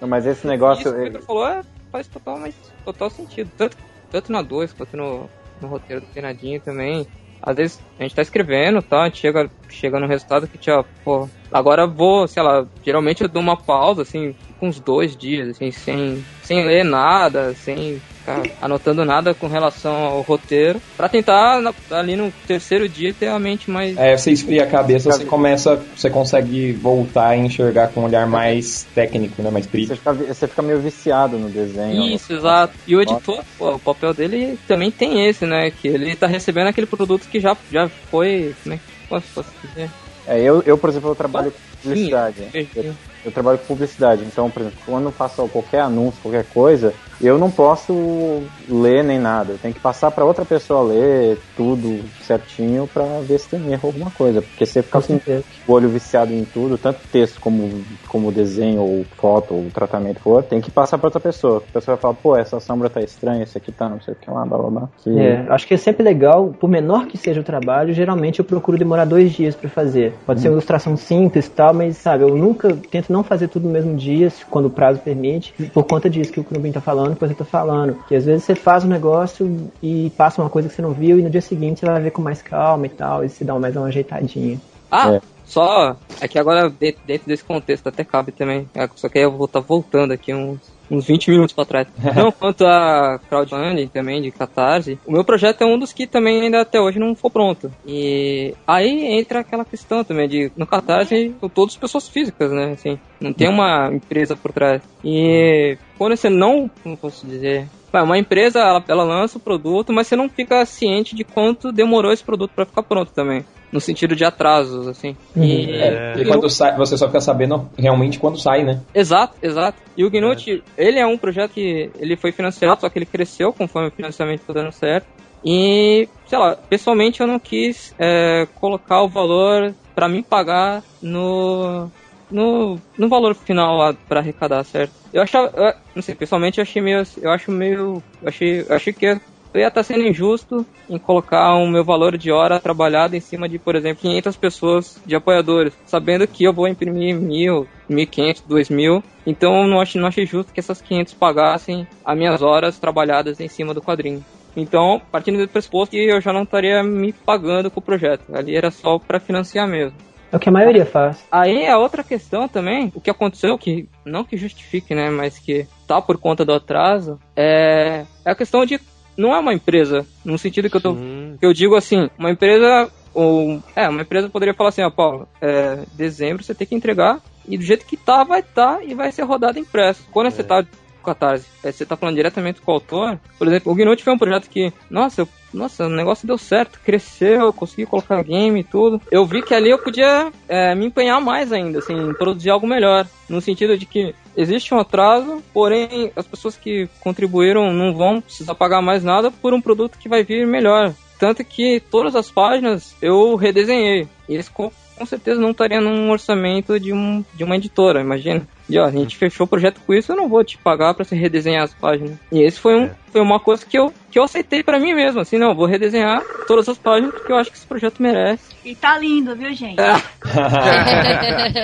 Speaker 16: Não, Mas esse negócio.
Speaker 2: isso que o
Speaker 16: ele-
Speaker 2: Victor falou é faz totalmente, total sentido. Tanto, tanto na 2 quanto no, no roteiro do Penadinho também. Às vezes a gente tá escrevendo, tá? A gente chega, chega no resultado que, tinha, pô, agora eu vou, sei lá, geralmente eu dou uma pausa, assim, com uns dois dias, assim, sem, sem ler nada, sem ficar anotando nada com relação ao roteiro, pra tentar na- ali no terceiro dia ter a mente mais.
Speaker 6: É, você esfria a cabeça, você começa, você consegue voltar e enxergar com um olhar mais técnico, né, mais
Speaker 9: Você
Speaker 6: crítico.
Speaker 9: fica, vi- você fica meio viciado no desenho.
Speaker 2: Isso, exato. E o editor, pô, o papel dele também tem esse, né? Que ele tá recebendo aquele produto que já, já foi. Como é que posso, posso dizer?
Speaker 9: É, eu, eu, por exemplo, eu trabalho com publicidade.
Speaker 2: Sim,
Speaker 9: Eu, eu trabalho com publicidade, então, por exemplo, quando eu faço qualquer anúncio, qualquer coisa, eu não posso ler nem nada. Eu tenho que passar para outra pessoa ler tudo certinho para ver se tem erro alguma coisa. Porque você fica com o olho viciado em tudo, tanto texto como, como desenho, ou foto, ou tratamento for, tem que passar para outra pessoa. A pessoa vai falar, pô, essa sombra tá estranha, esse aqui tá não sei o que lá, blá blá blá. Que-
Speaker 1: É, acho que é sempre legal, por menor que seja o trabalho, geralmente eu procuro demorar dois dias pra fazer. Pode ser uma ilustração simples e tal, mas sabe, eu nunca tento não fazer tudo no mesmo dia, se- quando o prazo permite, por conta disso que o Knubin tá falando, que você tá falando. Que às vezes você faz um negócio e passa uma coisa que você não viu e no dia seguinte você vai ver com mais calma e tal, e se dá mais uma ajeitadinha.
Speaker 2: Ah,
Speaker 9: É.
Speaker 2: só. É que agora, de- dentro desse contexto, até cabe também. É, só que aí eu vou estar voltando aqui uns, uns 20 minutos pra trás. Não, quanto a crowdfunding também, de Catarse, o meu projeto é um dos que também ainda até hoje não ficou pronto. E aí entra aquela questão também de, no Catarse, são todas pessoas físicas, né? Assim, não tem uma empresa por trás. E quando você não, como posso dizer, uma empresa, ela, ela lança o produto, mas você não fica ciente de quanto demorou esse produto pra ficar pronto também. No sentido de atrasos, assim. E,
Speaker 6: É,
Speaker 2: e
Speaker 6: quando sai, você só fica sabendo realmente quando sai, né?
Speaker 2: Exato, exato. E o Gnut, ele é um projeto que ele foi financiado, só que ele cresceu conforme o financiamento foi dando certo. E, sei lá, pessoalmente eu não quis é, colocar o valor pra mim pagar no, no, no valor final lá pra arrecadar, certo? Eu achava, eu- não sei, pessoalmente eu achei meio, eu acho meio, eu achei, eu achei que eu ia estar sendo injusto em colocar o meu valor de hora trabalhado em cima de, por exemplo, 500 pessoas de apoiadores, sabendo que eu vou imprimir mil, 1.500, 2.000. Então eu não achei, não achei justo que essas 500 pagassem as minhas horas trabalhadas em cima do quadrinho. Então, partindo do pressuposto que eu já não estaria me pagando com o projeto. Ali era só para financiar mesmo.
Speaker 1: É o que a maioria faz.
Speaker 2: Aí a outra questão também, o que aconteceu, que não que justifique, né, mas que tá por conta do atraso, é, é a questão de não é uma empresa, no sentido que eu tô, que eu digo assim, uma empresa ou é, uma empresa poderia falar assim, ó, Paulo, é, dezembro você tem que entregar e do jeito que tá vai tá e vai ser rodado impresso. Quando você tá com a Catarse, é, você tá falando diretamente com o autor, por exemplo, o Gnut foi um projeto que, nossa, eu nossa, o negócio deu certo, cresceu, eu consegui colocar game e tudo. Eu vi que ali eu podia é, me empenhar mais ainda, assim, em produzir algo melhor. No sentido de que existe um atraso, porém as pessoas que contribuíram não vão precisar pagar mais nada por um produto que vai vir melhor. Tanto que todas as páginas eu redesenhei. Eles com, com certeza não estariam num orçamento de, um, de uma editora, imagina. E ó, a gente fechou o projeto com isso, eu não vou te pagar pra você redesenhar as páginas. E esse foi, um, foi uma coisa que eu, que eu aceitei pra mim mesmo, assim, não, eu vou redesenhar todas as páginas porque eu acho que esse projeto merece.
Speaker 3: E tá lindo, viu, gente?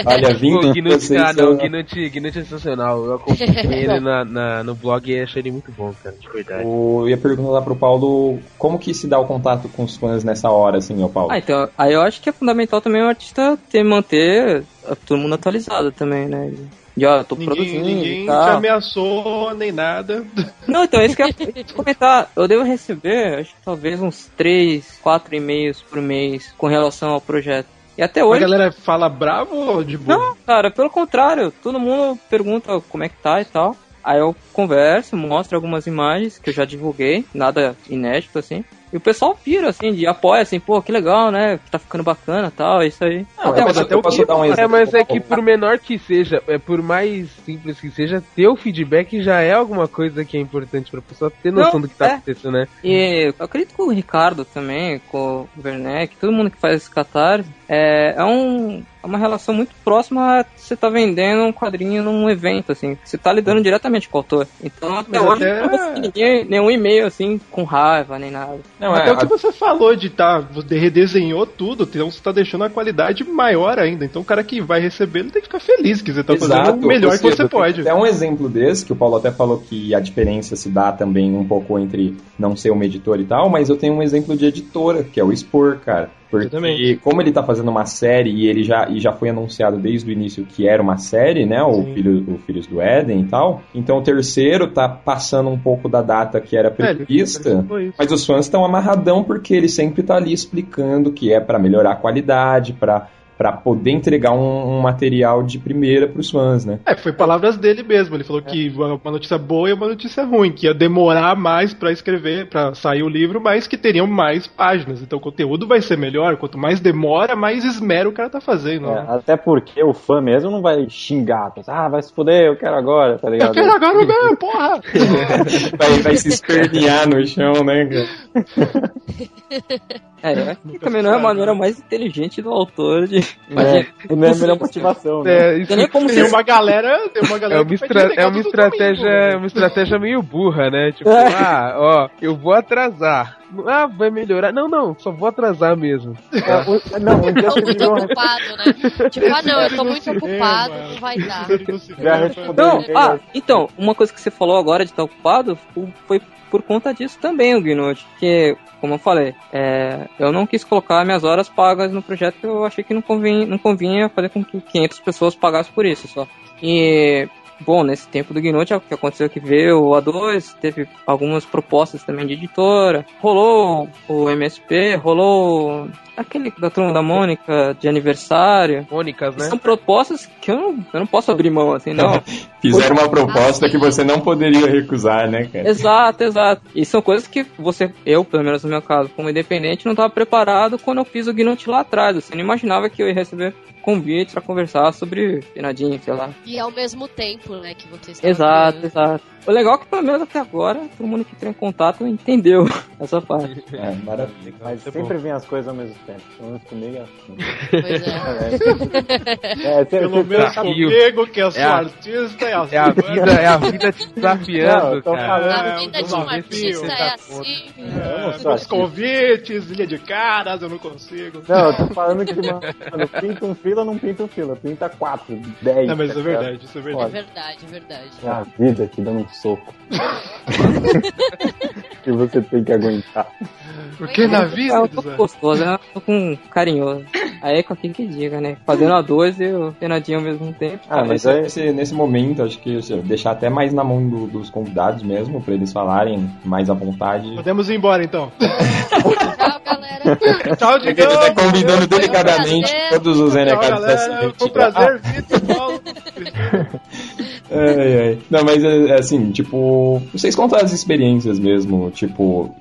Speaker 6: Olha, vindo
Speaker 10: Pô, Gnut, Gnut, Gnut é sensacional. Eu acompanhei ele na, na- no blog e achei ele muito bom, cara, de verdade.
Speaker 6: Eu ia perguntar pro Paulo como que se dá o contato com os fãs nessa hora, assim, ó, Paulo.
Speaker 2: Ah, então, aí eu acho que é fundamental também o artista ter, manter a- todo mundo atualizado também, né? De, ó, tô
Speaker 7: Ninguém,
Speaker 2: produzindo
Speaker 7: ninguém
Speaker 2: e
Speaker 7: te ameaçou nem nada.
Speaker 2: Não, então, isso que eu ia comentar. Eu devo receber, acho que talvez uns 3, 4 e-mails por mês com relação ao projeto. E até
Speaker 7: A
Speaker 2: hoje.
Speaker 7: galera fala bravo ou de boa?
Speaker 2: Não, cara, pelo contrário, todo mundo pergunta como é que tá e tal. Aí eu converso, mostro algumas imagens que eu já divulguei, nada inédito assim. E o pessoal pira, assim, de apoia, assim, pô, que legal, né? Tá ficando bacana tal, é isso aí.
Speaker 6: Não, mas
Speaker 2: Até
Speaker 6: eu posso dar um
Speaker 10: É,
Speaker 6: exemplo.
Speaker 10: mas é que por menor que seja, é por mais simples que seja, ter o feedback já é alguma coisa que é importante pra pessoa ter noção
Speaker 2: Não,
Speaker 10: do que tá
Speaker 2: é.
Speaker 10: acontecendo, né?
Speaker 2: E eu acredito que o Ricardo também, com o Werneck, todo mundo que faz esse catarse, é, é um. É uma relação muito próxima a você tá vendendo um quadrinho num evento, assim. Você tá lidando diretamente com o autor. Então, até hoje,
Speaker 7: até-
Speaker 2: não recebi ninguém, nenhum e-mail, assim, com raiva, nem nada.
Speaker 6: Não,
Speaker 7: Até
Speaker 6: é,
Speaker 7: o que você falou de tá, você redesenhou tudo, então você tá deixando a qualidade maior ainda. Então o cara que vai receber ele tem que ficar feliz, que você tá fazendo o melhor que você pode.
Speaker 6: É um exemplo desse, que o Paulo até falou que a diferença se dá também um pouco entre não ser uma editora e tal, mas eu tenho um exemplo de editora, que é o Expor, cara. Porque como ele tá fazendo uma série e ele já, e já foi anunciado desde o início que era uma série, né? O, filho, o Filhos do Éden e tal. Então o terceiro tá passando um pouco da data que era
Speaker 7: É,
Speaker 6: prevista.
Speaker 7: isso.
Speaker 6: Mas os fãs estão amarradão porque ele sempre tá ali explicando que é pra melhorar a qualidade, pra para poder entregar um, um material de primeira pros fãs, né?
Speaker 7: É, foi palavras dele mesmo. Ele falou que uma notícia boa e uma notícia ruim, que ia demorar mais pra escrever, pra sair o livro, mas que teriam mais páginas. Então o conteúdo vai ser melhor. Quanto mais demora, mais esmero o cara tá fazendo.
Speaker 9: É,
Speaker 7: né?
Speaker 9: até porque o fã mesmo não vai xingar, pensar, ah, vai se fuder, eu quero agora, tá ligado?
Speaker 7: Eu quero agora mesmo, porra!
Speaker 6: vai, vai se espernear no chão, né, cara?
Speaker 2: É, eu acho que também não é a maneira mais inteligente do autor de.
Speaker 9: É, não é a melhor motivação, né?
Speaker 10: É, isso
Speaker 2: Tem como
Speaker 7: Tem
Speaker 2: se-
Speaker 7: uma galera, tem uma
Speaker 10: É
Speaker 7: galera
Speaker 10: uma,
Speaker 7: que
Speaker 10: estra- é uma estratégia,
Speaker 7: domingo,
Speaker 10: é
Speaker 7: né?
Speaker 10: uma estratégia meio burra, né? Tipo,
Speaker 2: É.
Speaker 10: ah, ó, eu vou atrasar. Ah, vai melhorar. Não, não, só vou atrasar mesmo.
Speaker 9: É, o- não, um dia
Speaker 8: Tô
Speaker 9: você
Speaker 8: muito ocupado, né? Tipo, ah não, eu tô muito ocupado, não vai dar.
Speaker 2: Não, ah, então, uma coisa que você falou agora de estar ocupado foi- por conta disso também, o Gnut. Que, como eu falei, é, eu não quis colocar minhas horas pagas no projeto eu achei que não convinha, não convinha fazer com que 500 pessoas pagassem por isso só. E, bom, nesse tempo do Gnut, o que aconteceu é que veio o A2, teve algumas propostas também de editora, rolou o MSP, rolou aquele da turma da Mônica de aniversário.
Speaker 10: Mônicas, né?
Speaker 2: São propostas que eu não, eu não posso abrir mão, assim, não.
Speaker 6: Fizeram uma proposta que você não poderia recusar, né, cara?
Speaker 2: Exato, exato. E são coisas que você, eu, pelo menos no meu caso, como independente, não estava preparado quando eu fiz o Gnut lá atrás. Assim, não imaginava que eu ia receber convite pra conversar sobre penadinho, sei lá.
Speaker 8: E ao mesmo tempo, né, que você está
Speaker 2: Exato, exato. O legal é que pelo menos até agora todo mundo que entrou em contato entendeu essa parte.
Speaker 6: É, maravilha.
Speaker 9: Mas sempre vem as coisas ao mesmo tempo. Pelo menos comigo é assim.
Speaker 8: Pois é.
Speaker 9: É, você-
Speaker 7: Pelo
Speaker 9: você-
Speaker 7: menos
Speaker 10: tá-
Speaker 7: comigo, que eu sou
Speaker 10: É a-
Speaker 7: artista, é assim.
Speaker 10: É a vida, é a vida te
Speaker 9: Não,
Speaker 10: desafiando,
Speaker 9: eu tô
Speaker 10: cara.
Speaker 9: falando-
Speaker 8: A
Speaker 7: É,
Speaker 8: vida de um
Speaker 7: desafio.
Speaker 8: artista é
Speaker 10: Tá
Speaker 8: assim.
Speaker 9: Eu não sou
Speaker 7: Os convites, ilha de caras, eu não consigo.
Speaker 9: Não, eu tô falando que, mano, pinta um fila, não pinta um fila. Pinta quatro, dez.
Speaker 7: Não, mas isso é
Speaker 9: tá
Speaker 7: verdade, isso é
Speaker 8: É
Speaker 7: verdade.
Speaker 8: verdade, é verdade.
Speaker 9: É a vida te dando um soco. que você tem que aguentar.
Speaker 7: Porque na
Speaker 2: É
Speaker 7: vida,
Speaker 2: um pouco gostoso, né? Tô com carinhoso. Aí com aqui que diga, né? Fazendo a dois e o penadinho ao mesmo tempo.
Speaker 6: Ah, mas nesse, nesse momento, acho que assim, deixar até mais na mão do- dos convidados mesmo, pra eles falarem mais à vontade.
Speaker 7: podemos ir embora então.
Speaker 8: Tchau, galera.
Speaker 7: Tchau,
Speaker 6: A gente tá convidando delicadamente
Speaker 8: prazer.
Speaker 6: todos os renegados dessa.
Speaker 7: Foi um prazer, Vitor, Paulo.
Speaker 6: Ai, ai. Não, mas é, é assim, tipo, vocês contam as experiências mesmo, tipo,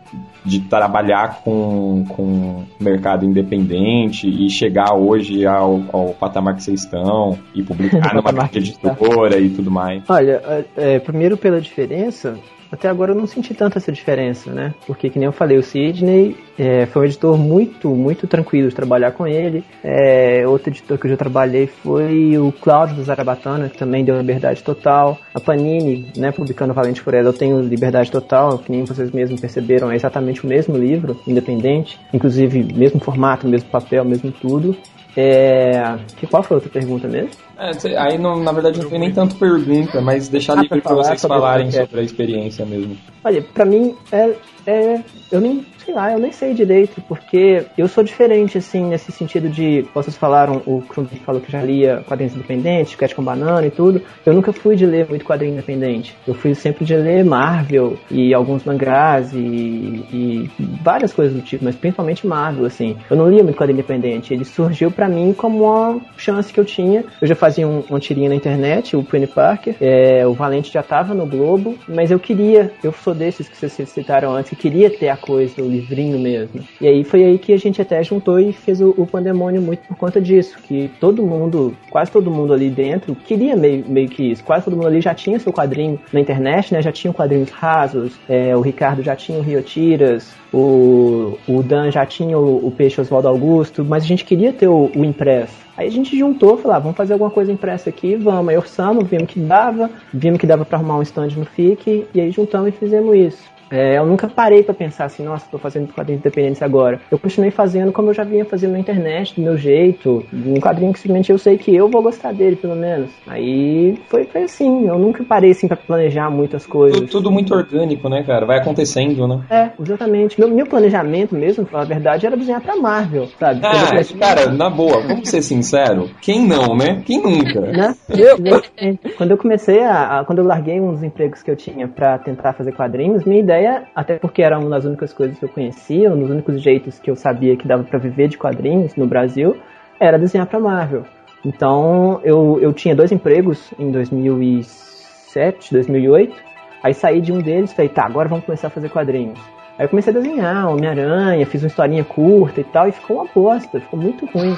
Speaker 6: de trabalhar com, com mercado independente e chegar hoje ao, ao patamar que vocês estão e publicar numa editora e tudo mais.
Speaker 1: Olha, é, é, primeiro pela diferença, até agora eu não senti tanto essa diferença, né? Porque, que nem eu falei, o Sidney é, foi um editor muito, muito tranquilo de trabalhar com ele. É, outro editor que eu já trabalhei foi o Cláudio do Zarabatana, que também deu liberdade total. A Panini, né, publicando Valente por ela, eu tenho liberdade total, que nem vocês mesmos perceberam, é exatamente o mesmo livro, independente. Inclusive, mesmo formato, mesmo papel, mesmo tudo. É... Que, qual foi a outra pergunta mesmo?
Speaker 6: É, aí não, na verdade não tem nem tanto pergunta, mas deixar
Speaker 1: Ah,
Speaker 6: livre
Speaker 1: pra
Speaker 6: vocês falarem sobre a experiência mesmo.
Speaker 1: Olha, pra mim é, é. Eu nem. Sei lá, eu nem sei direito, porque eu sou diferente, assim, nesse sentido de. Vocês falaram, o Krum falou que já lia quadrinhos independentes, Cat com Banana e tudo. Eu nunca fui de ler muito quadrinho independente. Eu fui sempre de ler Marvel e alguns mangás e, e várias coisas do tipo, mas principalmente Marvel, assim. Eu não lia muito quadrinho independente. Ele surgiu pra mim como uma chance que eu tinha. Eu já fazia um, uma tirinha na internet, o Penny Parker. É, o Valente já tava no Globo, mas eu queria, eu sou desses que vocês citaram antes, que queria ter a coisa, o livrinho mesmo. E aí foi aí que a gente até juntou e fez o, o Pandemônio muito por conta disso, que todo mundo, quase todo mundo ali dentro, queria meio, meio que isso. Quase todo mundo ali já tinha seu quadrinho na internet, né? Já tinham quadrinhos rasos, é, o Ricardo já tinha o Rio Tiras, o, o Dan já tinha o, o Peixe Oswaldo Augusto, mas a gente queria ter o, o impresso. Aí a gente juntou, falou, ah, vamos fazer alguma coisa impressa aqui, vamos. Aí orçamos, vimos que dava, vimos que dava para arrumar um stand no FIC, e aí juntamos e fizemos isso. É, eu nunca parei para pensar assim, nossa, estou fazendo quadrinhos independentes agora. Eu continuei fazendo como eu já vinha fazendo na internet, do meu jeito, um quadrinho que simplesmente eu sei que eu vou gostar dele, pelo menos. Aí foi, foi assim, eu nunca parei assim para planejar muitas coisas.
Speaker 6: Tudo, tudo muito orgânico, né, cara? Vai acontecendo, né?
Speaker 1: É, exatamente. Meu, meu planejamento mesmo, pra falar a verdade, era desenhar pra Marvel, sabe? Eu
Speaker 6: Ah, cara, na boa, vamos ser sinceros. Quem não, né? Quem nunca?
Speaker 1: né? Exatamente. Quando eu comecei a, a- Quando eu larguei um dos empregos que eu tinha pra tentar fazer quadrinhos, minha ideia, até porque era uma das únicas coisas que eu conhecia, um dos únicos jeitos que eu sabia que dava pra viver de quadrinhos no Brasil, era desenhar pra Marvel. Então eu, eu tinha dois empregos em 2007, 2008. Aí saí de um deles e falei, tá, agora vamos começar a fazer quadrinhos. Aí eu comecei a desenhar Homem-Aranha, fiz uma historinha curta e tal, e ficou uma bosta, ficou muito ruim.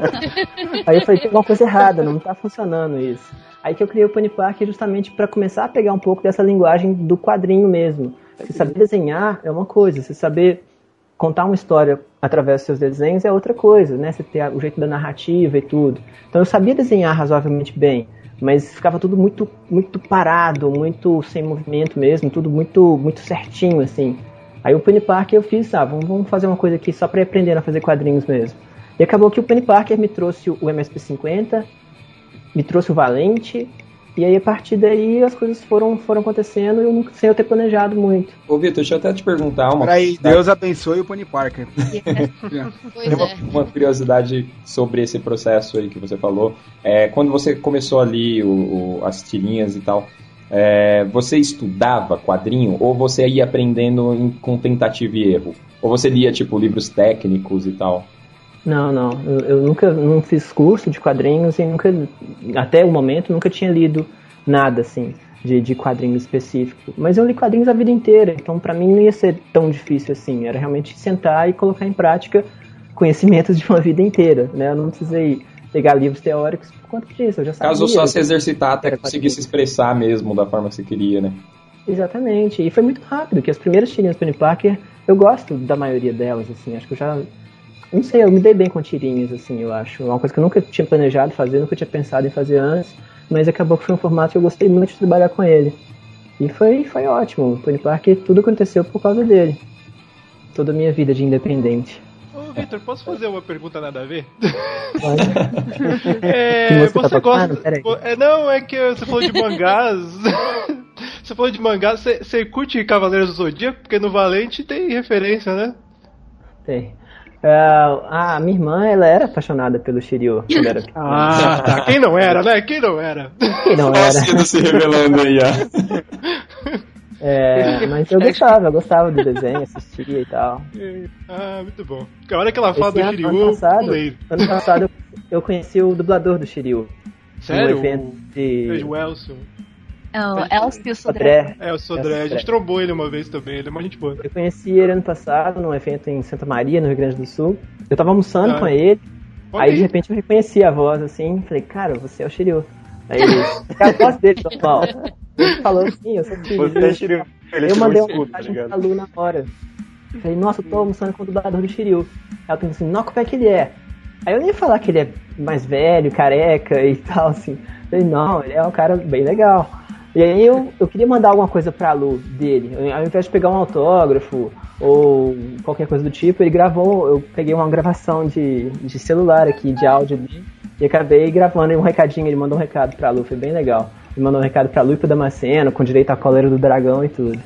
Speaker 1: Aí eu falei, tem alguma coisa errada, não tá funcionando isso. Aí que eu criei o Pony Park justamente para começar a pegar um pouco dessa linguagem do quadrinho mesmo. Você saber desenhar é uma coisa, você saber contar uma história através dos seus desenhos é outra coisa, né? Você ter o jeito da narrativa e tudo. Então eu sabia desenhar razoavelmente bem, mas ficava tudo muito muito parado, muito sem movimento mesmo, tudo muito muito certinho assim. Aí o Penny Parker eu fiz, ah, vamos, vamos fazer uma coisa aqui só para ir aprendendo a fazer quadrinhos mesmo. E acabou que o Penny Parker me trouxe o MSP50, me trouxe o Valente, e aí a partir daí as coisas foram, foram acontecendo e eu nunca, sem eu ter planejado muito.
Speaker 6: Ô, Vitor, deixa eu até te perguntar uma
Speaker 11: Peraí, Deus abençoe o Pony Parker.
Speaker 6: Tem uma, uma curiosidade sobre esse processo aí que você falou. É, quando você começou ali o, o- as tirinhas e tal, é, você estudava quadrinho ou você ia aprendendo em- com tentativa e erro? Ou você lia, tipo, livros técnicos e tal?
Speaker 1: Não, não. Eu, nunca não fiz curso de quadrinhos e nunca, até o momento, nunca tinha lido nada assim de, de quadrinho específico. Mas eu li quadrinhos a vida inteira, então pra mim não ia ser tão difícil assim. Era realmente sentar e colocar em prática conhecimentos de uma vida inteira, né? Eu não precisei pegar livros teóricos por conta disso, eu já sabia.
Speaker 6: Caso só se exercitar até conseguir se expressar mesmo da forma que você queria, né?
Speaker 1: Exatamente. E foi muito rápido, que as primeiras tirinhas do Penny Parker, eu gosto da maioria delas, assim, acho que eu já. Não sei, eu me dei bem com tirinhas, assim, eu acho. Uma coisa que eu nunca tinha planejado fazer, nunca tinha pensado em fazer antes, mas acabou que foi um formato que eu gostei muito de trabalhar com ele. E foi, foi ótimo. Penny Parker, tudo aconteceu por causa dele. Toda a minha vida de independente.
Speaker 7: Ô, Victor, posso fazer uma pergunta nada a ver?
Speaker 1: Que
Speaker 7: É,
Speaker 1: tá
Speaker 7: você
Speaker 1: tocando?
Speaker 7: gosta.
Speaker 1: Peraí.
Speaker 7: É, não, é que você falou de mangás. você falou de mangás, você, você curte Cavaleiros do Zodíaco? Porque no Valente tem referência, né?
Speaker 1: Tem. Ah, a minha irmã, ela era apaixonada pelo Shiryu quando era.
Speaker 7: Ah, tá. Quem não era, né? Quem não era?
Speaker 1: Quem não era?
Speaker 6: se revelando aí, ó.
Speaker 1: É, mas eu gostava, eu gostava do desenho, assistia e tal.
Speaker 7: Ah, muito bom. A hora que ela fala
Speaker 1: Esse
Speaker 7: do Shiryu,
Speaker 1: ano passado,
Speaker 7: pulei.
Speaker 1: ano passado eu, eu conheci o dublador do Shiryu.
Speaker 7: Sério?
Speaker 1: Um evento de...
Speaker 7: Beijo, Elson.
Speaker 3: É o Elcio Sodré.
Speaker 1: Sodré.
Speaker 7: É, o Sodré. A gente trombou ele uma vez também, ele é uma gente boa.
Speaker 1: Eu conheci ele ano passado num evento em Santa Maria, no Rio Grande do Sul. Eu tava almoçando
Speaker 7: Ah.
Speaker 1: com ele, aí de repente eu reconheci a voz assim, falei, cara, você é o Shiryu. Aí ele, é a voz dele, normal. Ele falou assim, eu sou Shiryu.
Speaker 9: Você é Shiryu. Ele
Speaker 1: eu mandei uma
Speaker 9: tá
Speaker 1: mensagem
Speaker 9: ligado?
Speaker 1: pra Lu na hora. Falei, nossa, eu tô almoçando com o dublador do Shiryu. Ela pensou assim, não, como é que ele é? Aí eu nem ia falar que ele é mais velho, careca e tal, assim. Falei, não, ele é um cara bem legal. E aí eu, eu queria mandar alguma coisa pra Lu dele. Eu- Ao invés de pegar um autógrafo ou qualquer coisa do tipo, ele gravou, eu peguei uma gravação de, de celular aqui, de áudio dele, e acabei gravando um recadinho, ele mandou um recado pra Lu, foi bem legal. Ele mandou um recado pra Lu e pro Damasceno, com direito à cólera do dragão e tudo.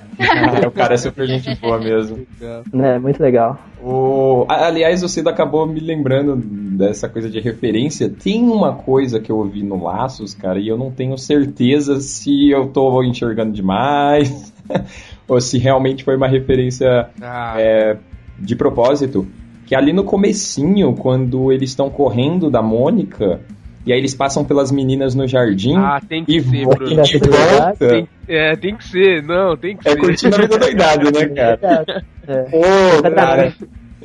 Speaker 6: O cara é super gente boa mesmo.
Speaker 1: É, muito legal.
Speaker 6: O... Aliás, o Cido acabou me lembrando dessa coisa de referência. Tem uma coisa que eu ouvi no Laços, cara, e eu não tenho certeza se eu tô enxergando demais ou se realmente foi uma referência é, de propósito. Que ali no comecinho, quando eles estão correndo da Mônica, E aí eles passam pelas meninas no jardim.
Speaker 10: Ah, tem que
Speaker 6: e
Speaker 10: ser,
Speaker 6: volta
Speaker 10: Bruno.
Speaker 6: de volta.
Speaker 10: Tem- é, tem que ser, não, tem que
Speaker 6: É
Speaker 10: ser.
Speaker 6: curtindo a vida doidado, né, cara?
Speaker 1: É.
Speaker 6: Pô, cara.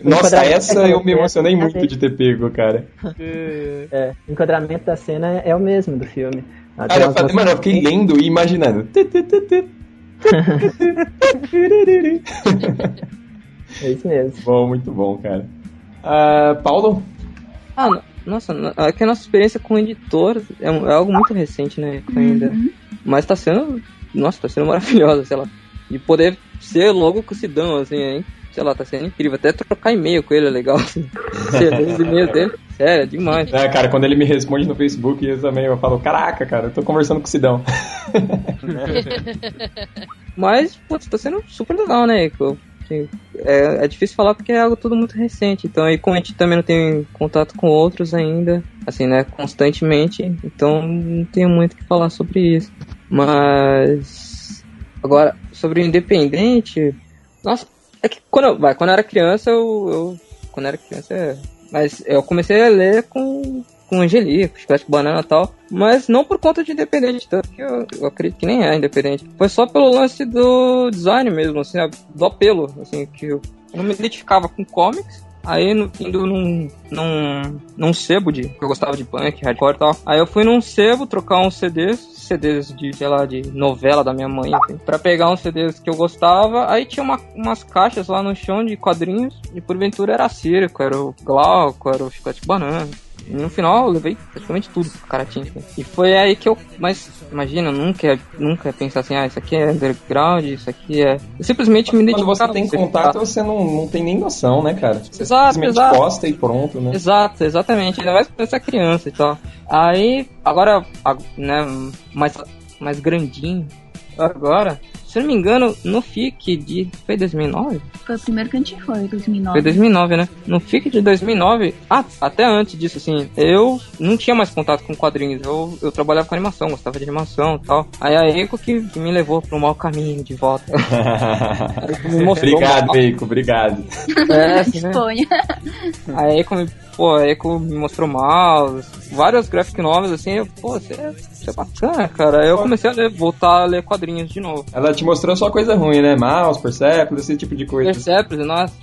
Speaker 6: Nossa, essa eu me
Speaker 1: cena
Speaker 6: emocionei
Speaker 1: é
Speaker 6: muito de ter pego, cara.
Speaker 1: É, o enquadramento da cena é o mesmo do filme. Ah,
Speaker 6: Cara, eu falei, mano, eu fiquei lendo e imaginando.
Speaker 1: É isso mesmo.
Speaker 6: Bom, muito bom, cara. Ah, Paulo?
Speaker 2: Ah, no- nossa, no- é que a nossa experiência com editor é, um- é algo muito recente, né, ainda. Mas tá sendo, nossa, tá sendo maravilhosa, sei lá. E poder ser logo com o Sidão, assim, hein? Sei lá, tá sendo incrível. Até trocar e-mail com ele é legal, assim. Você lê os e-mails dele, sério, é demais.
Speaker 6: É, cara, quando ele me responde no Facebook, eu também eu falo, caraca, cara, eu tô conversando com o Sidão.
Speaker 2: Mas, putz, tá sendo super legal, né? que- É, é difícil falar porque é algo tudo muito recente. Então, aí como a gente também não tem contato com outros ainda, assim, né, constantemente, então não tenho muito o que falar sobre isso. Mas, agora, sobre o independente, nossa, é que quando eu, vai, quando eu era criança, eu, eu- quando eu era criança, é, mas eu comecei a ler com com Angelico, Chiclete Banana e tal, mas não por conta de Independente, tanto que eu, eu acredito que nem é Independente. Foi só pelo lance do design mesmo, assim, do apelo, assim, que eu, eu não me identificava com comics, Aí, no, indo num, num, num sebo de. que eu gostava de punk, hardcore e tal. Aí eu fui num sebo trocar uns CDs, CDs de, sei lá, de novela da minha mãe, assim, pra pegar uns CDs que eu gostava. Aí tinha uma- umas caixas lá no chão de quadrinhos. E porventura era Circo, era o Glauco, era o Chiclete Banana. E no final eu levei praticamente tudo pro cara tinha. assim. E foi aí que eu. Mas imagina, nunca, ia- nunca pensar assim, ah, isso aqui é underground, isso aqui é. Eu simplesmente me
Speaker 6: Quando você tem contato, você não, não tem nem noção, né, cara? Você
Speaker 2: Exato,
Speaker 6: simplesmente
Speaker 2: exato.
Speaker 6: posta e pronto, né?
Speaker 2: Exato, exatamente. Ainda mais pra essa criança e tal. Aí, agora, né, mais, mais grandinho, agora, se eu não me engano, no FIC de. Foi 2009?
Speaker 3: Foi o primeiro que a gente foi, 2009.
Speaker 2: Foi 2009, né? No FIC de 2009, ah, até antes disso, assim, eu não tinha mais contato com quadrinhos. Eu, eu trabalhava com animação, gostava de animação e tal. Aí a Eiko que me levou pro mau caminho de volta. me mostrou
Speaker 6: obrigado. Eiko, obrigado.
Speaker 2: É, assim, né? A Eiko me, pô, a Eiko me mostrou mal, várias graphic novels, assim, eu, pô, isso é, isso é bacana, cara. Aí eu comecei a ler, voltar a ler quadrinhos de novo.
Speaker 6: Ela te mostrou só coisa ruim, né? Mouse, Persepolis, esse tipo de coisa.
Speaker 2: Persepolis, nossa.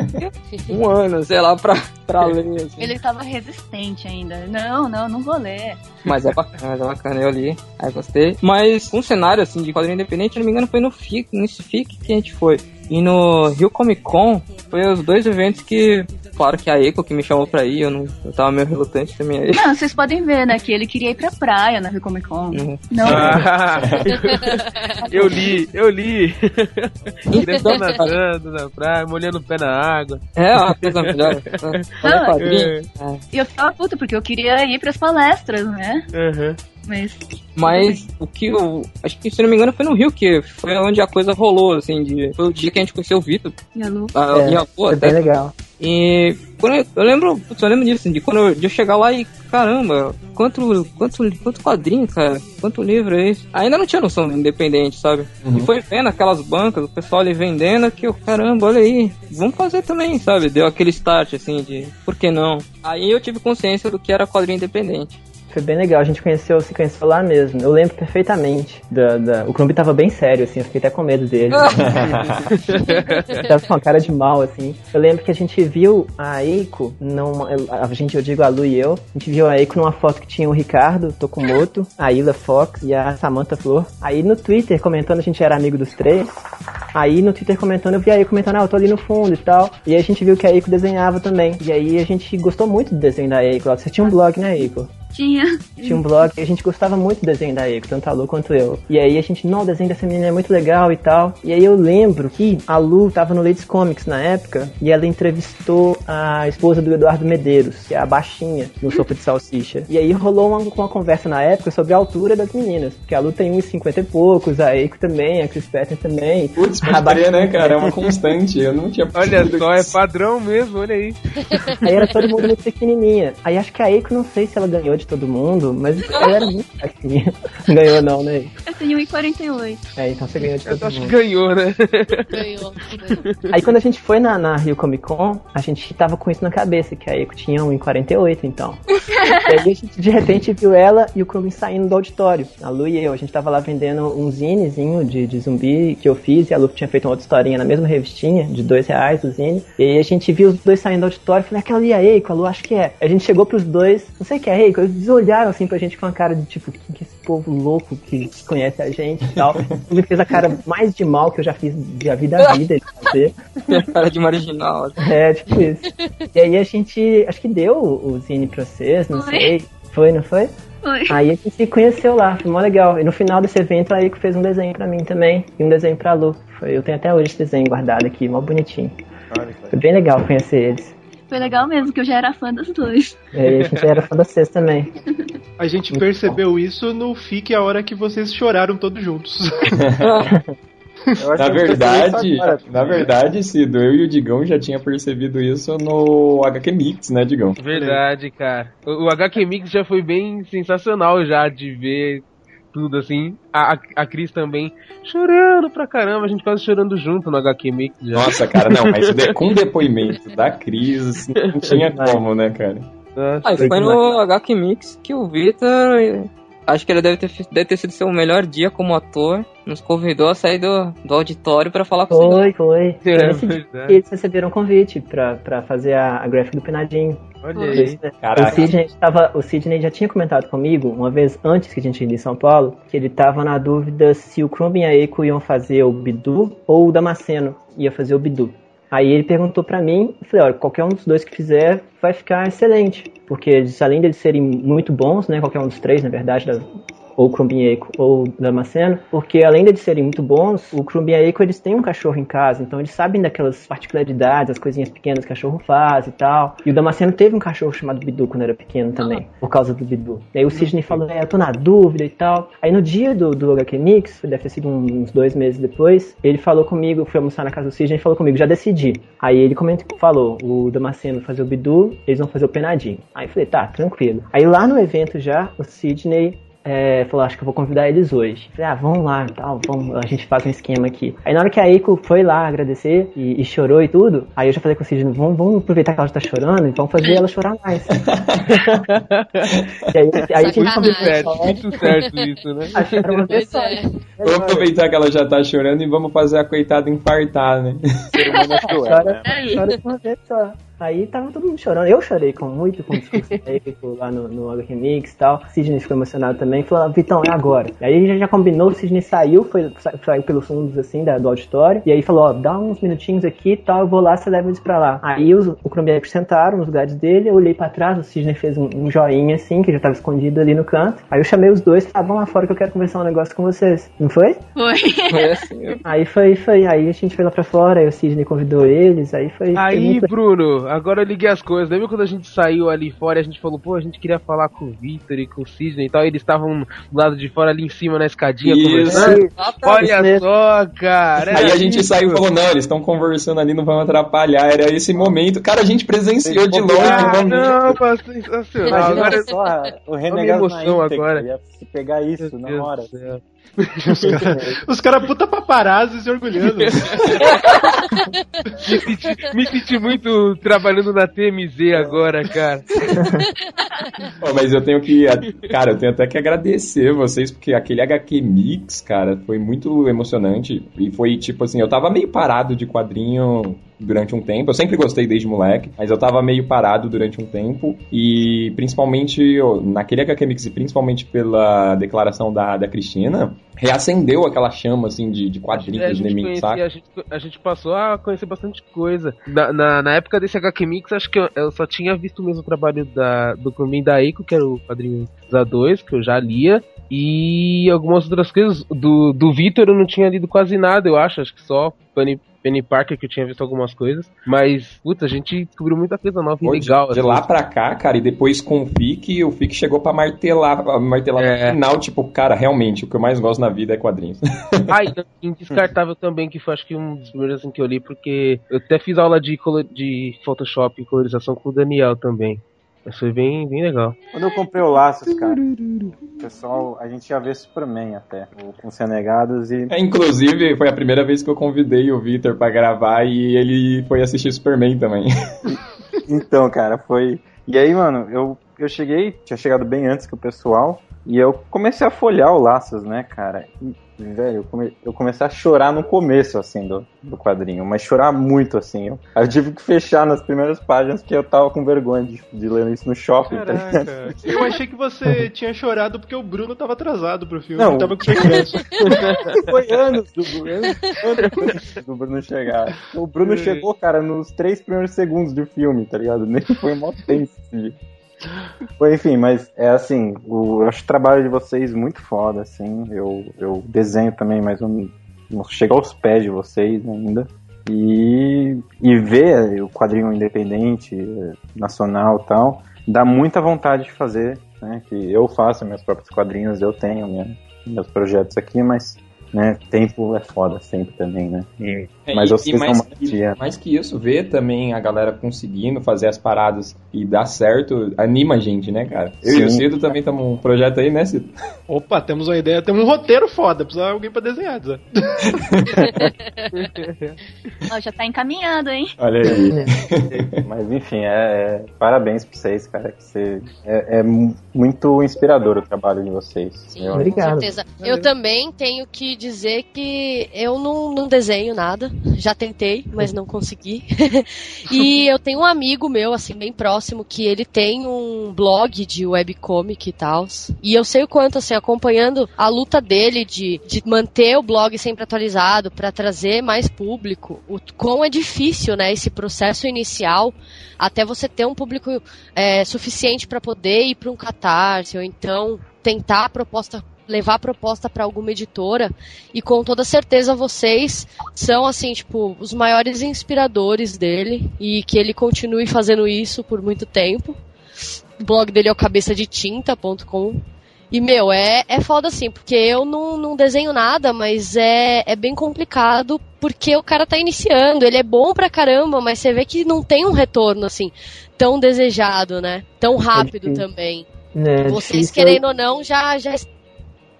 Speaker 2: um ano, sei lá, pra, pra ler, assim.
Speaker 3: Ele tava resistente ainda. Não, não, não vou ler.
Speaker 2: Mas é bacana, mas é bacana, eu li, aí gostei. Mas um cenário, assim, de quadrinho independente, se não me engano, foi no FIC, nesse FIC que a gente foi. E no Rio Comic Con, foi os dois eventos que, claro que a Eco que me chamou pra ir, eu, não, eu tava meio relutante também aí.
Speaker 3: Não, vocês podem ver, né, que ele queria ir pra praia na Rio Comic Con.
Speaker 2: Uhum.
Speaker 3: Não.
Speaker 10: Ah, eu li, eu li. Então nadando na praia, molhando o pé na água.
Speaker 2: É, uma coisa melhor.
Speaker 3: Não,
Speaker 2: quadrinho.
Speaker 3: E eu ficava puta, porque eu queria ir pras palestras, né?
Speaker 10: Uhum.
Speaker 3: Mas.
Speaker 2: Mas o que eu. Acho que se não me engano foi no Rio que foi onde a coisa rolou, assim, de. Foi o dia que a gente conheceu o Vitor.
Speaker 3: E a Lu?
Speaker 2: Ah,
Speaker 1: É,
Speaker 2: e a Lu
Speaker 1: foi
Speaker 2: até.
Speaker 1: bem legal.
Speaker 2: E quando eu, eu lembro, putz, eu lembro disso, assim, de quando eu, de eu chegar lá e, caramba, quanto, quanto, quanto quadrinho, cara, quanto livro é esse? Ainda não tinha noção do independente, sabe?
Speaker 6: Uhum.
Speaker 2: E foi vendo aquelas bancas, o pessoal ali vendendo, que eu, caramba, olha aí, vamos fazer também, sabe? Deu aquele start, assim, de por que não? Aí eu tive consciência do que era quadrinho independente.
Speaker 1: Foi bem legal, a gente conheceu, se conheceu lá mesmo. Eu lembro perfeitamente. Da, da- O Clube tava bem sério, assim, eu fiquei até com medo dele. tava com uma cara de mal, assim. Eu lembro que a gente viu a Eiko, numa, a gente, eu digo a Lu e eu, a gente viu a Eiko numa foto que tinha o Ricardo Tokumoto, a Ila Fox e a Samantha Flor. Aí no Twitter, comentando, a gente era amigo dos três. Aí no Twitter comentando, eu vi a Eiko comentando, ah, eu tô ali no fundo e tal. E aí a gente viu que a Eiko desenhava também. E aí a gente gostou muito do desenho da Eiko. Você tinha um blog, né, Eiko?
Speaker 3: Tinha.
Speaker 1: Tinha um blog e a gente gostava muito do desenho da Eiko, tanto a Lu quanto eu. E aí a gente, não, o desenho dessa menina é muito legal e tal. E aí eu lembro que a Lu tava no Ladies Comics na época e ela entrevistou a esposa do Eduardo Medeiros, que é a baixinha no Sopa de Salsicha. E aí rolou uma, uma conversa na época sobre a altura das meninas, porque a Lu tem uns 50 e poucos, a Eiko também, a Chris Patton também.
Speaker 6: Putz,
Speaker 1: a
Speaker 6: pode crer, né, cara? É uma constante. Eu não tinha
Speaker 10: Olha só, é padrão mesmo, olha aí.
Speaker 1: Aí era todo mundo muito pequenininha. Aí acho que a Eiko, não sei se ela ganhou de de todo mundo, mas ela era muito fraquinha. Ganhou não, né?
Speaker 3: Eu tenho 1,48.
Speaker 1: É, então você ganhou de todo
Speaker 10: Acho que
Speaker 1: mundo.
Speaker 10: ganhou, né?
Speaker 8: Ganhou.
Speaker 1: Aí quando a gente foi na, na Rio Comic Con, a gente tava com isso na cabeça, que a Eiko tinha 1,48, então. e aí a gente de repente viu ela e o Krugin saindo do auditório. A Lu e eu, a gente tava lá vendendo um zinezinho de, de zumbi que eu fiz, e a Lu tinha feito uma outra historinha na mesma revistinha, de dois reais o zine. E aí a gente viu os dois saindo do auditório, falei, aquela ali é a Eiko, a Lu acho que é. A gente chegou pros dois, não sei o que é a Eiko, eles olharam assim pra gente com a cara de tipo, quem que é esse povo louco que conhece a gente e tal. Ele fez a cara mais de mal que eu já fiz de a vida a vida ele fazer.
Speaker 2: Cara de marginal.
Speaker 1: É, tipo isso. E aí a gente, acho que deu o zine pra vocês, não
Speaker 3: Foi.
Speaker 1: sei. Foi, não foi?
Speaker 3: Foi.
Speaker 1: Aí a gente se conheceu lá, foi mó legal. E no final desse evento a Eiko fez um desenho pra mim também. E um desenho pra Lu. Foi, eu tenho até hoje esse desenho guardado aqui, mó bonitinho. Foi bem legal conhecer eles.
Speaker 3: Foi legal mesmo, que eu já era fã dos dois.
Speaker 1: E aí a gente era fã da vocês também.
Speaker 7: A gente percebeu isso no FIC a hora que vocês choraram todos juntos.
Speaker 6: Na verdade, na verdade, Cido, eu e o Digão já tinha percebido isso no HQ Mix, né, Digão?
Speaker 10: Verdade, cara. O, o HQ Mix já foi bem sensacional já de ver tudo assim. A, a, a Cris também chorando pra caramba, a gente quase chorando junto no HQ Mix já.
Speaker 6: Nossa, cara, não, mas com depoimento da Cris, não tinha como, né, cara?
Speaker 2: Ah, e foi no HQ Mix que o Victor, eh, acho que ele deve ter, deve ter sido seu melhor dia como ator, nos convidou a sair do, do auditório pra falar com
Speaker 1: Foi, foi. Foi
Speaker 2: É,
Speaker 1: nesse dia que eles receberam um convite pra, pra fazer a, a graphic do Penadinho.
Speaker 10: Olha aí.
Speaker 1: isso?
Speaker 6: Caraca.
Speaker 1: O Sidney, tava, o Sidney já tinha comentado comigo, uma vez antes que a gente ia em São Paulo, que ele tava na dúvida se o Crumb e a Eiko iam fazer o Bidu ou o Damasceno ia fazer o Bidu. Aí ele perguntou pra mim, eu falei, olha, qualquer um dos dois que fizer vai ficar excelente. Porque eles, além deles serem muito bons, né, qualquer um dos três, na verdade, da- ou Crumbin Eiko ou Damasceno, porque além de serem muito bons, o Crumbin Eiko eles têm um cachorro em casa, então eles sabem daquelas particularidades, as coisinhas pequenas que o cachorro faz e tal. E o Damasceno teve um cachorro chamado Bidu quando era pequeno também, por causa do Bidu. E aí o Sidney falou, é, eu tô na dúvida e tal. Aí no dia do, do HQ Mix, deve ter sido uns dois meses depois, ele falou comigo, fui almoçar na casa do Sidney e falou comigo, já decidi. Aí ele comentou, falou, o Damasceno vai fazer o Bidu, eles vão fazer o Penadinho. Aí eu falei, tá, tranquilo. Aí lá no evento já, o Sidney é, falou, acho que eu vou convidar eles hoje. Falei, ah, vamos lá, tal, vamos, a gente faz um esquema aqui. Aí na hora que a Eiko foi lá agradecer e, e chorou e tudo, aí eu já falei com o Sidney, vamos, vamos aproveitar que ela já tá chorando e vamos fazer ela chorar mais. e aí, aí a gente
Speaker 10: Muito certo, muito certo isso, né?
Speaker 1: Acharam uma só.
Speaker 6: Vamos aproveitar que ela já tá chorando e vamos fazer a coitada infartar, né?
Speaker 1: Chora, chora de uma vez só. Aí tava todo mundo chorando. Eu chorei com muito com o discurso épico lá no, no HQ Mix e tal. Sidney ficou emocionado também. Falou, Vitão, é agora. Aí a gente já combinou, o Sidney saiu, foi, sa- saiu pelos fundos assim da, do auditório. E aí falou, ó, dá uns minutinhos aqui e tal, eu vou lá, você leva eles pra lá. Aí os, o Chromebooks sentaram nos lugares dele, eu olhei pra trás, o Sidney fez um, um joinha assim, que já tava escondido ali no canto. Aí eu chamei os dois, ah, vão lá fora que eu quero conversar um negócio com vocês. Não foi?
Speaker 3: Foi.
Speaker 2: Foi assim.
Speaker 1: Aí foi, foi. Aí a gente foi lá pra fora, aí o Sidney convidou eles, aí foi. foi
Speaker 10: Aí,
Speaker 1: muito-
Speaker 10: Bruno, agora eu liguei as coisas. Lembra quando a gente saiu ali fora e a gente falou, pô, a gente queria falar com o Victor e com o Sidney e tal, e eles estavam do lado de fora ali em cima na escadinha
Speaker 6: Isso.
Speaker 10: conversando?
Speaker 1: Isso
Speaker 10: Olha
Speaker 1: mesmo.
Speaker 10: só, cara.
Speaker 6: Aí
Speaker 10: é
Speaker 6: a gente
Speaker 10: isso.
Speaker 6: saiu e falou, não, eles estão conversando ali, não vão atrapalhar. Era esse momento. Cara, a gente presenciou de longe o
Speaker 10: Ah,
Speaker 6: momento.
Speaker 10: não, mas sensacional. Agora
Speaker 9: só o
Speaker 10: a
Speaker 9: renegado
Speaker 10: emoção agora.
Speaker 9: ia se pegar isso na
Speaker 10: Deus
Speaker 9: hora.
Speaker 10: céu.
Speaker 7: Os caras cara puta paparazzi se orgulhando.
Speaker 10: me, senti, me senti muito trabalhando na TMZ agora, cara.
Speaker 6: Pô, mas eu tenho que. Cara, eu tenho até que agradecer vocês, porque aquele HQ Mix, cara, foi muito emocionante. E foi tipo assim, eu tava meio parado de quadrinho durante um tempo. Eu sempre gostei desde moleque, mas eu tava meio parado durante um tempo. E principalmente naquele HQ Mix, e principalmente pela declaração da, da Cristina, reacendeu aquela chama assim de, de
Speaker 10: É,
Speaker 6: quadrinhos
Speaker 10: gente
Speaker 6: em mim, saca?
Speaker 10: a, gente, a gente passou a conhecer bastante coisa. Na, na, na época desse HQ Mix, acho que eu, eu só tinha visto mesmo o trabalho da, do Curmin da Eiko, que era o quadrinho da 2, que eu já lia. E algumas outras coisas. Do, do Vitor eu não tinha lido quase nada, eu acho. Acho que só Penny, Penny Parker que eu tinha visto algumas coisas. Mas, puta, a gente descobriu muita coisa nova e legal.
Speaker 6: De,
Speaker 10: assim.
Speaker 6: lá pra cá, cara, e depois com o FIC, o FIC chegou pra martelar, martelar
Speaker 10: É.
Speaker 6: no final, tipo, cara, realmente, o que eu mais gosto na vida é quadrinhos.
Speaker 10: Ah, e Indescartável também, que foi acho que um dos primeiros assim, que eu li, porque eu até fiz aula de, de Photoshop e colorização com o Daniel também. Mas foi bem, bem legal.
Speaker 9: Quando eu comprei o Laços, cara, o pessoal, a gente ia ver Superman até, com Senegados e.
Speaker 6: É, inclusive, foi a primeira vez que eu convidei o Victor pra gravar e ele foi assistir Superman também.
Speaker 9: Então, cara, foi. E aí, mano, eu, eu cheguei, tinha chegado bem antes que o pessoal, e eu comecei a folhear o Laços, né, cara? E, velho, eu, come- eu comecei a chorar no começo, assim, do, do quadrinho, mas chorar muito, assim. Eu, eu tive que fechar nas primeiras páginas porque eu tava com vergonha de, de ler isso no shopping. tá.
Speaker 7: Eu achei que você tinha chorado porque o Bruno tava atrasado pro filme.
Speaker 9: Não.
Speaker 7: Ele tava com pressa.
Speaker 9: Foi anos do Bruno, anos do Bruno chegar. O Bruno chegou, cara, nos três primeiros segundos do filme, tá ligado? Nem foi mó tempo. Foi, enfim, mas é assim, o- eu acho o trabalho de vocês muito foda, assim. Eu, eu desenho também, mas não, não chego aos pés de vocês ainda. E, e ver o quadrinho independente, nacional tal, dá muita vontade de fazer, né? Que eu faço meus próprios quadrinhos, eu tenho minha, meus projetos aqui, mas né, tempo é foda sempre também, né? E-
Speaker 6: É,
Speaker 9: mas
Speaker 6: e-
Speaker 9: vocês
Speaker 6: e mais,
Speaker 9: são uma tia.
Speaker 6: mais que isso, ver também a galera conseguindo fazer as paradas e dar certo, anima a gente, né, cara? Eu e o
Speaker 9: Sim.
Speaker 6: Cido também estamos um projeto aí, né, Cido?
Speaker 7: Opa, temos uma ideia, temos um roteiro foda, precisa de alguém pra desenhar. Zé.
Speaker 3: Já tá encaminhando, hein?
Speaker 6: Olha aí.
Speaker 9: Mas enfim, é, é- parabéns pra vocês, cara. Que você, é, é mu- muito inspirador o trabalho de vocês. Eu-
Speaker 8: Com certeza. Eu também tenho que dizer que eu não, não desenho nada. Já tentei, mas não consegui. e eu tenho um amigo meu, assim, bem próximo, que ele tem um blog de webcomic e tal. E eu sei o quanto, assim, acompanhando a luta dele de, de manter o blog sempre atualizado para trazer mais público, o quão é difícil, né, esse processo inicial até você ter um público é, suficiente para poder ir para um catarse ou então tentar a proposta levar a proposta para alguma editora e com toda certeza vocês são assim tipo os maiores inspiradores dele e que ele continue fazendo isso por muito tempo o blog dele é o cabeça de tinta.com e, meu, é, é foda assim, porque eu não, não desenho nada, mas é, é bem complicado porque o cara tá iniciando, ele é bom pra caramba, mas você vê que não tem um retorno, assim, tão desejado, né? Tão rápido
Speaker 1: difícil.
Speaker 8: também.
Speaker 1: É
Speaker 8: Vocês, querendo ou não, já, já.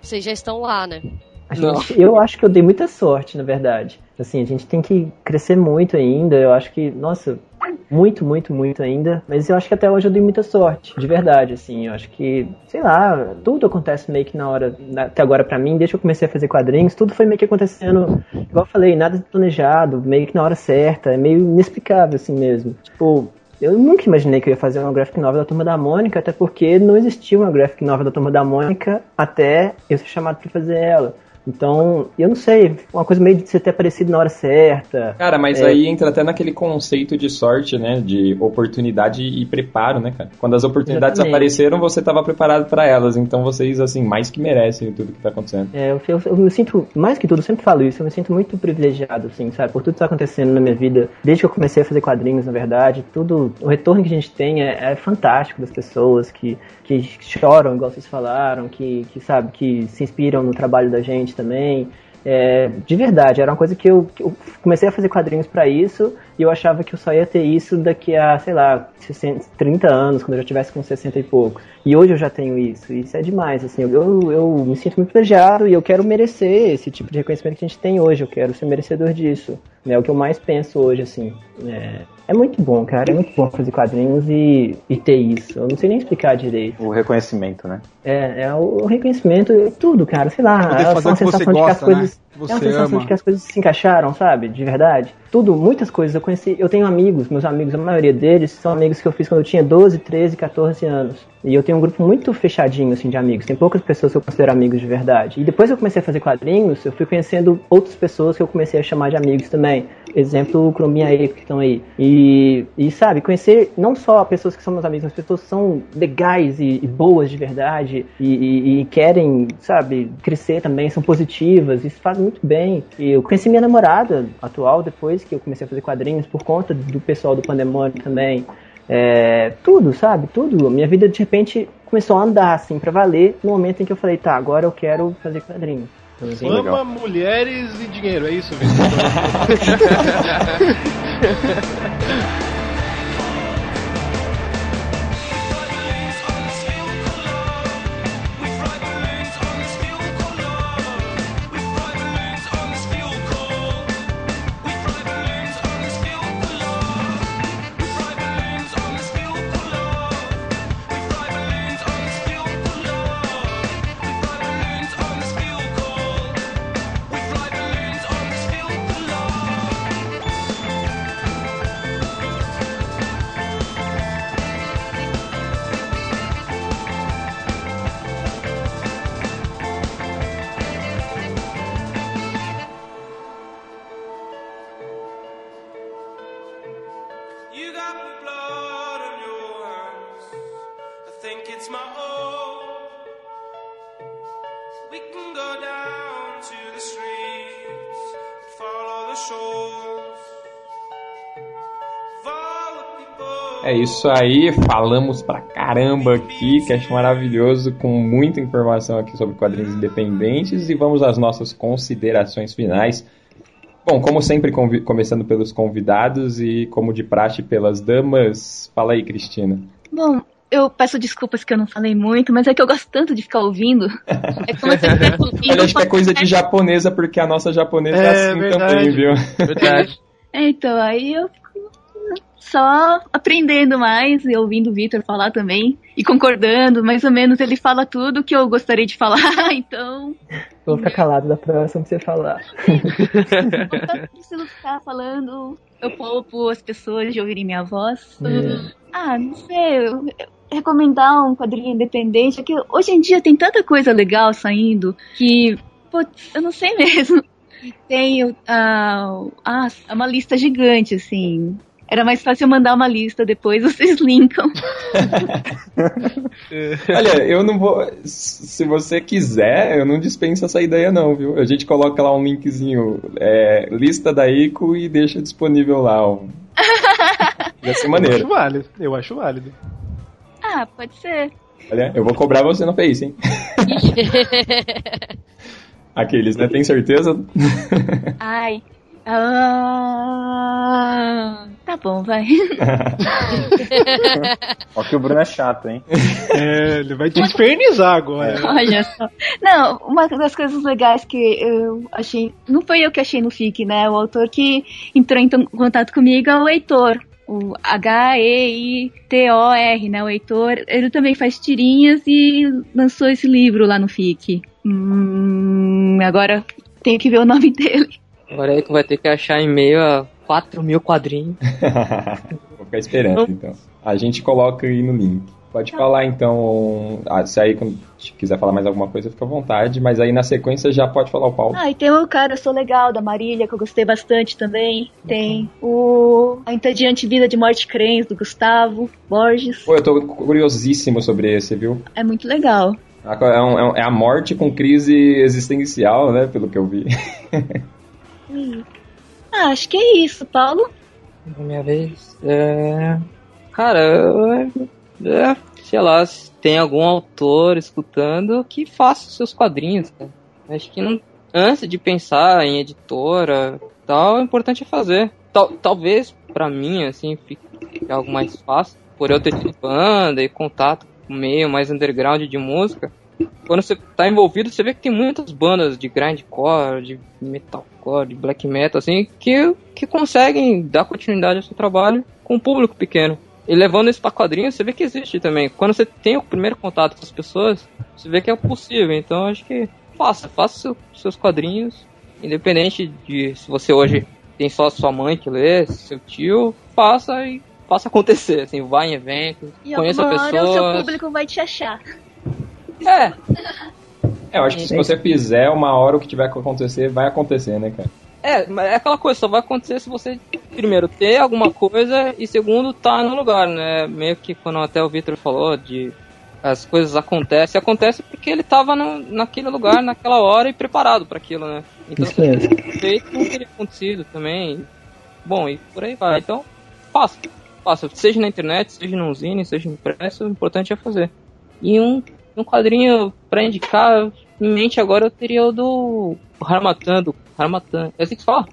Speaker 8: Vocês já estão lá, né?
Speaker 1: Gente- eu acho que eu dei muita sorte, na verdade. Assim, a gente tem que crescer muito ainda. Eu acho que, nossa, muito, muito, muito ainda. Mas eu acho que até hoje eu dei muita sorte, de verdade. Assim, eu acho que, sei lá, tudo acontece meio que na hora, na- até agora pra mim, desde que eu comecei a fazer quadrinhos, tudo foi meio que acontecendo, igual eu falei, nada planejado, meio que na hora certa, é meio inexplicável assim mesmo. Tipo, eu nunca imaginei que eu ia fazer uma graphic novel da Turma da Mônica, até porque não existia uma graphic novel da Turma da Mônica até eu ser chamado pra fazer ela. Então, eu não sei, uma coisa meio de você ter aparecido na hora certa.
Speaker 6: Cara, mas
Speaker 1: É,
Speaker 6: aí entra até naquele conceito de sorte, né? De oportunidade e preparo, né, cara? Quando as oportunidades
Speaker 1: Exatamente.
Speaker 6: apareceram, você estava preparado para elas. Então vocês, assim, mais que merecem tudo que tá acontecendo.
Speaker 1: É, eu, eu- eu me sinto, mais que tudo, eu sempre falo isso, eu me sinto muito privilegiado, assim, sabe? Por tudo que tá acontecendo na minha vida, desde que eu comecei a fazer quadrinhos, na verdade, tudo, o retorno que a gente tem é, é fantástico das pessoas que, que choram, igual vocês falaram, que, que, sabe, que se inspiram no trabalho da gente também. É, de verdade, era uma coisa que eu, que eu comecei a fazer quadrinhos pra isso e eu achava que eu só ia ter isso daqui a, sei lá, 60, 30 anos, quando eu já tivesse com 60 e pouco. E hoje eu já tenho isso, e isso é demais, assim, eu, eu, eu me sinto muito privilegiado e eu quero merecer esse tipo de reconhecimento que a gente tem hoje, eu quero ser merecedor disso. né, É o que eu mais penso hoje, assim. É, é muito bom, cara, é muito bom fazer quadrinhos e, e ter isso. Eu não sei nem explicar direito.
Speaker 9: O reconhecimento, né?
Speaker 1: É, é o reconhecimento, é tudo, cara, sei lá.
Speaker 11: Poder
Speaker 1: é uma
Speaker 11: o que você
Speaker 1: sensação de que as
Speaker 11: né?
Speaker 1: coisas.
Speaker 11: Que
Speaker 1: é uma
Speaker 11: você
Speaker 1: sensação
Speaker 11: ama.
Speaker 1: de que as coisas se encaixaram, sabe? De verdade. Tudo, muitas coisas eu conheci. Eu tenho amigos, meus amigos, a maioria deles são amigos que eu fiz quando eu tinha 12, 13, 14 anos. E eu tenho um grupo muito fechadinho, assim, de amigos. Tem poucas pessoas que eu considero amigos de verdade. E depois eu comecei a fazer quadrinhos, eu fui conhecendo outras pessoas que eu comecei a chamar de amigos também. Exemplo, o Crominha aí, que estão aí. E, e, sabe, conhecer não só pessoas que são meus amigos, mas pessoas que são legais e, e boas de verdade e, e- e querem, sabe, crescer também, são positivas, isso faz muito bem. E eu conheci minha namorada atual depois que eu comecei a fazer quadrinhos por conta do pessoal do Pandemônio também. É, tudo, sabe? Tudo. Minha vida de repente começou a andar assim pra valer no momento em que eu falei, tá, agora eu quero fazer quadrinhos. Então, assim,
Speaker 7: Fama, mulheres e dinheiro, é isso, Vitor?
Speaker 6: É isso aí, falamos pra caramba aqui, cast maravilhoso, com muita informação aqui sobre quadrinhos independentes e vamos às nossas considerações finais. Bom, como sempre, começando pelos convidados e como de praxe pelas damas. Fala aí, Cristina.
Speaker 3: Bom, eu peço desculpas que eu não falei muito, mas é que eu gosto tanto de ficar ouvindo. É como se eu estivesse ouvindo
Speaker 6: Eu acho que é coisa de japonesa, porque a nossa japonesa é,
Speaker 7: É
Speaker 6: assim
Speaker 7: verdade.
Speaker 6: também, viu?
Speaker 15: Verdade.
Speaker 3: É, então, aí eu só aprendendo mais e ouvindo o Victor falar também e concordando, mais ou menos ele fala tudo que eu gostaria de falar, então
Speaker 1: Vou ficar calado da próxima pra você falar.
Speaker 3: não preciso ficar falando, eu poupo as pessoas de ouvirem minha voz.
Speaker 1: É.
Speaker 3: Ah, não sei, eu, eu recomendar um quadrinho independente, é que hoje em dia tem tanta coisa legal saindo que, putz, eu não sei mesmo. Tem ah, ah, é uma lista gigante, assim. Era mais fácil eu mandar uma lista, depois vocês linkam.
Speaker 6: Olha, eu não vou. Se você quiser, eu não dispenso essa ideia, não, viu? A gente coloca lá um linkzinho, é, lista da ICO e deixa disponível lá. ó. Vai ser
Speaker 7: Eu acho válido. Eu acho válido.
Speaker 3: Ah, pode ser.
Speaker 6: Olha, eu vou cobrar você no Face, hein? Aqueles, né? Tem certeza?
Speaker 3: Ai. Ah, tá bom, vai.
Speaker 9: Ó que o Bruno é chato, hein?
Speaker 7: É, ele vai te infernizar agora.
Speaker 3: Olha só. Não, uma das coisas legais que eu achei. Não foi eu que achei no FIC, né? O autor que entrou em contato comigo é o Heitor. O H-E-I-T-O-R, né? O Heitor. Ele também faz tirinhas e lançou esse livro lá no FIC. Hum, agora tenho que ver o nome dele.
Speaker 2: Agora é que vai ter que achar em meio a 4 mil quadrinhos.
Speaker 6: Vou ficar esperando, então. A gente coloca aí no link. Pode falar, então. ah, se aí quando quiser falar mais alguma coisa, fica à vontade. Mas aí na sequência já pode falar o Paulo.
Speaker 3: Ah, e tem o cara Eu Sou Legal, da Marília, que eu gostei bastante também. Tem o A Entediante Vida de Morte Crens, do Gustavo Borges.
Speaker 6: Pô, eu tô curiosíssimo sobre esse, viu?
Speaker 3: É muito legal.
Speaker 6: É um- é um- é a morte com crise existencial, né? Pelo que eu vi.
Speaker 3: Hum. Ah, acho que é isso, Paulo.
Speaker 2: Minha vez. É... Cara, eu- é, sei lá, se tem algum autor escutando que faça os seus quadrinhos, cara. Acho que não, antes de pensar em editora tal, o importante é fazer. Tal, talvez, pra mim, assim, fique algo mais fácil, por eu ter tido banda e contato com meio mais underground de música. Quando você tá envolvido, você vê que tem muitas bandas de grindcore, de metalcore, de black metal, assim, que, que conseguem dar continuidade ao seu trabalho com um público pequeno. E levando isso pra quadrinhos, você vê que existe também. Quando você tem o primeiro contato com as pessoas, você vê que é possível. Então acho que faça, faça seu- seus quadrinhos, independente de se você hoje tem só sua mãe que lê, seu tio, faça e faça acontecer. Assim, vá em eventos,
Speaker 3: E
Speaker 2: conheça
Speaker 3: alguma hora o seu
Speaker 2: pessoas.
Speaker 3: público vai te achar.
Speaker 2: É.
Speaker 6: É, eu acho que se você fizer, uma hora o que tiver que acontecer, vai acontecer, né, cara?
Speaker 2: É, mas é aquela coisa, só vai acontecer se você, primeiro, ter alguma coisa e, segundo, tá no lugar, né? Meio que quando até o Victor falou de as coisas acontecem, acontece porque ele tava no, naquele lugar, naquela hora e preparado para aquilo, né? Então,
Speaker 1: Isso mesmo.
Speaker 2: feito, não teria acontecido também. Bom, e por aí vai. Então, faça, faça. Seja na internet, seja no zine, seja impresso, o importante é fazer. E um, um quadrinho pra indicar, em mente agora eu teria o do Harmatan, do Harmatan. É assim que se fala?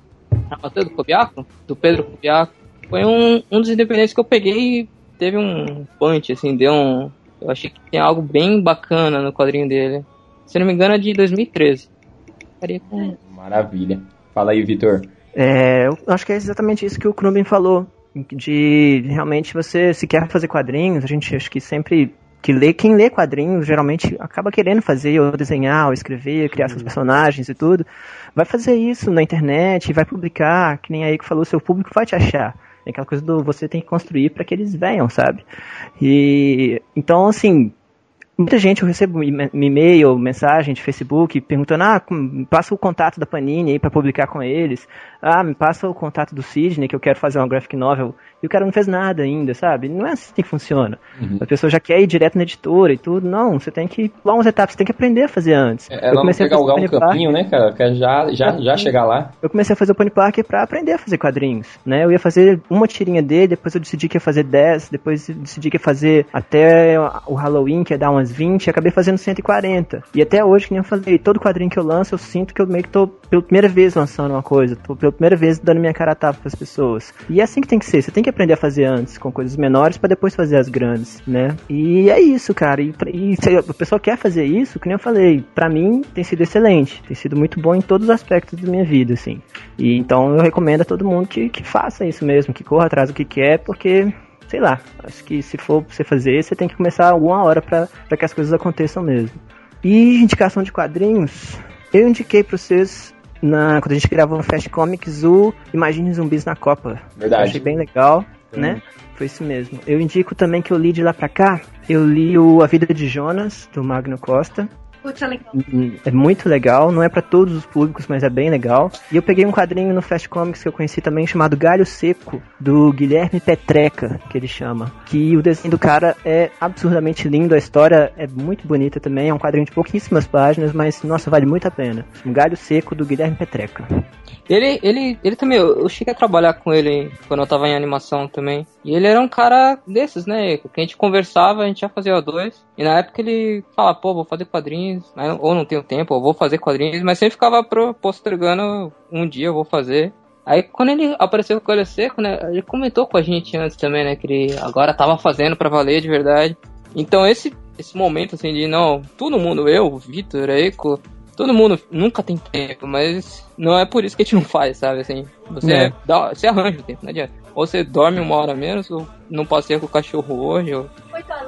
Speaker 2: Harmatan do Kobiaco? Do Pedro Kobiaco. Foi um, um dos independentes que eu peguei e teve um punch, assim, deu um. Eu achei que tem algo bem bacana no quadrinho dele. Se não me engano é de 2013. Ficaria com.
Speaker 6: Maravilha. Fala aí, Vitor.
Speaker 1: É, eu acho que é exatamente isso que o Krubin falou. De realmente você, se quer fazer quadrinhos, a gente acho que sempre que lê, quem lê quadrinhos geralmente acaba querendo fazer, ou desenhar, ou escrever, criar seus personagens e tudo. Vai fazer isso na internet, vai publicar, que nem aí que falou, seu público vai te achar. É aquela coisa do você tem que construir para que eles venham, sabe? E então assim, muita gente eu recebo e-mail, mensagem de Facebook perguntando: "Ah, passa o contato da Panini aí para publicar com eles. Ah, me passa o contato do Sidney que eu quero fazer uma graphic novel e o cara não fez nada ainda, sabe? Não é assim que funciona.
Speaker 6: Uhum.
Speaker 1: A pessoa já quer ir direto na editora e tudo. Não, você tem que pular umas etapas, você tem que aprender a fazer antes.
Speaker 6: É, Ela não quer
Speaker 1: a fazer
Speaker 6: galgar um caminho, né, cara? Quer já, já, já chegar lá.
Speaker 1: eu comecei a fazer o Pony Parker pra aprender a fazer quadrinhos, né? Eu ia fazer uma tirinha dele, depois eu decidi que ia fazer 10, depois eu decidi que ia fazer até o Halloween, que ia dar umas 20, e acabei fazendo 140. E até hoje, que nem eu falei, todo quadrinho que eu lanço, eu sinto que eu meio que tô pela primeira vez lançando uma coisa, tô pela primeira vez dando minha cara a tapa pras pessoas. E é assim que tem que ser, você tem que aprender a fazer antes, com coisas menores, pra depois fazer as grandes, né? E é isso, cara. E, e se a pessoa quer fazer isso, que nem eu falei, pra mim tem sido excelente, tem sido muito bom em todos os aspectos da minha vida, assim. E então eu recomendo a todo mundo que, que faça isso mesmo, que corra atrás do que quer, porque, sei lá, acho que se for pra você fazer, você tem que começar alguma hora pra que as coisas aconteçam mesmo. E indicação de quadrinhos, eu indiquei pra vocês na, quando a gente gravou no Fast Comics o Imagine Zumbis na Copa.
Speaker 6: Verdade.
Speaker 1: Eu achei bem legal, né? Foi isso mesmo. Eu indico também que eu li de lá pra cá, eu li o A Vida de Jonas, do Magno Costa.
Speaker 3: Putz, é legal.
Speaker 1: Hum, É muito legal, não é pra todos os públicos, mas é bem legal. E eu peguei um quadrinho no Fast Comics que eu conheci também chamado Galho Seco, do Guilherme Petreca, que ele chama. Que o desenho do cara é absurdamente lindo, a história é muito bonita também, é um quadrinho de pouquíssimas páginas, mas nossa, vale muito a pena. Um Galho Seco do Guilherme Petreca.
Speaker 2: Ele, ele, ele também, eu, eu cheguei a trabalhar com ele quando eu tava em animação também. E ele era um cara desses, né? Que a gente conversava, a gente já fazia dois. E na época ele falava, pô, vou fazer quadrinhos, ou não tenho tempo, ou vou fazer quadrinhos, mas sempre ficava pro, postergando um dia eu vou fazer. Aí quando ele apareceu com o Olho Seco, né? Ele comentou com a gente antes também, né? Que ele agora tava fazendo pra valer de verdade. Então esse, esse momento assim de não, todo mundo, eu, Vitor, Eiko, todo mundo nunca tem tempo, mas não é por isso que a gente não faz, sabe? Assim, você,
Speaker 1: É.
Speaker 2: dá, você arranja o tempo, não adianta. Ou você dorme uma hora menos, ou não passeia com o cachorro hoje, ou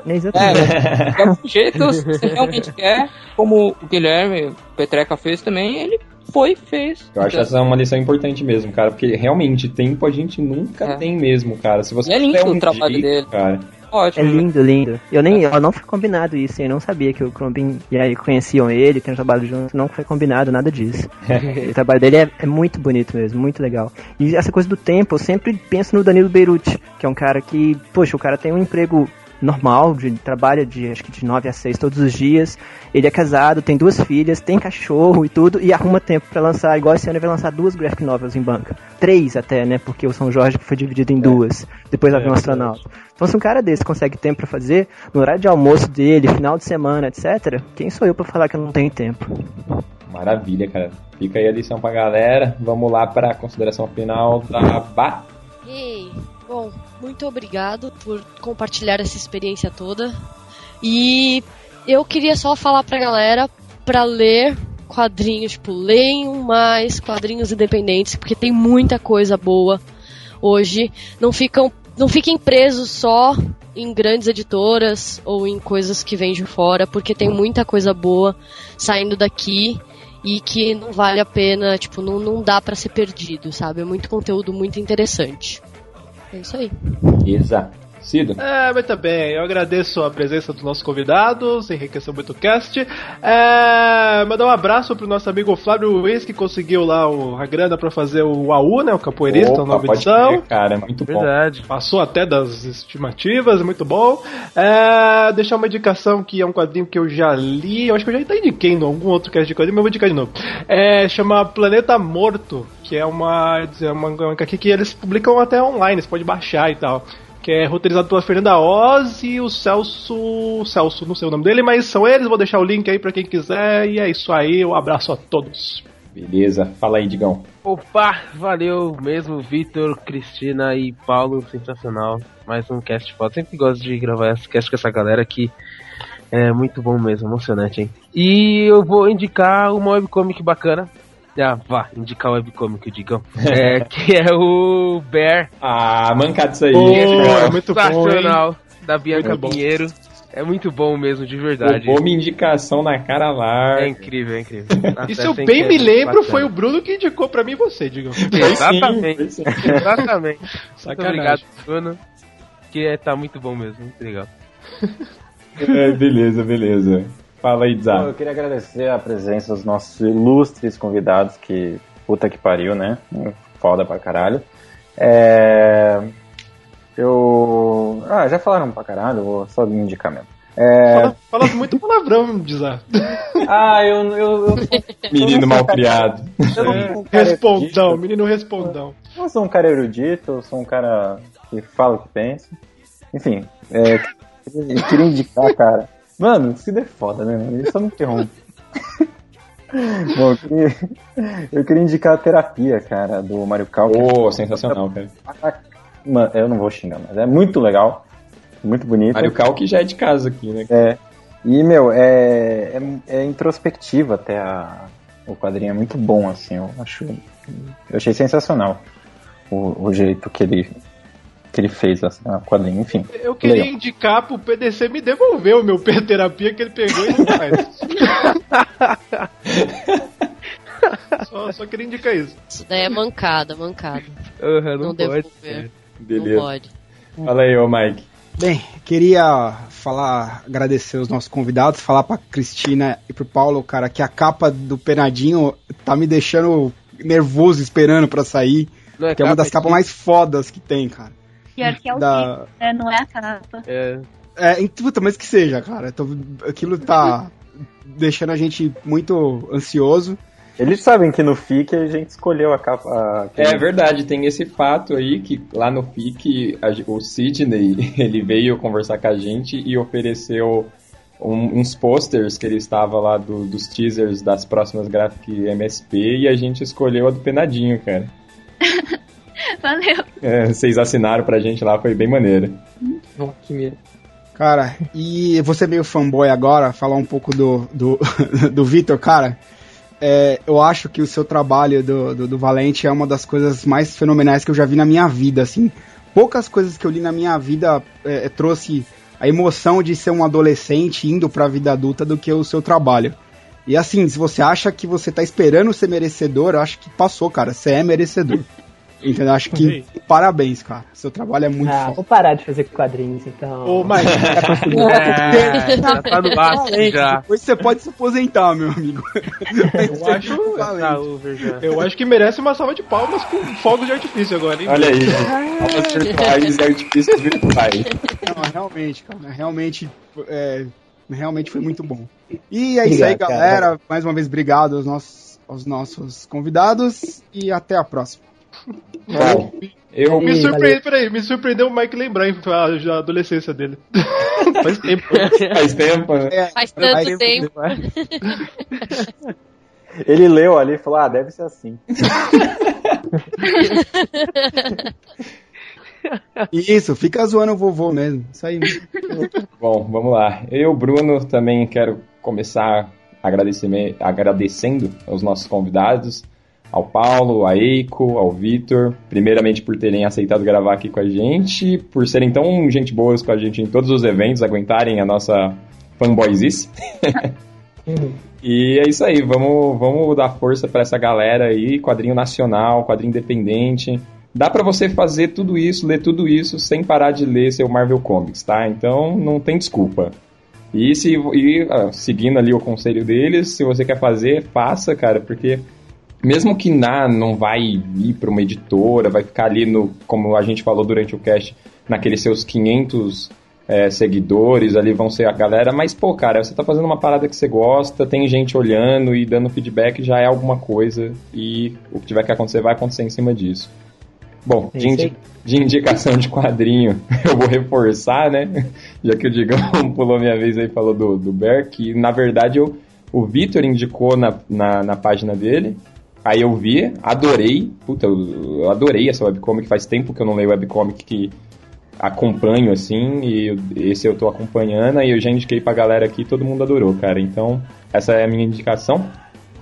Speaker 1: É exatamente.
Speaker 2: é, de algum jeito, se você realmente quer, como o Guilherme Petreca fez também, ele foi e fez.
Speaker 6: Eu acho essa uma lição importante mesmo, cara, porque realmente tempo a gente nunca
Speaker 2: É.
Speaker 6: tem mesmo, cara. Se você
Speaker 2: E é lindo
Speaker 6: um
Speaker 2: o trabalho
Speaker 6: jeito,
Speaker 2: dele.
Speaker 6: cara.
Speaker 1: É
Speaker 2: Ótimo.
Speaker 1: lindo, lindo. Eu nem, eu não foi combinado isso, eu não sabia que o Crumbin e aí conheciam ele, tem um trabalho junto, não foi combinado nada disso. o trabalho dele é, é muito bonito mesmo, muito legal. E essa coisa do tempo, eu sempre penso no Danilo Beirute, que é um cara que, poxa, o cara tem um emprego normal, de trabalha de acho que de 9 a 6 todos os dias. Ele é casado, tem duas filhas, tem cachorro e tudo, e arruma tempo pra lançar, igual esse ano ele vai lançar duas graphic novels em banca. Três até, né? Porque o São Jorge foi dividido em duas. Depois havia um astronauta. Então se um cara desse consegue tempo pra fazer, no horário de almoço dele, final de semana, etc., quem sou eu pra falar que eu não tenho tempo?
Speaker 6: Maravilha, cara. Fica aí a lição pra galera. Vamos lá pra consideração final da Bá.
Speaker 8: Ei, bom, muito obrigado por compartilhar essa experiência toda. E eu queria só falar pra galera pra ler quadrinhos, tipo, leiam mais quadrinhos independentes, porque tem muita coisa boa hoje. Não ficam, não fiquem presos só em grandes editoras ou em coisas que vêm de fora, porque tem muita coisa boa saindo daqui e que não vale a pena, tipo, não, não dá pra ser perdido, sabe? É muito conteúdo muito interessante. É isso aí.
Speaker 6: Isa.
Speaker 7: É, muito bem. Eu agradeço a presença dos nossos convidados, enriqueceu muito o cast. É, mandar um abraço pro nosso amigo Flávio Luiz, que conseguiu lá o, a grana pra fazer o AU, né? O capoeirista, a
Speaker 6: Opa,
Speaker 7: nova
Speaker 6: pode
Speaker 7: edição.
Speaker 6: crer, cara, é muito bom.
Speaker 10: Verdade.
Speaker 7: Passou até das estimativas, muito bom. É, deixar uma indicação que é um quadrinho que eu já li, eu acho que eu já até indiquei em algum outro cast de quadrinho, mas eu vou indicar de novo. É, chama Planeta Morto, que é uma, é uma, uma que eles publicam até online, você pode baixar e tal. Que é roteirizado pela Fernanda Oz e o Celso. Celso, não sei o nome dele, mas são eles. Vou deixar o link aí pra quem quiser. E é isso aí, um abraço a todos.
Speaker 6: Beleza, fala aí, Digão.
Speaker 10: Opa, valeu mesmo, Vitor, Cristina e Paulo, sensacional. Mais um cast foda. Sempre gosto de gravar esse cast com essa galera que é muito bom mesmo, emocionante, hein? E eu vou indicar uma webcomic bacana. Ah, vá, indicar o webcomic, Digão. É, que é o Bear.
Speaker 6: Ah, mancado isso aí.
Speaker 7: Pô, é muito bom,
Speaker 10: Sensacional, da Bianca
Speaker 7: Muito bom.
Speaker 10: Pinheiro. É muito bom mesmo, de verdade.
Speaker 6: Roubou minha indicação na cara lá.
Speaker 10: É incrível, é incrível.
Speaker 7: E se eu bem me
Speaker 10: é
Speaker 7: lembro,
Speaker 10: bacana.
Speaker 7: foi o Bruno que indicou pra mim e você, digam.
Speaker 10: Exatamente.
Speaker 6: Sim,
Speaker 10: Exatamente. Muito
Speaker 7: Sacanagem.
Speaker 10: obrigado, Bruno. Que é, tá muito bom mesmo, muito legal.
Speaker 6: É, beleza, beleza. Fala aí, Zá.
Speaker 9: eu queria agradecer a presença dos nossos ilustres convidados, que puta que pariu, né? Foda pra caralho. É... Eu. Ah, já falaram pra caralho, vou só me indicar mesmo. É...
Speaker 7: Fala, fala muito palavrão, Dizar.
Speaker 9: Ah, eu. eu, eu...
Speaker 6: Menino mal criado.
Speaker 7: É, respondão, menino respondão.
Speaker 9: Eu sou um cara erudito, eu sou um cara que fala o que pensa. Enfim, é, eu queria indicar, cara. Mano, se der foda, né, mano? Ele só me interrompe. Bom, eu queria, eu queria indicar a terapia, cara, do Mario Kart.
Speaker 6: Ô, sensacional, cara.
Speaker 9: Mano, eu não vou xingar, mas é muito legal. Muito bonito.
Speaker 6: Mario Kart que já é de casa aqui, né?
Speaker 9: É. E, meu, é, é, é introspectiva até a, o quadrinho. É muito bom, assim. Eu acho. Eu achei sensacional o, o jeito que ele, que ele fez assim, o quadrinho. Enfim.
Speaker 7: Eu queria
Speaker 9: legal.
Speaker 7: indicar pro PDC me devolver o meu terapia que ele pegou e não faz. só, só queria indicar isso.
Speaker 8: Isso daí é mancada, mancada.
Speaker 10: Uhum,
Speaker 8: não devolver.
Speaker 6: Beleza.
Speaker 8: Não pode.
Speaker 6: Fala aí, ô Mike.
Speaker 11: Bem, queria falar, agradecer os nossos convidados, falar pra Cristina e pro Paulo, cara, que a capa do Penadinho tá me deixando nervoso esperando pra sair.
Speaker 10: Não é
Speaker 11: que é uma das
Speaker 10: é
Speaker 11: capas mais fodas que tem, cara.
Speaker 3: Pior que é o
Speaker 11: Da-
Speaker 3: livro, né? Não é a capa.
Speaker 10: É.
Speaker 11: É, em- puta, mas que seja, cara. Tô- aquilo tá deixando a gente muito ansioso.
Speaker 9: Eles sabem que no FIC a gente escolheu a capa. a-
Speaker 6: É verdade, tem esse fato aí que lá no FIC a o Sidney ele veio conversar com a gente e ofereceu um- uns posters que ele estava lá do- dos teasers das próximas Graphic MSP e a gente escolheu a do Penadinho, cara.
Speaker 3: Valeu.
Speaker 6: É, vocês assinaram pra gente lá, foi bem maneiro.
Speaker 2: que medo.
Speaker 11: Cara, e você meio fanboy agora, falar um pouco do, do, do Vitor, cara. é, eu acho que o seu trabalho do, do, do Valente é uma das coisas mais fenomenais que eu já vi na minha vida, assim. Poucas coisas que eu li na minha vida é, é, trouxe a emoção de ser um adolescente indo pra vida adulta do que o seu trabalho. E assim, se você acha que você tá esperando ser merecedor, eu acho que passou, cara. Você é merecedor. Entendeu? Acho que parabéns, cara. Seu trabalho é muito
Speaker 1: Ah,
Speaker 11: foda.
Speaker 1: vou parar de fazer quadrinhos, então.
Speaker 11: Ô,
Speaker 1: Tá conseguindo.
Speaker 11: É,
Speaker 10: já tá no ápice já.
Speaker 11: Depois você pode se aposentar, meu amigo.
Speaker 7: Eu acho,
Speaker 10: Tá
Speaker 7: eu acho que merece uma salva de palmas com fogos de artifício agora, hein?
Speaker 6: Olha aí, palmas virtuais e artifícios virtuais.
Speaker 11: Não, realmente, cara. Realmente, é, realmente foi muito bom. E é isso aí,
Speaker 1: cara.
Speaker 11: galera. Mais uma vez, obrigado aos nossos, aos nossos convidados e até a próxima.
Speaker 6: Bom, eu
Speaker 7: Me
Speaker 1: Ih,
Speaker 7: surpreendeu, peraí, me surpreendeu o Mike lembrar a, adolescência dele. Faz tempo.
Speaker 6: faz tempo, né?
Speaker 11: É,
Speaker 8: Faz tanto
Speaker 11: aí-
Speaker 8: tempo.
Speaker 9: Ele leu ali e falou: ah, deve ser assim.
Speaker 11: Isso, fica zoando o vovô mesmo. Isso aí.
Speaker 6: Bom, vamos lá. Eu, Bruno, também quero começar agradecendo aos nossos convidados, ao Paulo, a Eiko, ao Vitor, primeiramente por terem aceitado gravar aqui com a gente, por serem tão gente boas com a gente em todos os eventos, aguentarem a nossa fanboyzice. E é isso aí, vamos, vamos dar força pra essa galera aí, quadrinho nacional, quadrinho independente. Dá pra você fazer tudo isso, ler tudo isso sem parar de ler seu Marvel Comics, tá? Então não tem desculpa. E, se, e ah, seguindo ali o conselho deles, se você quer fazer, faça, cara, porque mesmo que na, não vai ir pra uma editora, vai ficar ali no, como a gente falou durante o cast, naqueles seus 500 é, seguidores, ali vão ser a galera, mas pô, cara, você tá fazendo uma parada que você gosta, tem gente olhando e dando feedback, já é alguma coisa, e o que tiver que acontecer vai acontecer em cima disso. Bom,
Speaker 1: É
Speaker 6: de, indi- de indicação de quadrinho, eu vou reforçar, né? Já que o Digão pulou minha vez aí e falou do, do Bear, que na verdade eu, o Vitor indicou na, na, na página dele. Aí eu vi, adorei. Puta, eu, adorei essa webcomic. Faz tempo que eu não leio webcomic que acompanho, assim. E esse eu tô acompanhando. E eu já indiquei pra galera aqui e todo mundo adorou, cara. Então, essa é a minha indicação.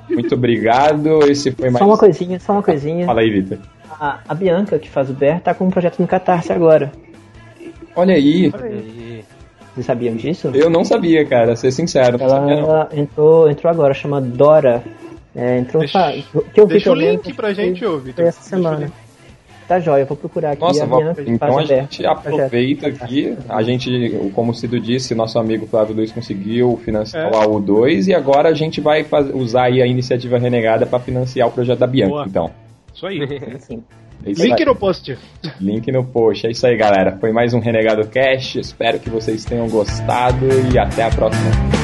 Speaker 6: Muito obrigado. Esse foi mais.
Speaker 1: Só uma coisinha, só uma coisinha.
Speaker 6: Fala aí, Vitor.
Speaker 1: A, a Bianca, que faz o Bear, tá com um projeto no Catarse agora.
Speaker 6: Olha aí.
Speaker 1: Vocês sabiam disso?
Speaker 6: Eu não sabia, cara, ser sincero. Não sabia.
Speaker 1: Ela entrou, entrou agora, chama Dora. É, entrou
Speaker 7: Deixa-
Speaker 1: fa- que eu vi
Speaker 7: Deixa o link pra gente, ô, Vitor.
Speaker 1: Essa semana. Tá jóia, eu vou procurar aqui.
Speaker 6: Nossa,
Speaker 1: a
Speaker 6: então a gente aproveita aqui. A gente, como o Cido disse, nosso amigo Flávio Luiz conseguiu financiar
Speaker 7: É.
Speaker 6: o 2 e agora a gente vai faz- usar aí a iniciativa renegada para financiar o projeto da Bianca.
Speaker 7: Boa.
Speaker 6: Então,
Speaker 7: Isso aí.
Speaker 1: Sim.
Speaker 6: É isso
Speaker 7: Link
Speaker 6: aí.
Speaker 7: no post.
Speaker 6: Link no post. É isso aí, galera. Foi mais um Renegado Cash. Espero que vocês tenham gostado e até a próxima.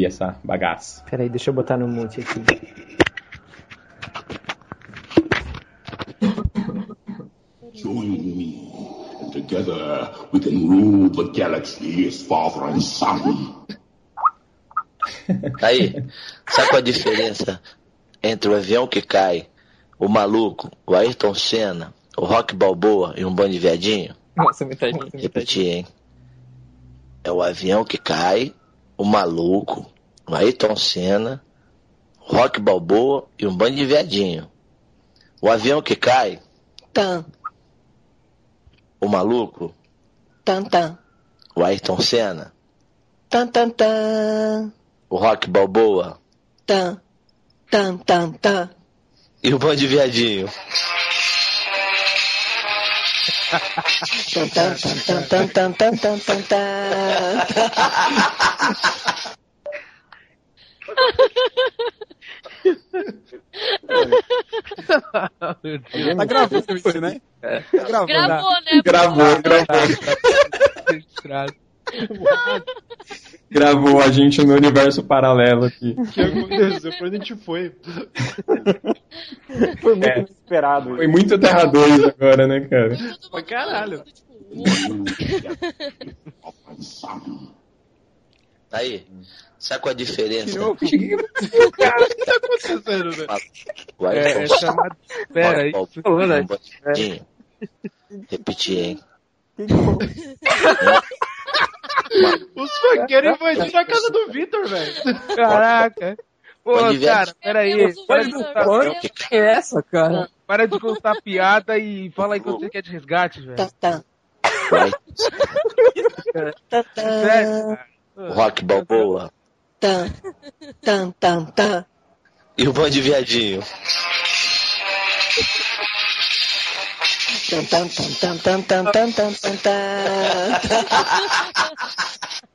Speaker 6: Abrir essa bagaça.
Speaker 1: Peraí, deixa eu botar no mute aqui.
Speaker 17: Join me, and together we can rule the galaxy as father and son.
Speaker 18: Aí, sabe qual a diferença entre o avião que cai, o maluco, o Ayrton Senna, o Rock Balboa e um bando de viadinho?
Speaker 2: Nossa, metade, metade.
Speaker 18: Repetir, hein? É o avião que cai, o maluco, o Ayrton Senna, o Rock Balboa e um bando de viadinho. O avião que cai, tan. O maluco, tan tan. O Ayrton Senna, tan tan tan. O Rock Balboa, tan tan tan tan. E o bando de viadinho.
Speaker 11: Tá gravando isso, né? Tá gravando.
Speaker 8: Gravou, né?
Speaker 6: Gravou, gravou. Gravou a gente no universo paralelo aqui.
Speaker 7: O que aconteceu? Pra onde a gente foi?
Speaker 9: Foi muito
Speaker 6: É.
Speaker 9: inesperado.
Speaker 6: Foi muito Terra 2 agora, né, cara?
Speaker 7: Pra caralho.
Speaker 18: Aí, sabe qual a diferença?
Speaker 7: O que tá acontecendo, velho?
Speaker 10: É, é chamado. Pera aí.
Speaker 18: Rock
Speaker 10: isso-
Speaker 18: Balboa e um
Speaker 7: Os funkeiros invadiram a casa do Vitor, velho.
Speaker 10: Caraca. Pô, cara, peraí. Para de contar,
Speaker 2: que é essa, cara?
Speaker 10: para de contar piada e fala aí quando você quer de resgate, velho.
Speaker 18: O Ayrton
Speaker 10: Sério,
Speaker 18: o Rock Balboa. Tan, tan, tan, tan. E o bando de viadinho.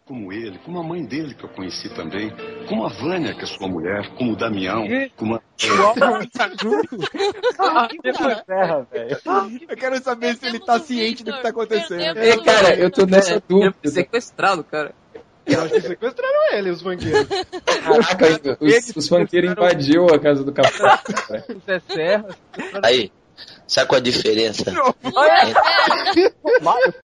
Speaker 17: Como ele, como a mãe dele que eu conheci também, como a Vânia, que é sua mulher, como o Damião, como a...
Speaker 9: Terra, velho.
Speaker 11: Eu quero saber se ele tá ciente do que tá acontecendo.
Speaker 6: É, cara, eu tô nessa dúvida.
Speaker 2: Sequestrado, cara.
Speaker 7: Eu acho que sequestraram ele, os funkeiros.
Speaker 6: Caraca, os, os funkeiros invadiu a casa do capitão.
Speaker 10: Serra.
Speaker 18: Aí, sabe qual a diferença?
Speaker 8: Olha,